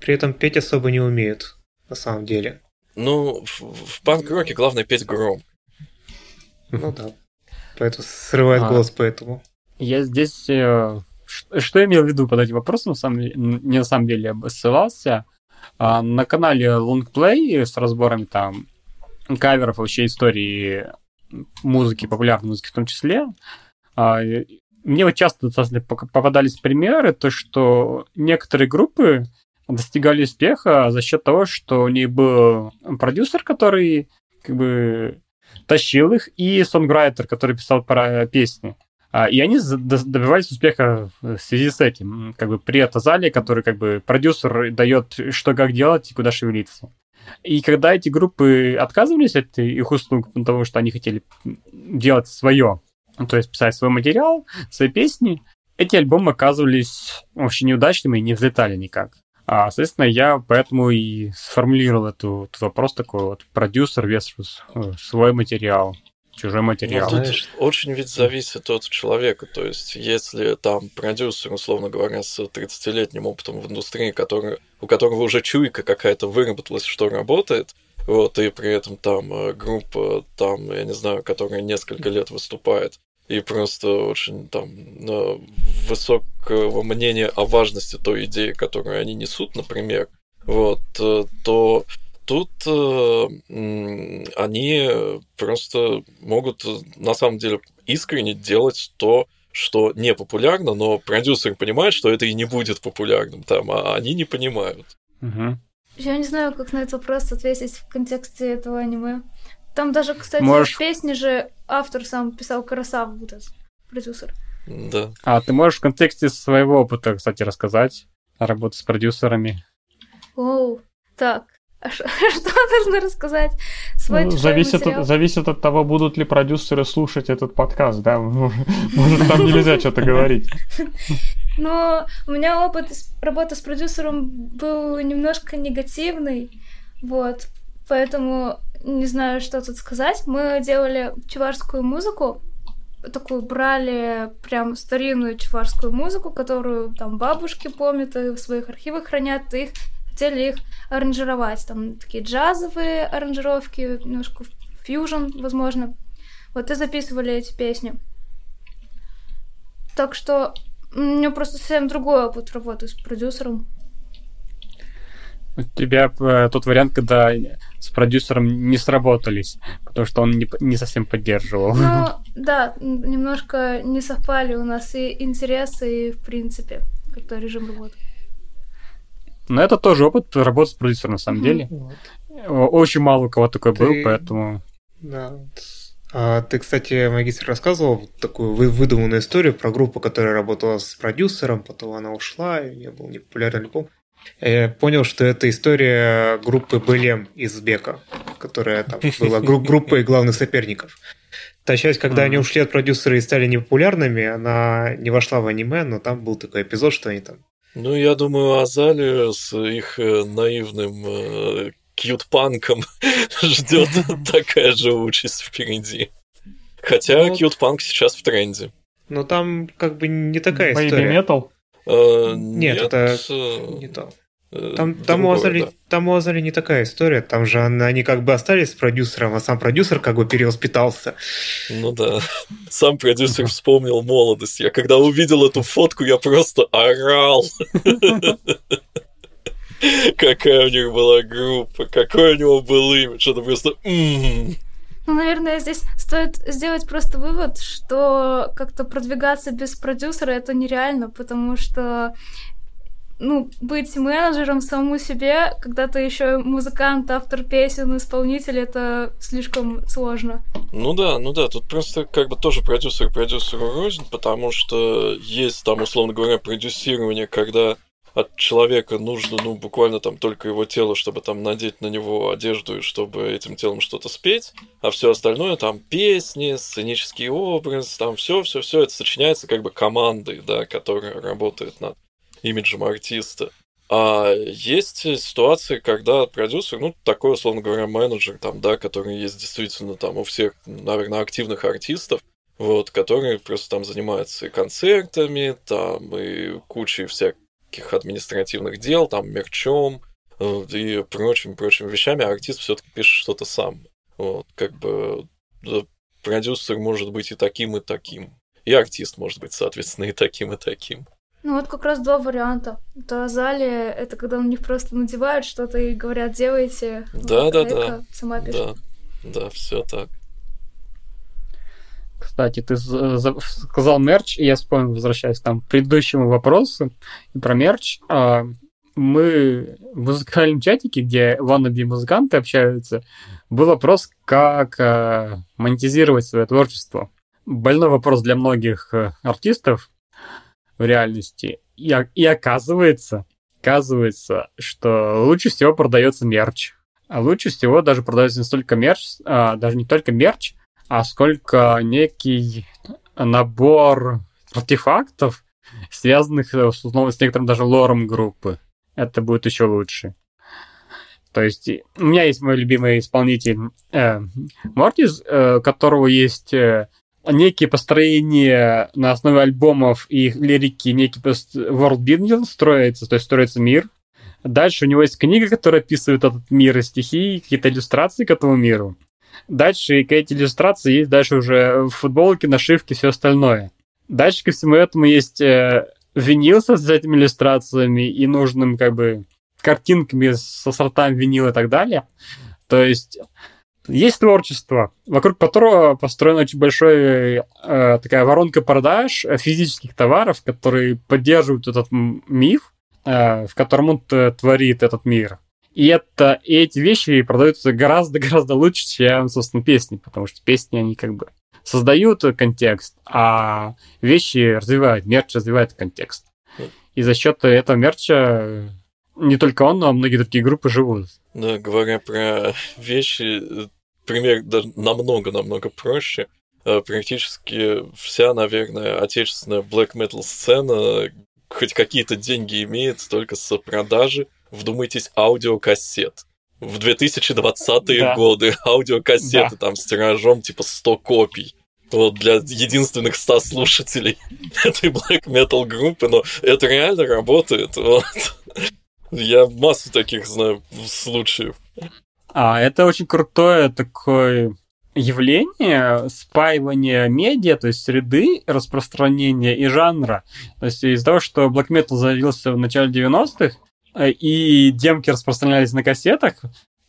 B: При этом петь особо не умеют, на самом деле.
C: Ну, в, в панк-роке главное петь гром.
B: Ну да. Поэтому срывает
A: А.
B: голос поэтому.
A: Я здесь... э, Что я имел в виду под этим вопросом, на самом не на самом деле, я ссылался. А, На канале Longplay с разборами там каверов, вообще истории музыки, популярной музыки в том числе, а, и мне вот часто достаточно попадались примеры, то, что некоторые группы достигали успеха за счет того, что у них был продюсер, который как бы тащил их, и сонграйтер, который писал про песни. А, И они добивались успеха в связи с этим. Как бы при Азале, который как бы продюсер дает, что как делать и куда шевелиться. И когда эти группы отказывались от их услуг, потому что они хотели делать свое, то есть писать свой материал, свои песни, эти альбомы оказывались вообще неудачными и не взлетали никак. А, соответственно, я поэтому и сформулировал эту, этот вопрос такой вот продюсер versus э, свой материал, чужой материал.
C: Ну, тут
B: знаешь.
C: очень ведь зависит от человека. То есть, если там продюсер, условно говоря, с 30-летним опытом в индустрии, который, у которого уже чуйка какая-то выработалась, что работает, вот, и при этом там э, группа, там, я не знаю, которая несколько лет выступает, и просто очень там э, высокого мнения о важности той идеи, которую они несут, например, вот, э, то тут э, они просто могут на самом деле искренне делать то, что не популярно, но продюсер понимает, что это и не будет популярным там, а они не понимают.
A: Мгм.
F: Я не знаю, как на этот вопрос ответить в контексте этого аниме. Там даже, кстати,
A: Можешь-
F: песни же автор сам писал Карасав, вот этот продюсер.
C: Да.
A: А ты можешь в контексте своего опыта, кстати, рассказать о работе с продюсерами?
F: Оу, так. А [LAUGHS] что нужно рассказать? Свой
E: Ну, зависит,
F: материал?
E: от, зависит от того, будут ли продюсеры слушать этот подкаст, да. [LAUGHS] Может, там нельзя что-то говорить. [LAUGHS]
F: Но у меня опыт работы с продюсером был немножко негативный, вот, поэтому не знаю, что тут сказать. Мы делали чувашскую музыку, такую брали прям старинную чувашскую музыку, которую там бабушки помнят и в своих архивах хранят, и их хотели их аранжировать. Там такие джазовые аранжировки, немножко фьюжн, возможно. Вот и записывали эти песни. Так что у меня просто совсем другой опыт работы с продюсером.
A: У тебя э, тот вариант, когда с продюсером не сработались, потому что он не, не совсем поддерживал.
F: Ну, [LAUGHS] да, немножко не совпали у нас и интересы, и в принципе, как-то режим работы.
A: Но это тоже опыт работы с продюсером, на самом
F: Мгм.
A: деле.
B: Вот.
A: Очень мало у кого такой был,
B: Ты-
A: поэтому...
B: Да. А ты, кстати, магистр рассказывал такую вы- выдуманную историю про группу, которая работала с продюсером, потом она ушла, и не был непопулярный альбом. Я понял, что это история группы БЛМ из Бека, которая там была гру- [LAUGHS] группой главных соперников. Та часть, когда они
A: Мгм.
B: ушли от продюсера и стали непопулярными, она не вошла в аниме, но там был такой эпизод, что они там
C: Ну, я думаю, Азали с их э, наивным э, кьют-панком [LAUGHS] ждет [LAUGHS] такая же участь впереди. Хотя
B: Ну,
C: Punk сейчас в тренде.
B: Но там как бы не такая
E: Baby
B: история.
E: Metal.
C: Э,
B: Нет, это Не то.
C: э,
B: Там, там, у
C: другое,
B: Азали,
C: да.
B: там у Азали не такая история. Там же они, они как бы остались с продюсером, а сам продюсер как бы перевоспитался.
C: Ну да. [LAUGHS] Сам продюсер вспомнил молодость. Я когда увидел эту фотку, я просто орал. [LAUGHS] Какая у них была группа, какой у него был имидж. Это просто...
F: Ну, наверное, здесь стоит сделать просто вывод, что как-то продвигаться без продюсера это нереально, потому что ну, быть менеджером самому себе, когда ты еще музыкант, автор песен, исполнитель, это слишком сложно.
C: Ну да, ну да, тут просто как бы тоже продюсер продюсеру рознь, потому что есть там, условно говоря, продюсирование, когда от человека нужно, ну, буквально там только его тело, чтобы там надеть на него одежду и чтобы этим телом что-то спеть, а все остальное там песни, сценический образ, там все, все, все это сочиняется как бы командой, да, которая работает над имиджем артиста. А есть ситуации, когда продюсер, ну, такой, условно говоря, менеджер, там, да, который есть действительно там у всех, наверное, активных артистов, вот, который просто там занимается и концертами, там, и кучей всяких административных дел, там, мерчом, э, и прочими-прочими вещами, а артист все-таки пишет что-то сам. Вот, как бы продюсер может быть и таким, и таким. И артист может быть, соответственно, и таким, и таким.
F: Ну вот как раз два варианта. Это Азалия, это когда на них просто надевают что-то и говорят, делайте.
C: Да,
F: Вот,
C: да,
F: а
C: да.
F: Сама пишет.
C: Да, да, все так.
A: Кстати, ты за- сказал мерч, и я вспомнил, возвращаясь там, к предыдущему вопросу про мерч. А, Мы в музыкальном чатике, где wannabe музыканты общаются, был вопрос, как а, монетизировать свое творчество. Больной вопрос для многих э, артистов в реальности. И, и оказывается, оказывается, что лучше всего продается мерч. А лучше всего даже продается не столько мерч, а, даже не только мерч, а сколько некий набор артефактов, связанных э, с, с некоторым даже лором группы. Это будет еще лучше. То есть у меня есть мой любимый исполнитель э, Мортис, э, которого есть э, некие построения на основе альбомов и их лирики, некий пост- world строится, то есть строится мир. Дальше у него есть книга, которая описывает этот мир и стихи, какие-то иллюстрации к этому миру. Дальше к эти иллюстрации есть дальше уже футболки, нашивки, все остальное. Дальше ко всему этому есть э, винил с этими иллюстрациями и нужным как бы картинками со сортами винила и так далее. То есть есть творчество, вокруг которого построена очень большая э, такая воронка продаж физических товаров, которые поддерживают этот миф, э, в котором он творит этот мир. И, это, и эти вещи продаются гораздо-гораздо [LAUGHS] лучше, чем, собственно, песни, потому что песни, они как бы создают контекст, а вещи развивают, мерч развивает контекст. И за счет этого мерча не только он, но и многие другие группы живут.
C: Да, говоря про вещи, пример намного-намного проще. Э, Практически вся, наверное, отечественная black metal сцена хоть какие-то деньги имеет только с продажи, вдумайтесь, аудиокассет. В 2020-е
A: Да.
C: годы аудиокассеты
A: Да.
C: там с тиражом типа 100 копий. Вот для единственных 100 слушателей [LAUGHS] этой black metal группы, но это реально работает. Вот. Я массу таких знаю случаев.
A: А это очень крутое такое явление спаивания медиа, то есть среды распространения и жанра. То есть из-за того, что Black Metal заявился в начале 90-х, э, и демки распространялись на кассетах,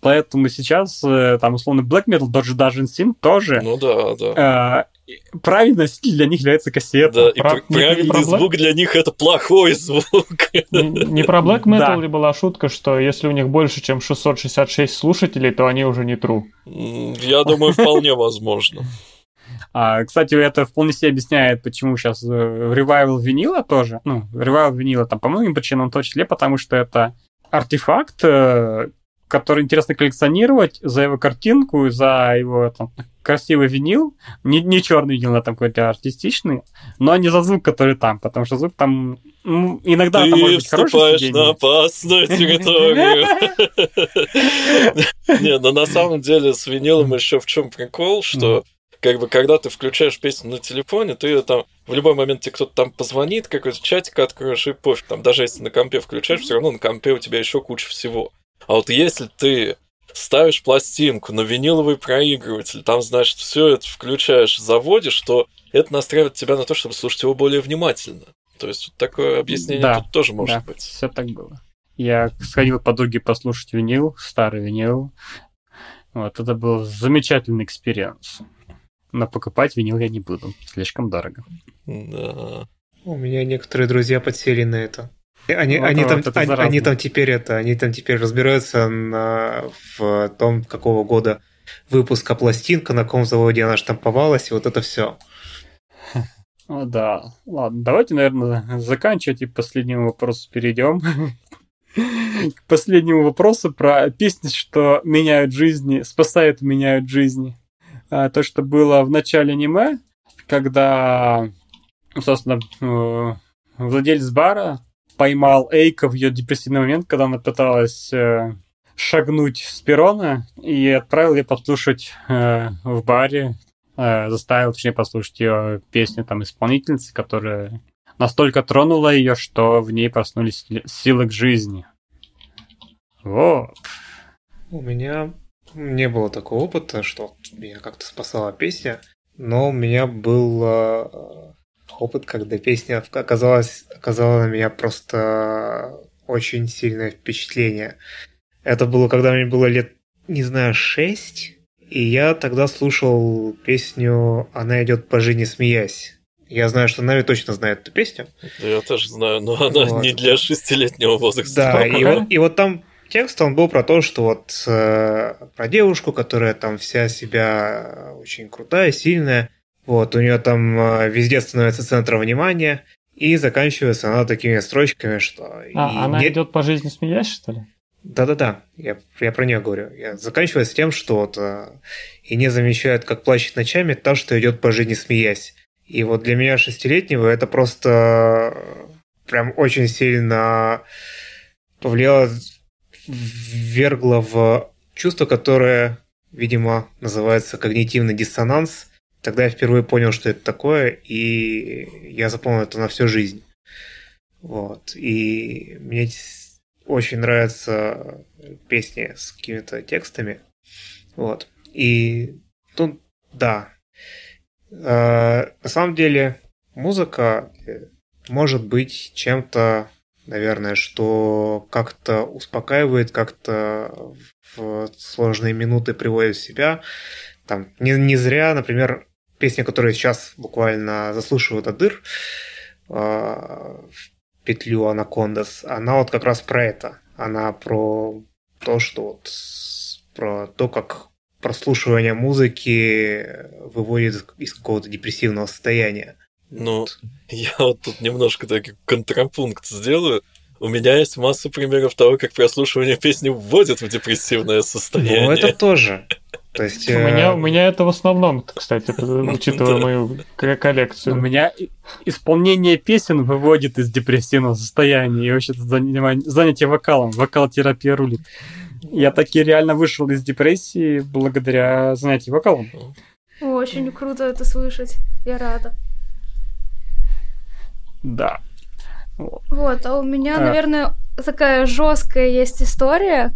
A: поэтому сейчас э, там условно Black Metal, тот же Dungeon Sin тоже
C: Ну да, да.
A: э, правильный для них является кассета.
C: Да, и
E: про-
C: пр-
E: не-
C: правильный
E: не про Black-
C: звук для них это плохой звук.
E: Не про Black Metal
A: Да.
E: ли была шутка, что если у них больше, чем 666 слушателей, то они уже не true?
C: Я думаю, вполне возможно.
A: А, кстати, это вполне себе объясняет, почему сейчас ревайвал винила тоже. Ну, ревайвал винила там по многим причинам, в том числе потому, что это артефакт, э, который интересно коллекционировать за его картинку, за его там, красивый винил. Не, не черный винил, а там какой-то артистичный, но не за звук, который там, потому что звук там ну, иногда там может
C: Ты
A: быть хороший
C: вступаешь на опасную территорию. [LAUGHS] Не, но на самом деле с винилом еще в чем прикол, что как бы, когда ты включаешь песню на телефоне, ты ее там в любой момент тебе кто-то там позвонит, какой-то чатик откроешь и пофиг. Там даже если на компе включаешь, все равно на компе у тебя еще куча всего. А вот если ты ставишь пластинку на виниловый проигрыватель, там, значит, все это включаешь, заводишь, то это настраивает тебя на то, чтобы слушать его более внимательно. То есть вот такое объяснение
A: Да,
C: тут тоже может
A: да,
C: быть.
A: все так было. Я сходил к подруге послушать винил, старый винил. Вот, это был замечательный experience. Но покупать винил я не буду, слишком дорого.
C: Да.
B: У меня некоторые друзья подсели на это. И Они,
A: Вот,
B: они,
A: вот
B: там,
A: это
B: они,
A: заразно.
B: они там теперь это, они там теперь разбираются на, в том, какого года выпуска пластинка, на каком заводе она штамповалась, и вот это все.
A: О, да. Ладно, давайте, наверное, заканчивать и к последнему вопросу перейдем. К последнему вопросу про песни, что меняют жизни, спасают, меняют жизни. А, То, что было в начале аниме, когда, собственно, э, владелец бара поймал Эйка в ее депрессивный момент, когда она пыталась э, шагнуть с перона и отправил ее послушать э, в баре заставил, точнее, послушать ее песню там исполнительницы, которая настолько тронула ее, что в ней проснулись ли- силы к жизни. Вот.
B: У меня не было такого опыта, что меня как-то спасала песня, но у меня был э, опыт, когда песня оказалась, оказала на меня просто очень сильное впечатление. Это было, когда мне было лет, не знаю, шесть, и я тогда слушал песню «Она идет по жизни, смеясь». Я знаю, что Нави точно знает эту песню.
C: Да Я тоже знаю, но она
B: Вот.
C: не для шестилетнего возраста.
B: Да, и вот, и вот там текст, он был про то, что вот э, про девушку, которая там вся себя очень крутая, сильная, вот, у нее там э, везде становится центром внимания, и заканчивается она такими строчками, что... и
E: А, она
B: не-
E: идет по жизни смеясь, что ли?
B: Да-да-да, я, я про нее говорю. Я заканчивается тем, что вот э, и не замечают, как плачет ночами та, что идет по жизни смеясь. И вот для меня шестилетнего это просто э, прям очень сильно повлияло, ввергло в чувство, которое, видимо, называется когнитивный диссонанс. Тогда я впервые понял, что это такое, и я запомнил это на всю жизнь. Вот. И мне очень нравятся песни с какими-то текстами. Вот. И тут, да. Э, на самом деле, музыка э, может быть чем-то, наверное, что как-то успокаивает, как-то в сложные минуты приводит в себя. Там не, не зря, например, песня, которая сейчас буквально заслушивают от дыр, в петлю Анакондас, она вот как раз про это. Она про то, что вот про то, как прослушивание музыки выводит из какого-то депрессивного состояния.
C: Ну, [LAUGHS] я вот тут немножко так контрапункт сделаю. У меня есть масса примеров того, как прослушивание песни вводит в депрессивное состояние.
B: Ну, это тоже. То есть...
E: У
B: э,
E: меня, у меня это в основном, кстати, [LAUGHS] учитывая мою к-
A: У
E: коллекцию.
A: меня исполнение песен выводит из депрессивного состояния и вообще занятие вокалом. Вокал-терапия рулит. Я таки реально вышел из депрессии благодаря занятию вокалом.
F: Очень круто это слышать. Я рада.
A: Да. Вот.
F: Вот, а у меня,
A: А.
F: наверное, такая жесткая есть история.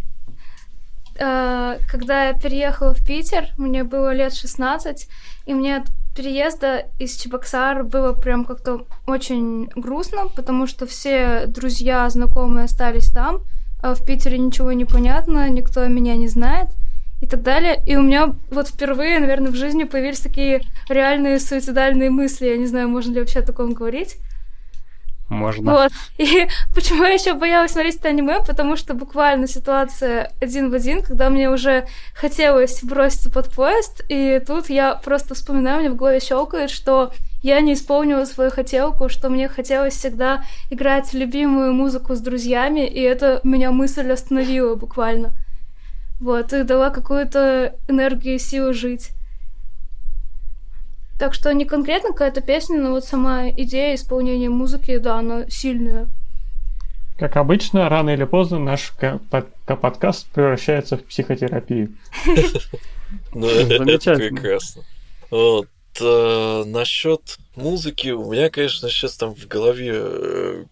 F: Э, Когда я переехала в Питер, мне было лет 16, и мне от переезда из Чебоксар было прям как-то очень грустно, потому что все друзья, знакомые остались там, а в Питере ничего не понятно, никто меня не знает и так далее. И у меня вот впервые, наверное, в жизни появились такие реальные суицидальные мысли. Я не знаю, можно ли вообще о таком говорить.
A: Можно.
F: Вот. [LAUGHS] И почему я еще боялась смотреть это аниме? Потому что буквально ситуация один в один, когда мне уже хотелось броситься под поезд, и тут я просто вспоминаю, мне в голове щелкает, что я не исполнила свою хотелку, что мне хотелось всегда играть любимую музыку с друзьями, и это меня мысль остановила буквально. Вот, и дала какую-то энергию и силу жить. Так что не конкретно какая-то песня, но вот сама идея исполнения музыки, да, она сильная.
E: Как обычно, рано или поздно наш ка- под- ка- подкаст превращается в психотерапию. [LAUGHS]
C: Ну, это
A: Замечательно.
C: прекрасно. Вот. э, насчет музыки, у меня, конечно, сейчас там в голове э,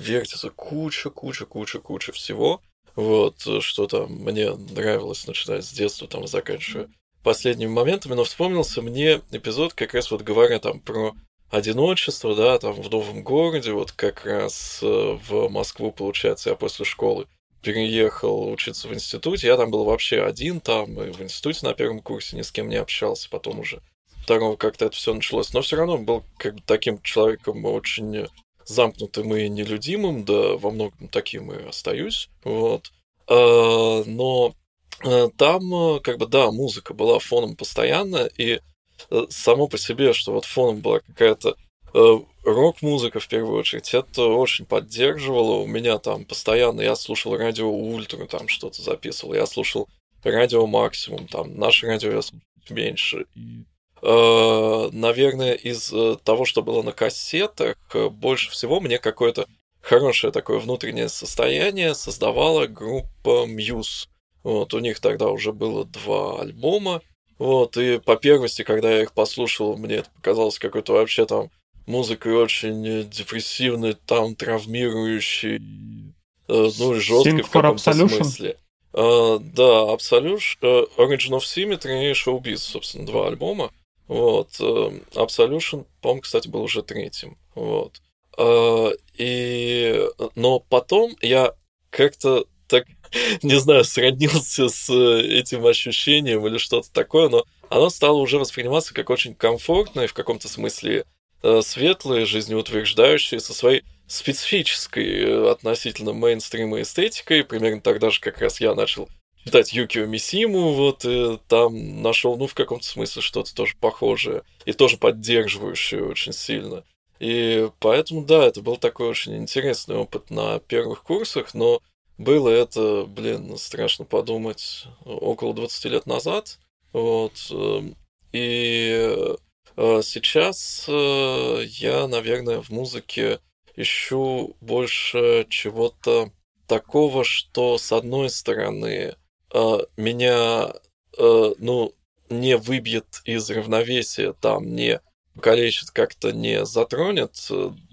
C: вертится куча, куча, куча, куча всего. Вот, что там мне нравилось, начиная с детства, там, заканчивая последними моментами, но вспомнился мне эпизод, как раз вот говоря там про одиночество, да, там в новом городе, вот как раз э, в Москву, получается, я после школы переехал учиться в институте, я там был вообще один там, и в институте на первом курсе ни с кем не общался, потом уже второго как-то это все началось, но все равно был как бы таким человеком очень замкнутым и нелюдимым, да, во многом таким и остаюсь, вот. А, Но э, там, э, как бы, да, музыка была фоном постоянно, и э, само по себе, что вот фоном была какая-то э, рок-музыка в первую очередь, это очень поддерживало. У меня там постоянно, я слушал радио Ультра, там что-то записывал, я слушал радио Максимум, там наше радио я слушал меньше. Э, наверное, из э, того, что было на кассетах, э, больше всего мне какое-то хорошее такое внутреннее состояние создавала группа Muse. Вот, у них тогда уже было два альбома. Вот, и по первости, когда я их послушал, мне это показалось какой-то вообще там музыкой очень депрессивной, там травмирующей, э, ну, и жесткой
E: Sync
C: в каком-то смысле. Э, да, Absolution, э, Origin of Symmetry и Showbiz, собственно, два альбома. Вот. э, Absolution, по-моему, кстати, был уже третьим. Вот. Э, И... Но потом я как-то так, [LAUGHS] не знаю, сроднился с э, этим ощущением или что-то такое, но оно стало уже восприниматься как очень комфортное, в каком-то смысле э, светлое, жизнеутверждающее, со своей специфической э, относительно мейнстрима эстетикой. Примерно тогда же как раз я начал читать Юкио Мисиму, вот, и там нашел, ну, в каком-то смысле что-то тоже похожее и тоже поддерживающее очень сильно. И поэтому, да, это был такой очень интересный опыт на первых курсах, но было это, блин, страшно подумать, около 20 лет назад. Вот. эм, И э, сейчас э, я, наверное, в музыке ищу больше чего-то такого, что, с одной стороны, э, меня, ну, не выбьет из равновесия, там, не покалечит, как-то не затронет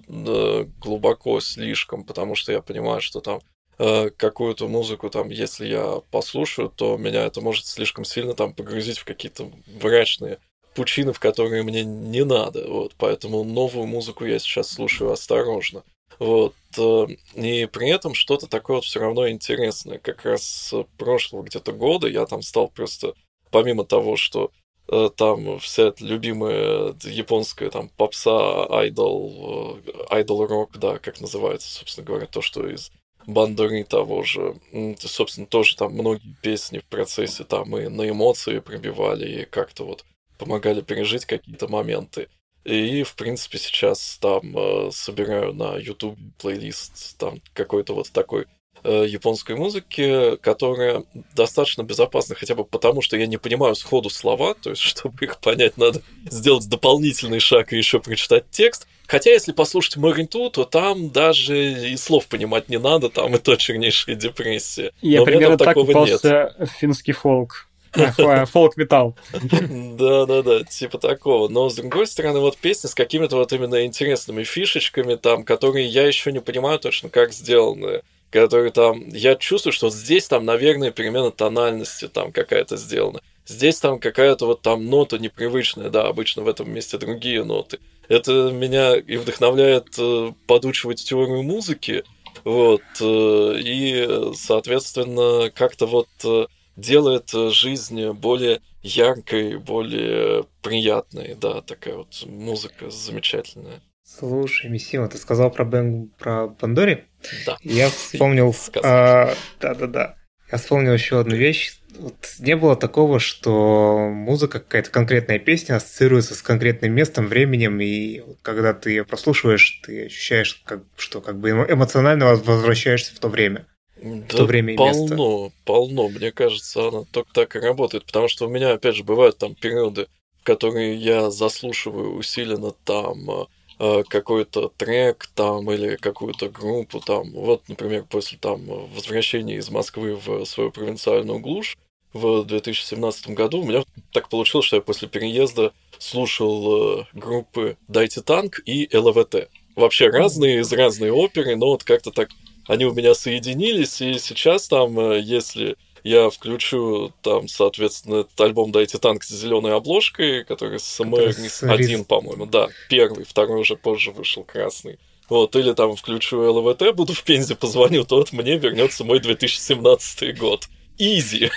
C: глубоко слишком, потому что я понимаю, что там какую-то музыку, там, если я послушаю, то меня это может слишком сильно там погрузить в какие-то мрачные пучины, в которые мне не надо. Вот, поэтому новую музыку я сейчас слушаю осторожно. Вот, э, и при этом что-то такое вот все равно интересное. Как раз прошлого где-то года я там стал просто, помимо того, что э, там вся эта любимая японская там попса, айдол, э, айдол рок, да, как называется, собственно говоря, то, что из Бандуры того же. Собственно, тоже там многие песни в процессе там и на эмоции пробивали, и как-то вот помогали пережить какие-то моменты. И, в принципе, сейчас там э, собираю на YouTube плейлист там какой-то вот такой японской музыки, которая достаточно безопасна, хотя бы потому, что я не понимаю сходу слова, то есть, [LAUGHS] чтобы их понять, надо сделать дополнительный шаг и еще прочитать текст. Хотя, если послушать Моринту, то там даже и слов понимать не надо, там и то чернейшая депрессия.
A: Я
C: Но
A: примерно так
C: такого нет.
A: попался финский фолк. Э, фо- Фолк-металл.
C: Да-да-да, [LAUGHS] типа такого. Но, с другой стороны, вот песни с какими-то вот именно интересными фишечками, там, которые я еще не понимаю точно, как сделаны. Которые там... Я чувствую, что здесь там, наверное, перемена тональности там какая-то сделана. Здесь там какая-то вот там нота непривычная, да, обычно в этом месте другие ноты. Это меня и вдохновляет э, подучивать теорию музыки, вот, э, и, соответственно, как-то вот э, делает э, жизнь более яркой, более приятной, да, такая вот музыка замечательная.
B: Слушай, Мисима, ты сказал про, Бен... про Бандори?
C: Да.
B: Я вспомнил... А, Да-да-да. Я вспомнил еще одну вещь. Вот не было такого, что музыка, какая-то конкретная песня ассоциируется с конкретным местом, временем, и когда ты ее прослушиваешь, ты ощущаешь, как, что как бы эмо- эмоционально возвращаешься в то время.
C: Да
B: то время и место.
C: полно. Мне кажется, она только так и работает. Потому что у меня, опять же, бывают там периоды, в которые я заслушиваю усиленно там э, какой-то трек там или какую-то группу там. Вот, например, после там возвращения из Москвы в свою провинциальную глушь, в 2017 году. У меня так получилось, что я после переезда слушал э, группы «Дайте танк» и ЛВТ. Вообще разные, из разной оперы, но вот как-то так они у меня соединились, и сейчас там, э, если я включу там, соответственно, этот альбом «Дайте танк» с зеленой обложкой, который с
B: Который
C: МР
B: с
C: один,
B: Риз-
C: по-моему, да, первый, второй уже позже вышел красный. Вот, или там включу ЛВТ, буду в Пензе, позвоню, то вот мне вернется мой 2017 год. Изи.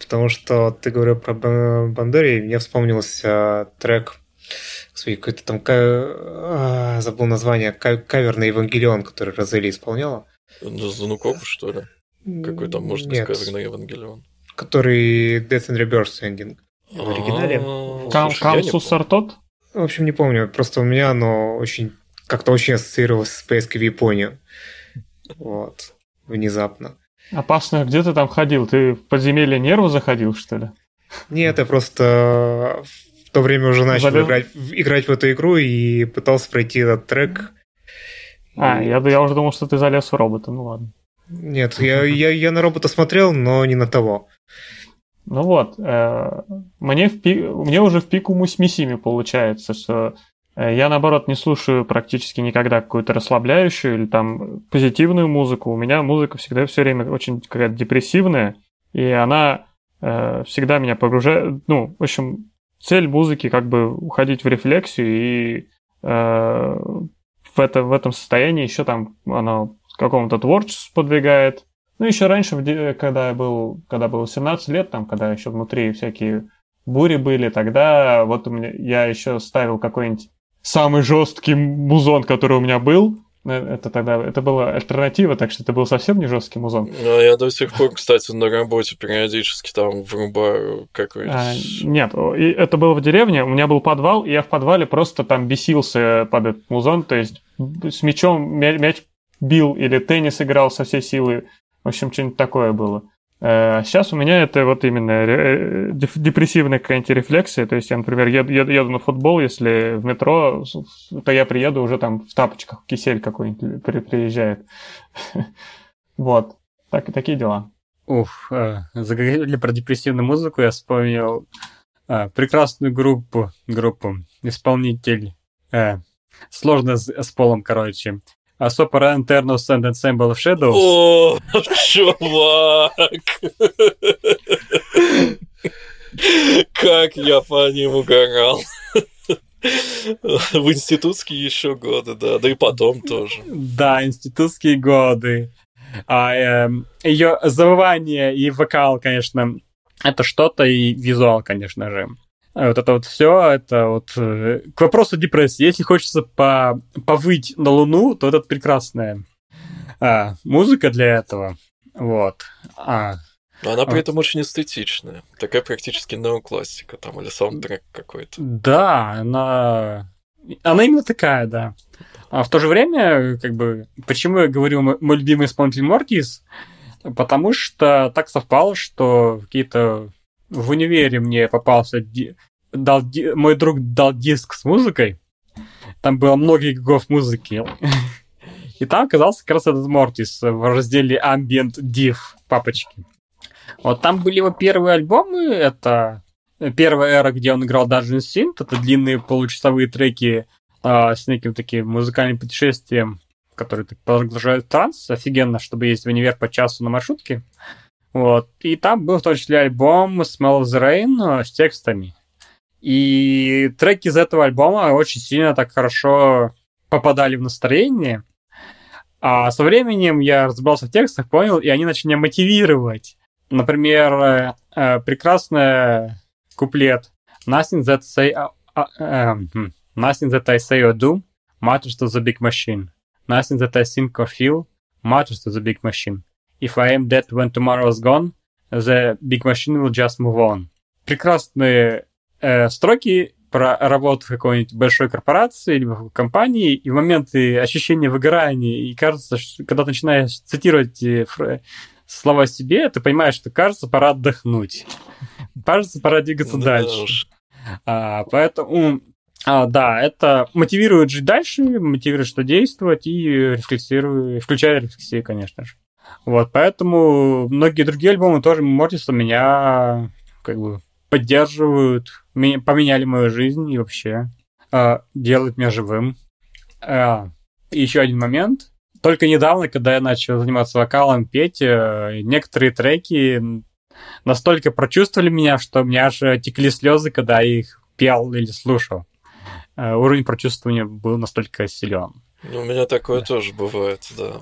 B: Потому что ты говорил про Бандери, мне вспомнился трек, какой-то там, а, забыл название, ка- кавер на Евангелион, который Розели исполняла.
C: Ну, Занукоку, что ли? Какой там может быть на Евангелион?
B: который Death and Rebirth Ending. В оригинале.
C: А,
E: Камсус. Артот?
B: В общем, не помню, просто у меня оно очень как-то очень ассоциировалось с поездкой в Японию. Вот. Внезапно.
E: Опасно, где ты там ходил? Ты в подземелье нерву заходил, что ли?
B: Нет, я просто в то время уже начал
E: Залез-
B: играть, в- играть в эту игру и пытался пройти этот трек.
E: А,
B: И-
E: я, я уже думал, что ты залез в робота, ну ладно.
B: Нет, я, я, я на робота смотрел, но не на того.
E: Ну вот, э, мне, в пи- мне уже в пику Мусь Мисими получается, что э, я, наоборот, не слушаю практически никогда какую-то расслабляющую или там позитивную музыку. У меня музыка всегда все время очень какая-то депрессивная, и она э, всегда меня погружает... Ну, в общем, цель музыки как бы уходить в рефлексию, и э, в, это, в этом состоянии еще там она к какому-то творчеству подвигает, ну, еще раньше, когда я был, когда было 17 лет, там, когда еще внутри всякие бури были, тогда вот у меня, я еще ставил какой-нибудь самый жесткий музон, который у меня был. Э, Это тогда, это была альтернатива, так что это был совсем не жесткий музон.
C: Ну, я до сих пор, кстати, на работе периодически там врубаю какой-нибудь...
E: А, нет, это было в деревне, у меня был подвал, и я в подвале просто там бесился под этот музон, то есть с мячом мя- мяч бил или теннис играл со всей силы, в общем, что-нибудь такое было. Э, Сейчас у меня это вот именно э, депрессивная какая-нибудь рефлексия, то есть я, например, еду, еду- на футбол, если в метро, то я приеду уже там в тапочках, кисель какой-нибудь при- приезжает. [LAUGHS] Вот, так, такие дела.
A: Ух, э, заговорили про депрессивную музыку, я вспомнил прекрасную группу, группу, исполнитель, сложно с, с полом, короче. А Sopra Internos and Ensemble of Shadows.
C: О, чувак! Как я по ним угорал. В институтские еще годы, да, да и потом тоже.
A: Да, институтские годы. А, ее завывание и вокал, конечно, это что-то, и визуал, конечно же. А Вот это вот все, это вот э, к вопросу депрессии. Если хочется по, повыть на Луну, то это прекрасная а, музыка для этого. Вот. А,
C: Но она при этом очень эстетичная. Такая практически неоклассика там, или саундтрек какой-то.
A: да, она... Она именно такая, да. А в то же время, как бы, почему я говорю мой, любимый исполнитель Мортис? Потому что так совпало, что какие-то в универе мне попался дал мой друг дал диск с музыкой. Там было много гигов музыки. И там оказался как раз этот Мортис в разделе Ambient Div папочки. Вот там были его первые альбомы. Это первая эра, где он играл Dungeon Synth. Это длинные получасовые треки а, с неким таким музыкальным путешествием, которые так погружают в транс. Офигенно, чтобы ездить в универ по часу на маршрутке. Вот. И там был в том числе альбом Smell of the Rain э, с текстами. И треки из этого альбома очень сильно так хорошо попадали в настроение. А со временем я разобрался в текстах, понял, и они начали меня мотивировать. Например, э, э, прекрасный куплет Nothing that say uh, uh, um, hmm. Nothing that I say or do matters to the big machine. Nothing that I think or feel matters to the big machine. If I am dead when tomorrow is gone, the big machine will just move on. Прекрасные э, строки про работу в какой-нибудь большой корпорации или в компании, и в моменты ощущения выгорания, и кажется, что когда ты начинаешь цитировать э, слова себе, ты понимаешь, что кажется, пора отдохнуть. Кажется, пора двигаться
C: Да
A: дальше. А, поэтому, а, да, это мотивирует жить дальше, мотивирует что действовать и рефлексирую, включая рефлексию, конечно же. Вот, поэтому многие другие альбомы тоже Мортиса меня как бы поддерживают, меня- поменяли мою жизнь и вообще э, делают меня живым. Э, и еще один момент. Только недавно, когда я начал заниматься вокалом, петь, э, некоторые треки настолько прочувствовали меня, что у меня аж текли слезы, когда я их пел или слушал. Э, Уровень прочувствования был настолько силен.
C: Ну, у меня такое тоже бывает, да.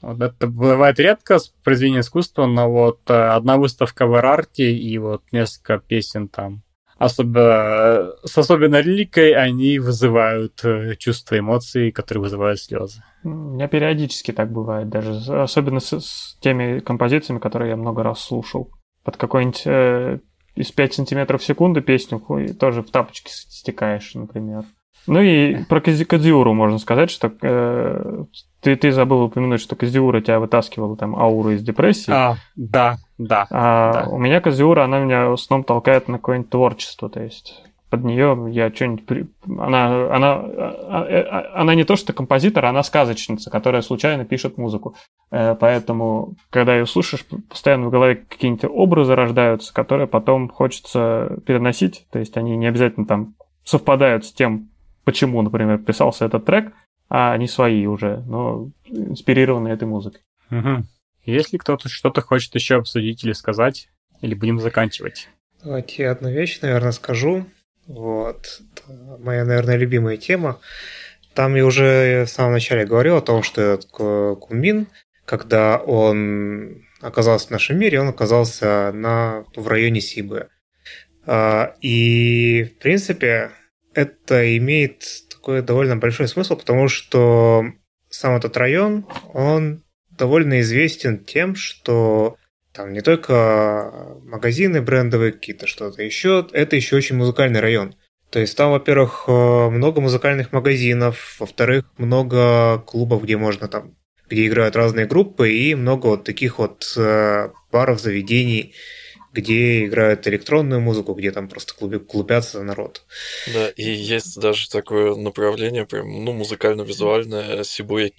A: Вот это бывает редко с произведением искусства, но вот э, одна выставка в Эрарте и вот несколько песен там. Особенно, с особенной лирикой они вызывают э, чувства, эмоции, которые вызывают слезы.
E: У меня периодически так бывает, даже особенно с, с теми композициями, которые я много раз слушал. Под какой-нибудь э, из 5 сантиметров в секунду песню хуй, тоже в тапочки с- стекаешь, например. Ну и про Кадзиуру можно сказать, что э, ты, ты забыл упомянуть, что Кадзиура тебя вытаскивала там ауру из депрессии.
A: А, да, да.
E: А
A: Да.
E: у меня Казиура, она меня основном толкает на какое-нибудь творчество, то есть под нее я что-нибудь... при- Она, она, а- а- она не то что композитор, она сказочница, которая случайно пишет музыку. Э, Поэтому, когда ее слушаешь, постоянно в голове какие-нибудь образы рождаются, которые потом хочется переносить. То есть они не обязательно там совпадают с тем, почему, например, писался этот трек, а они свои уже, но инспирированы этой музыкой.
A: Мгм. Если кто-то что-то хочет еще обсудить или сказать, или будем заканчивать.
B: Давайте я одну вещь, наверное, скажу. Вот. Это моя, наверное, любимая тема. Там я уже в самом начале говорил о том, что этот Ку- Кунмин, когда он оказался в нашем мире, он оказался на, в районе Сибы. А, И, в принципе, это имеет такой довольно большой смысл, потому что сам этот район, он довольно известен тем, что там не только магазины брендовые какие-то, что-то еще, это еще очень музыкальный район. То есть там, во-первых, э, много музыкальных магазинов, во-вторых, много клубов, где можно там, где играют разные группы, и много вот таких вот э, баров, заведений, где играют электронную музыку, где там просто клуби- клубятся народ.
C: Да, и есть даже такое направление, прям, ну, музыкально-визуальное Сибуя.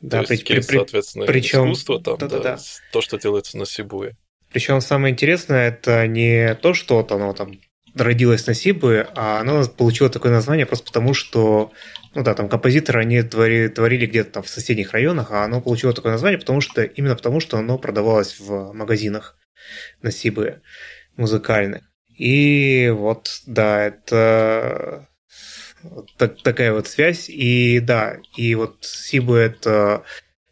B: Да,
C: то
B: при-
C: есть
B: при- при-
C: соответственно,
B: причем-
C: искусство там,
B: да-да-да.
C: да, то, что делается на Сибуе.
B: Причем самое интересное, это не то, что вот оно там родилось на Сибы, а оно получило такое название просто потому, что, ну да, там композиторы, они твори- творили где-то там в соседних районах, а оно получило такое название, потому что, именно потому, что оно продавалось в магазинах на Сибы музыкальных. И вот, да, это так- такая вот связь. И да, и вот Сибы это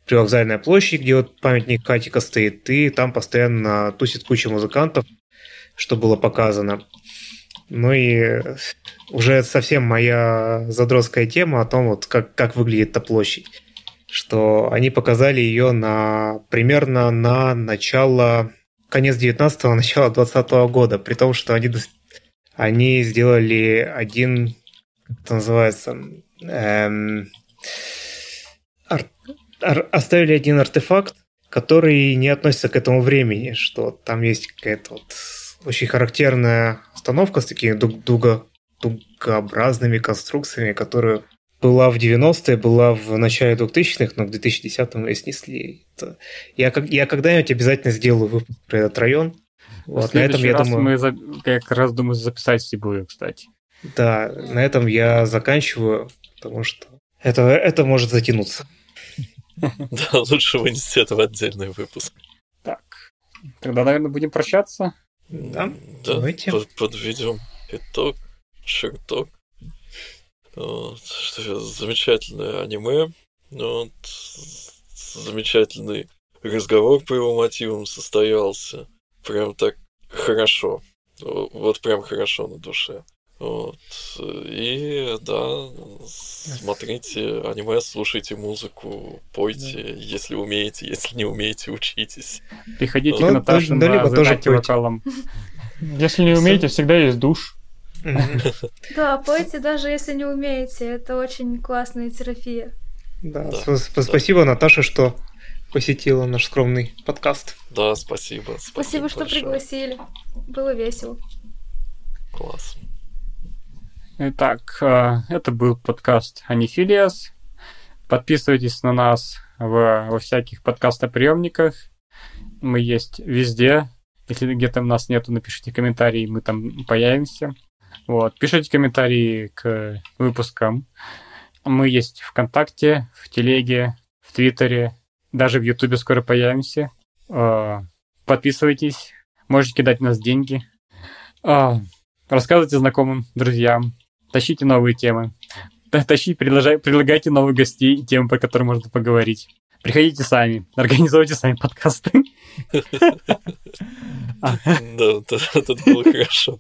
B: привокзальная площадь, где вот памятник Катика стоит, и там постоянно тусит куча музыкантов, что было показано. Ну и уже совсем моя задротская тема о том, вот как, как выглядит эта площадь. Что они показали ее на примерно на начало, конец 19-го, начало 20 года, при том, что они, они сделали один, это называется, эм, ар- ар- оставили один артефакт, который не относится к этому времени, что там есть какая-то вот очень характерная установка с такими дуг- дуго- дугообразными конструкциями, которая была в 90-е, была в начале 2000-х, но к 2010-му ее снесли. Это- Я, как- я когда-нибудь обязательно сделаю выпуск про этот район. Вот, на этом, я
A: раз
B: думаю,
A: мы за- я как раз думаю записать Сибую, кстати.
B: да, на этом я заканчиваю, потому что это, это может затянуться. [LAUGHS]
C: Да, лучше вынести это в отдельный выпуск.
A: Так, тогда, наверное, будем прощаться.
B: Да,
C: Да,
B: давайте.
C: под- подведем итог, чертог. Вот, что замечательное аниме. Вот, замечательный разговор по его мотивам состоялся. Прям так хорошо. Вот прям хорошо на душе. Вот. И да, смотрите аниме, слушайте музыку, пойте, если умеете, если не умеете, учитесь.
A: Приходите
C: Ну,
A: к Наташе
B: да,
A: на
B: либо тоже
A: вокалом. [LAUGHS]
E: Если не умеете, всегда есть душ.
F: Да, пойте, даже если не умеете. Это очень классная терапия.
B: Да, спасибо, Наташа, что посетила наш скромный подкаст.
C: Да, спасибо.
F: Спасибо, что пригласили. Было весело.
C: Класс.
A: Итак, э, это был подкаст Анифилиас. Подписывайтесь на нас в, во всяких подкастоприемниках. Мы есть везде. Если где-то нас нету, напишите комментарии, мы там появимся. Вот. Пишите комментарии к выпускам. Мы есть ВКонтакте, в Телеге, в Твиттере, даже в Ютубе скоро появимся. А, Подписывайтесь, можете кидать нас деньги. А, Рассказывайте знакомым, друзьям, тащите новые темы. Тащите, предлагай- предлагайте новых гостей темы, по которым можно поговорить. Приходите сами, [LAUGHS] организуйте сами подкасты.
C: Да, это, было хорошо.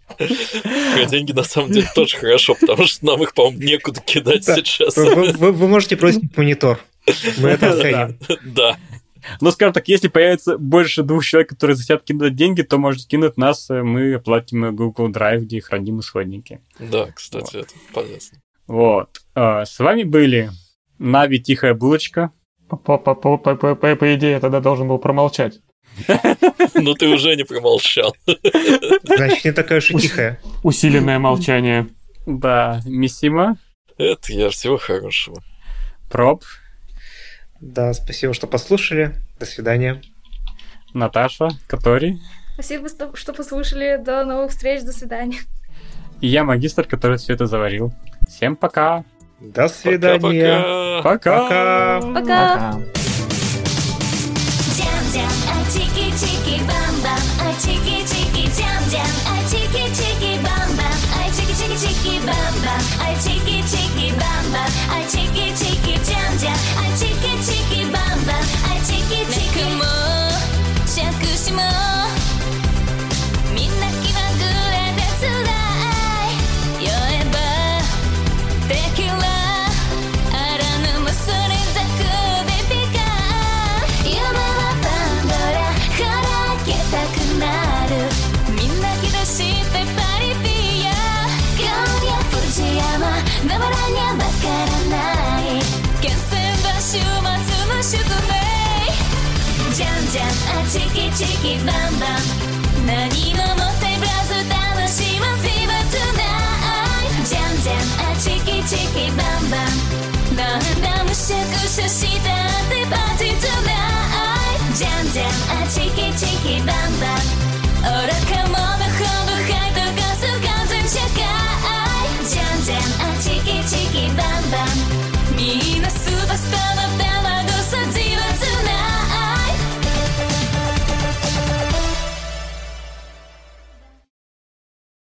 C: Деньги на самом деле тоже хорошо, потому что нам их, по-моему, некуда кидать
B: Да.
C: сейчас.
B: Вы, можете просить монитор. Мы это оценим.
C: Да.
A: Но, скажем так, если появится больше двух человек, которые захотят кинуть деньги, то можете кинуть нас, э, мы оплатим Google Drive, где храним исходники.
C: Да, кстати, это полезно.
A: Вот. А, С вами были Нави Тихая Булочка.
E: По, по, по, по, по- по- по идее, я тогда должен был промолчать. [LAUGHS]
C: Но ты уже не промолчал. [LAUGHS]
B: Значит, не такая уж и тихая.
E: Усиленное молчание.
A: Да, Миссима,
C: Это я всего хорошего.
A: Проб,
B: Да, спасибо, что послушали. До свидания.
A: Наташа, Катори
F: Спасибо, что послушали. До новых встреч. До свидания.
A: и я магистр, который все это заварил. Всем пока!
B: До свидания.
C: Пока-пока.
A: Пока!
B: Пока.
F: Пока.
D: Jam じゃんあチキチキバンバン。何をもってブラウズ楽しむフィーバートゥナイトじゃんじゃんあチキチキバンバン。何だむしゃくしゃしたってパーティー。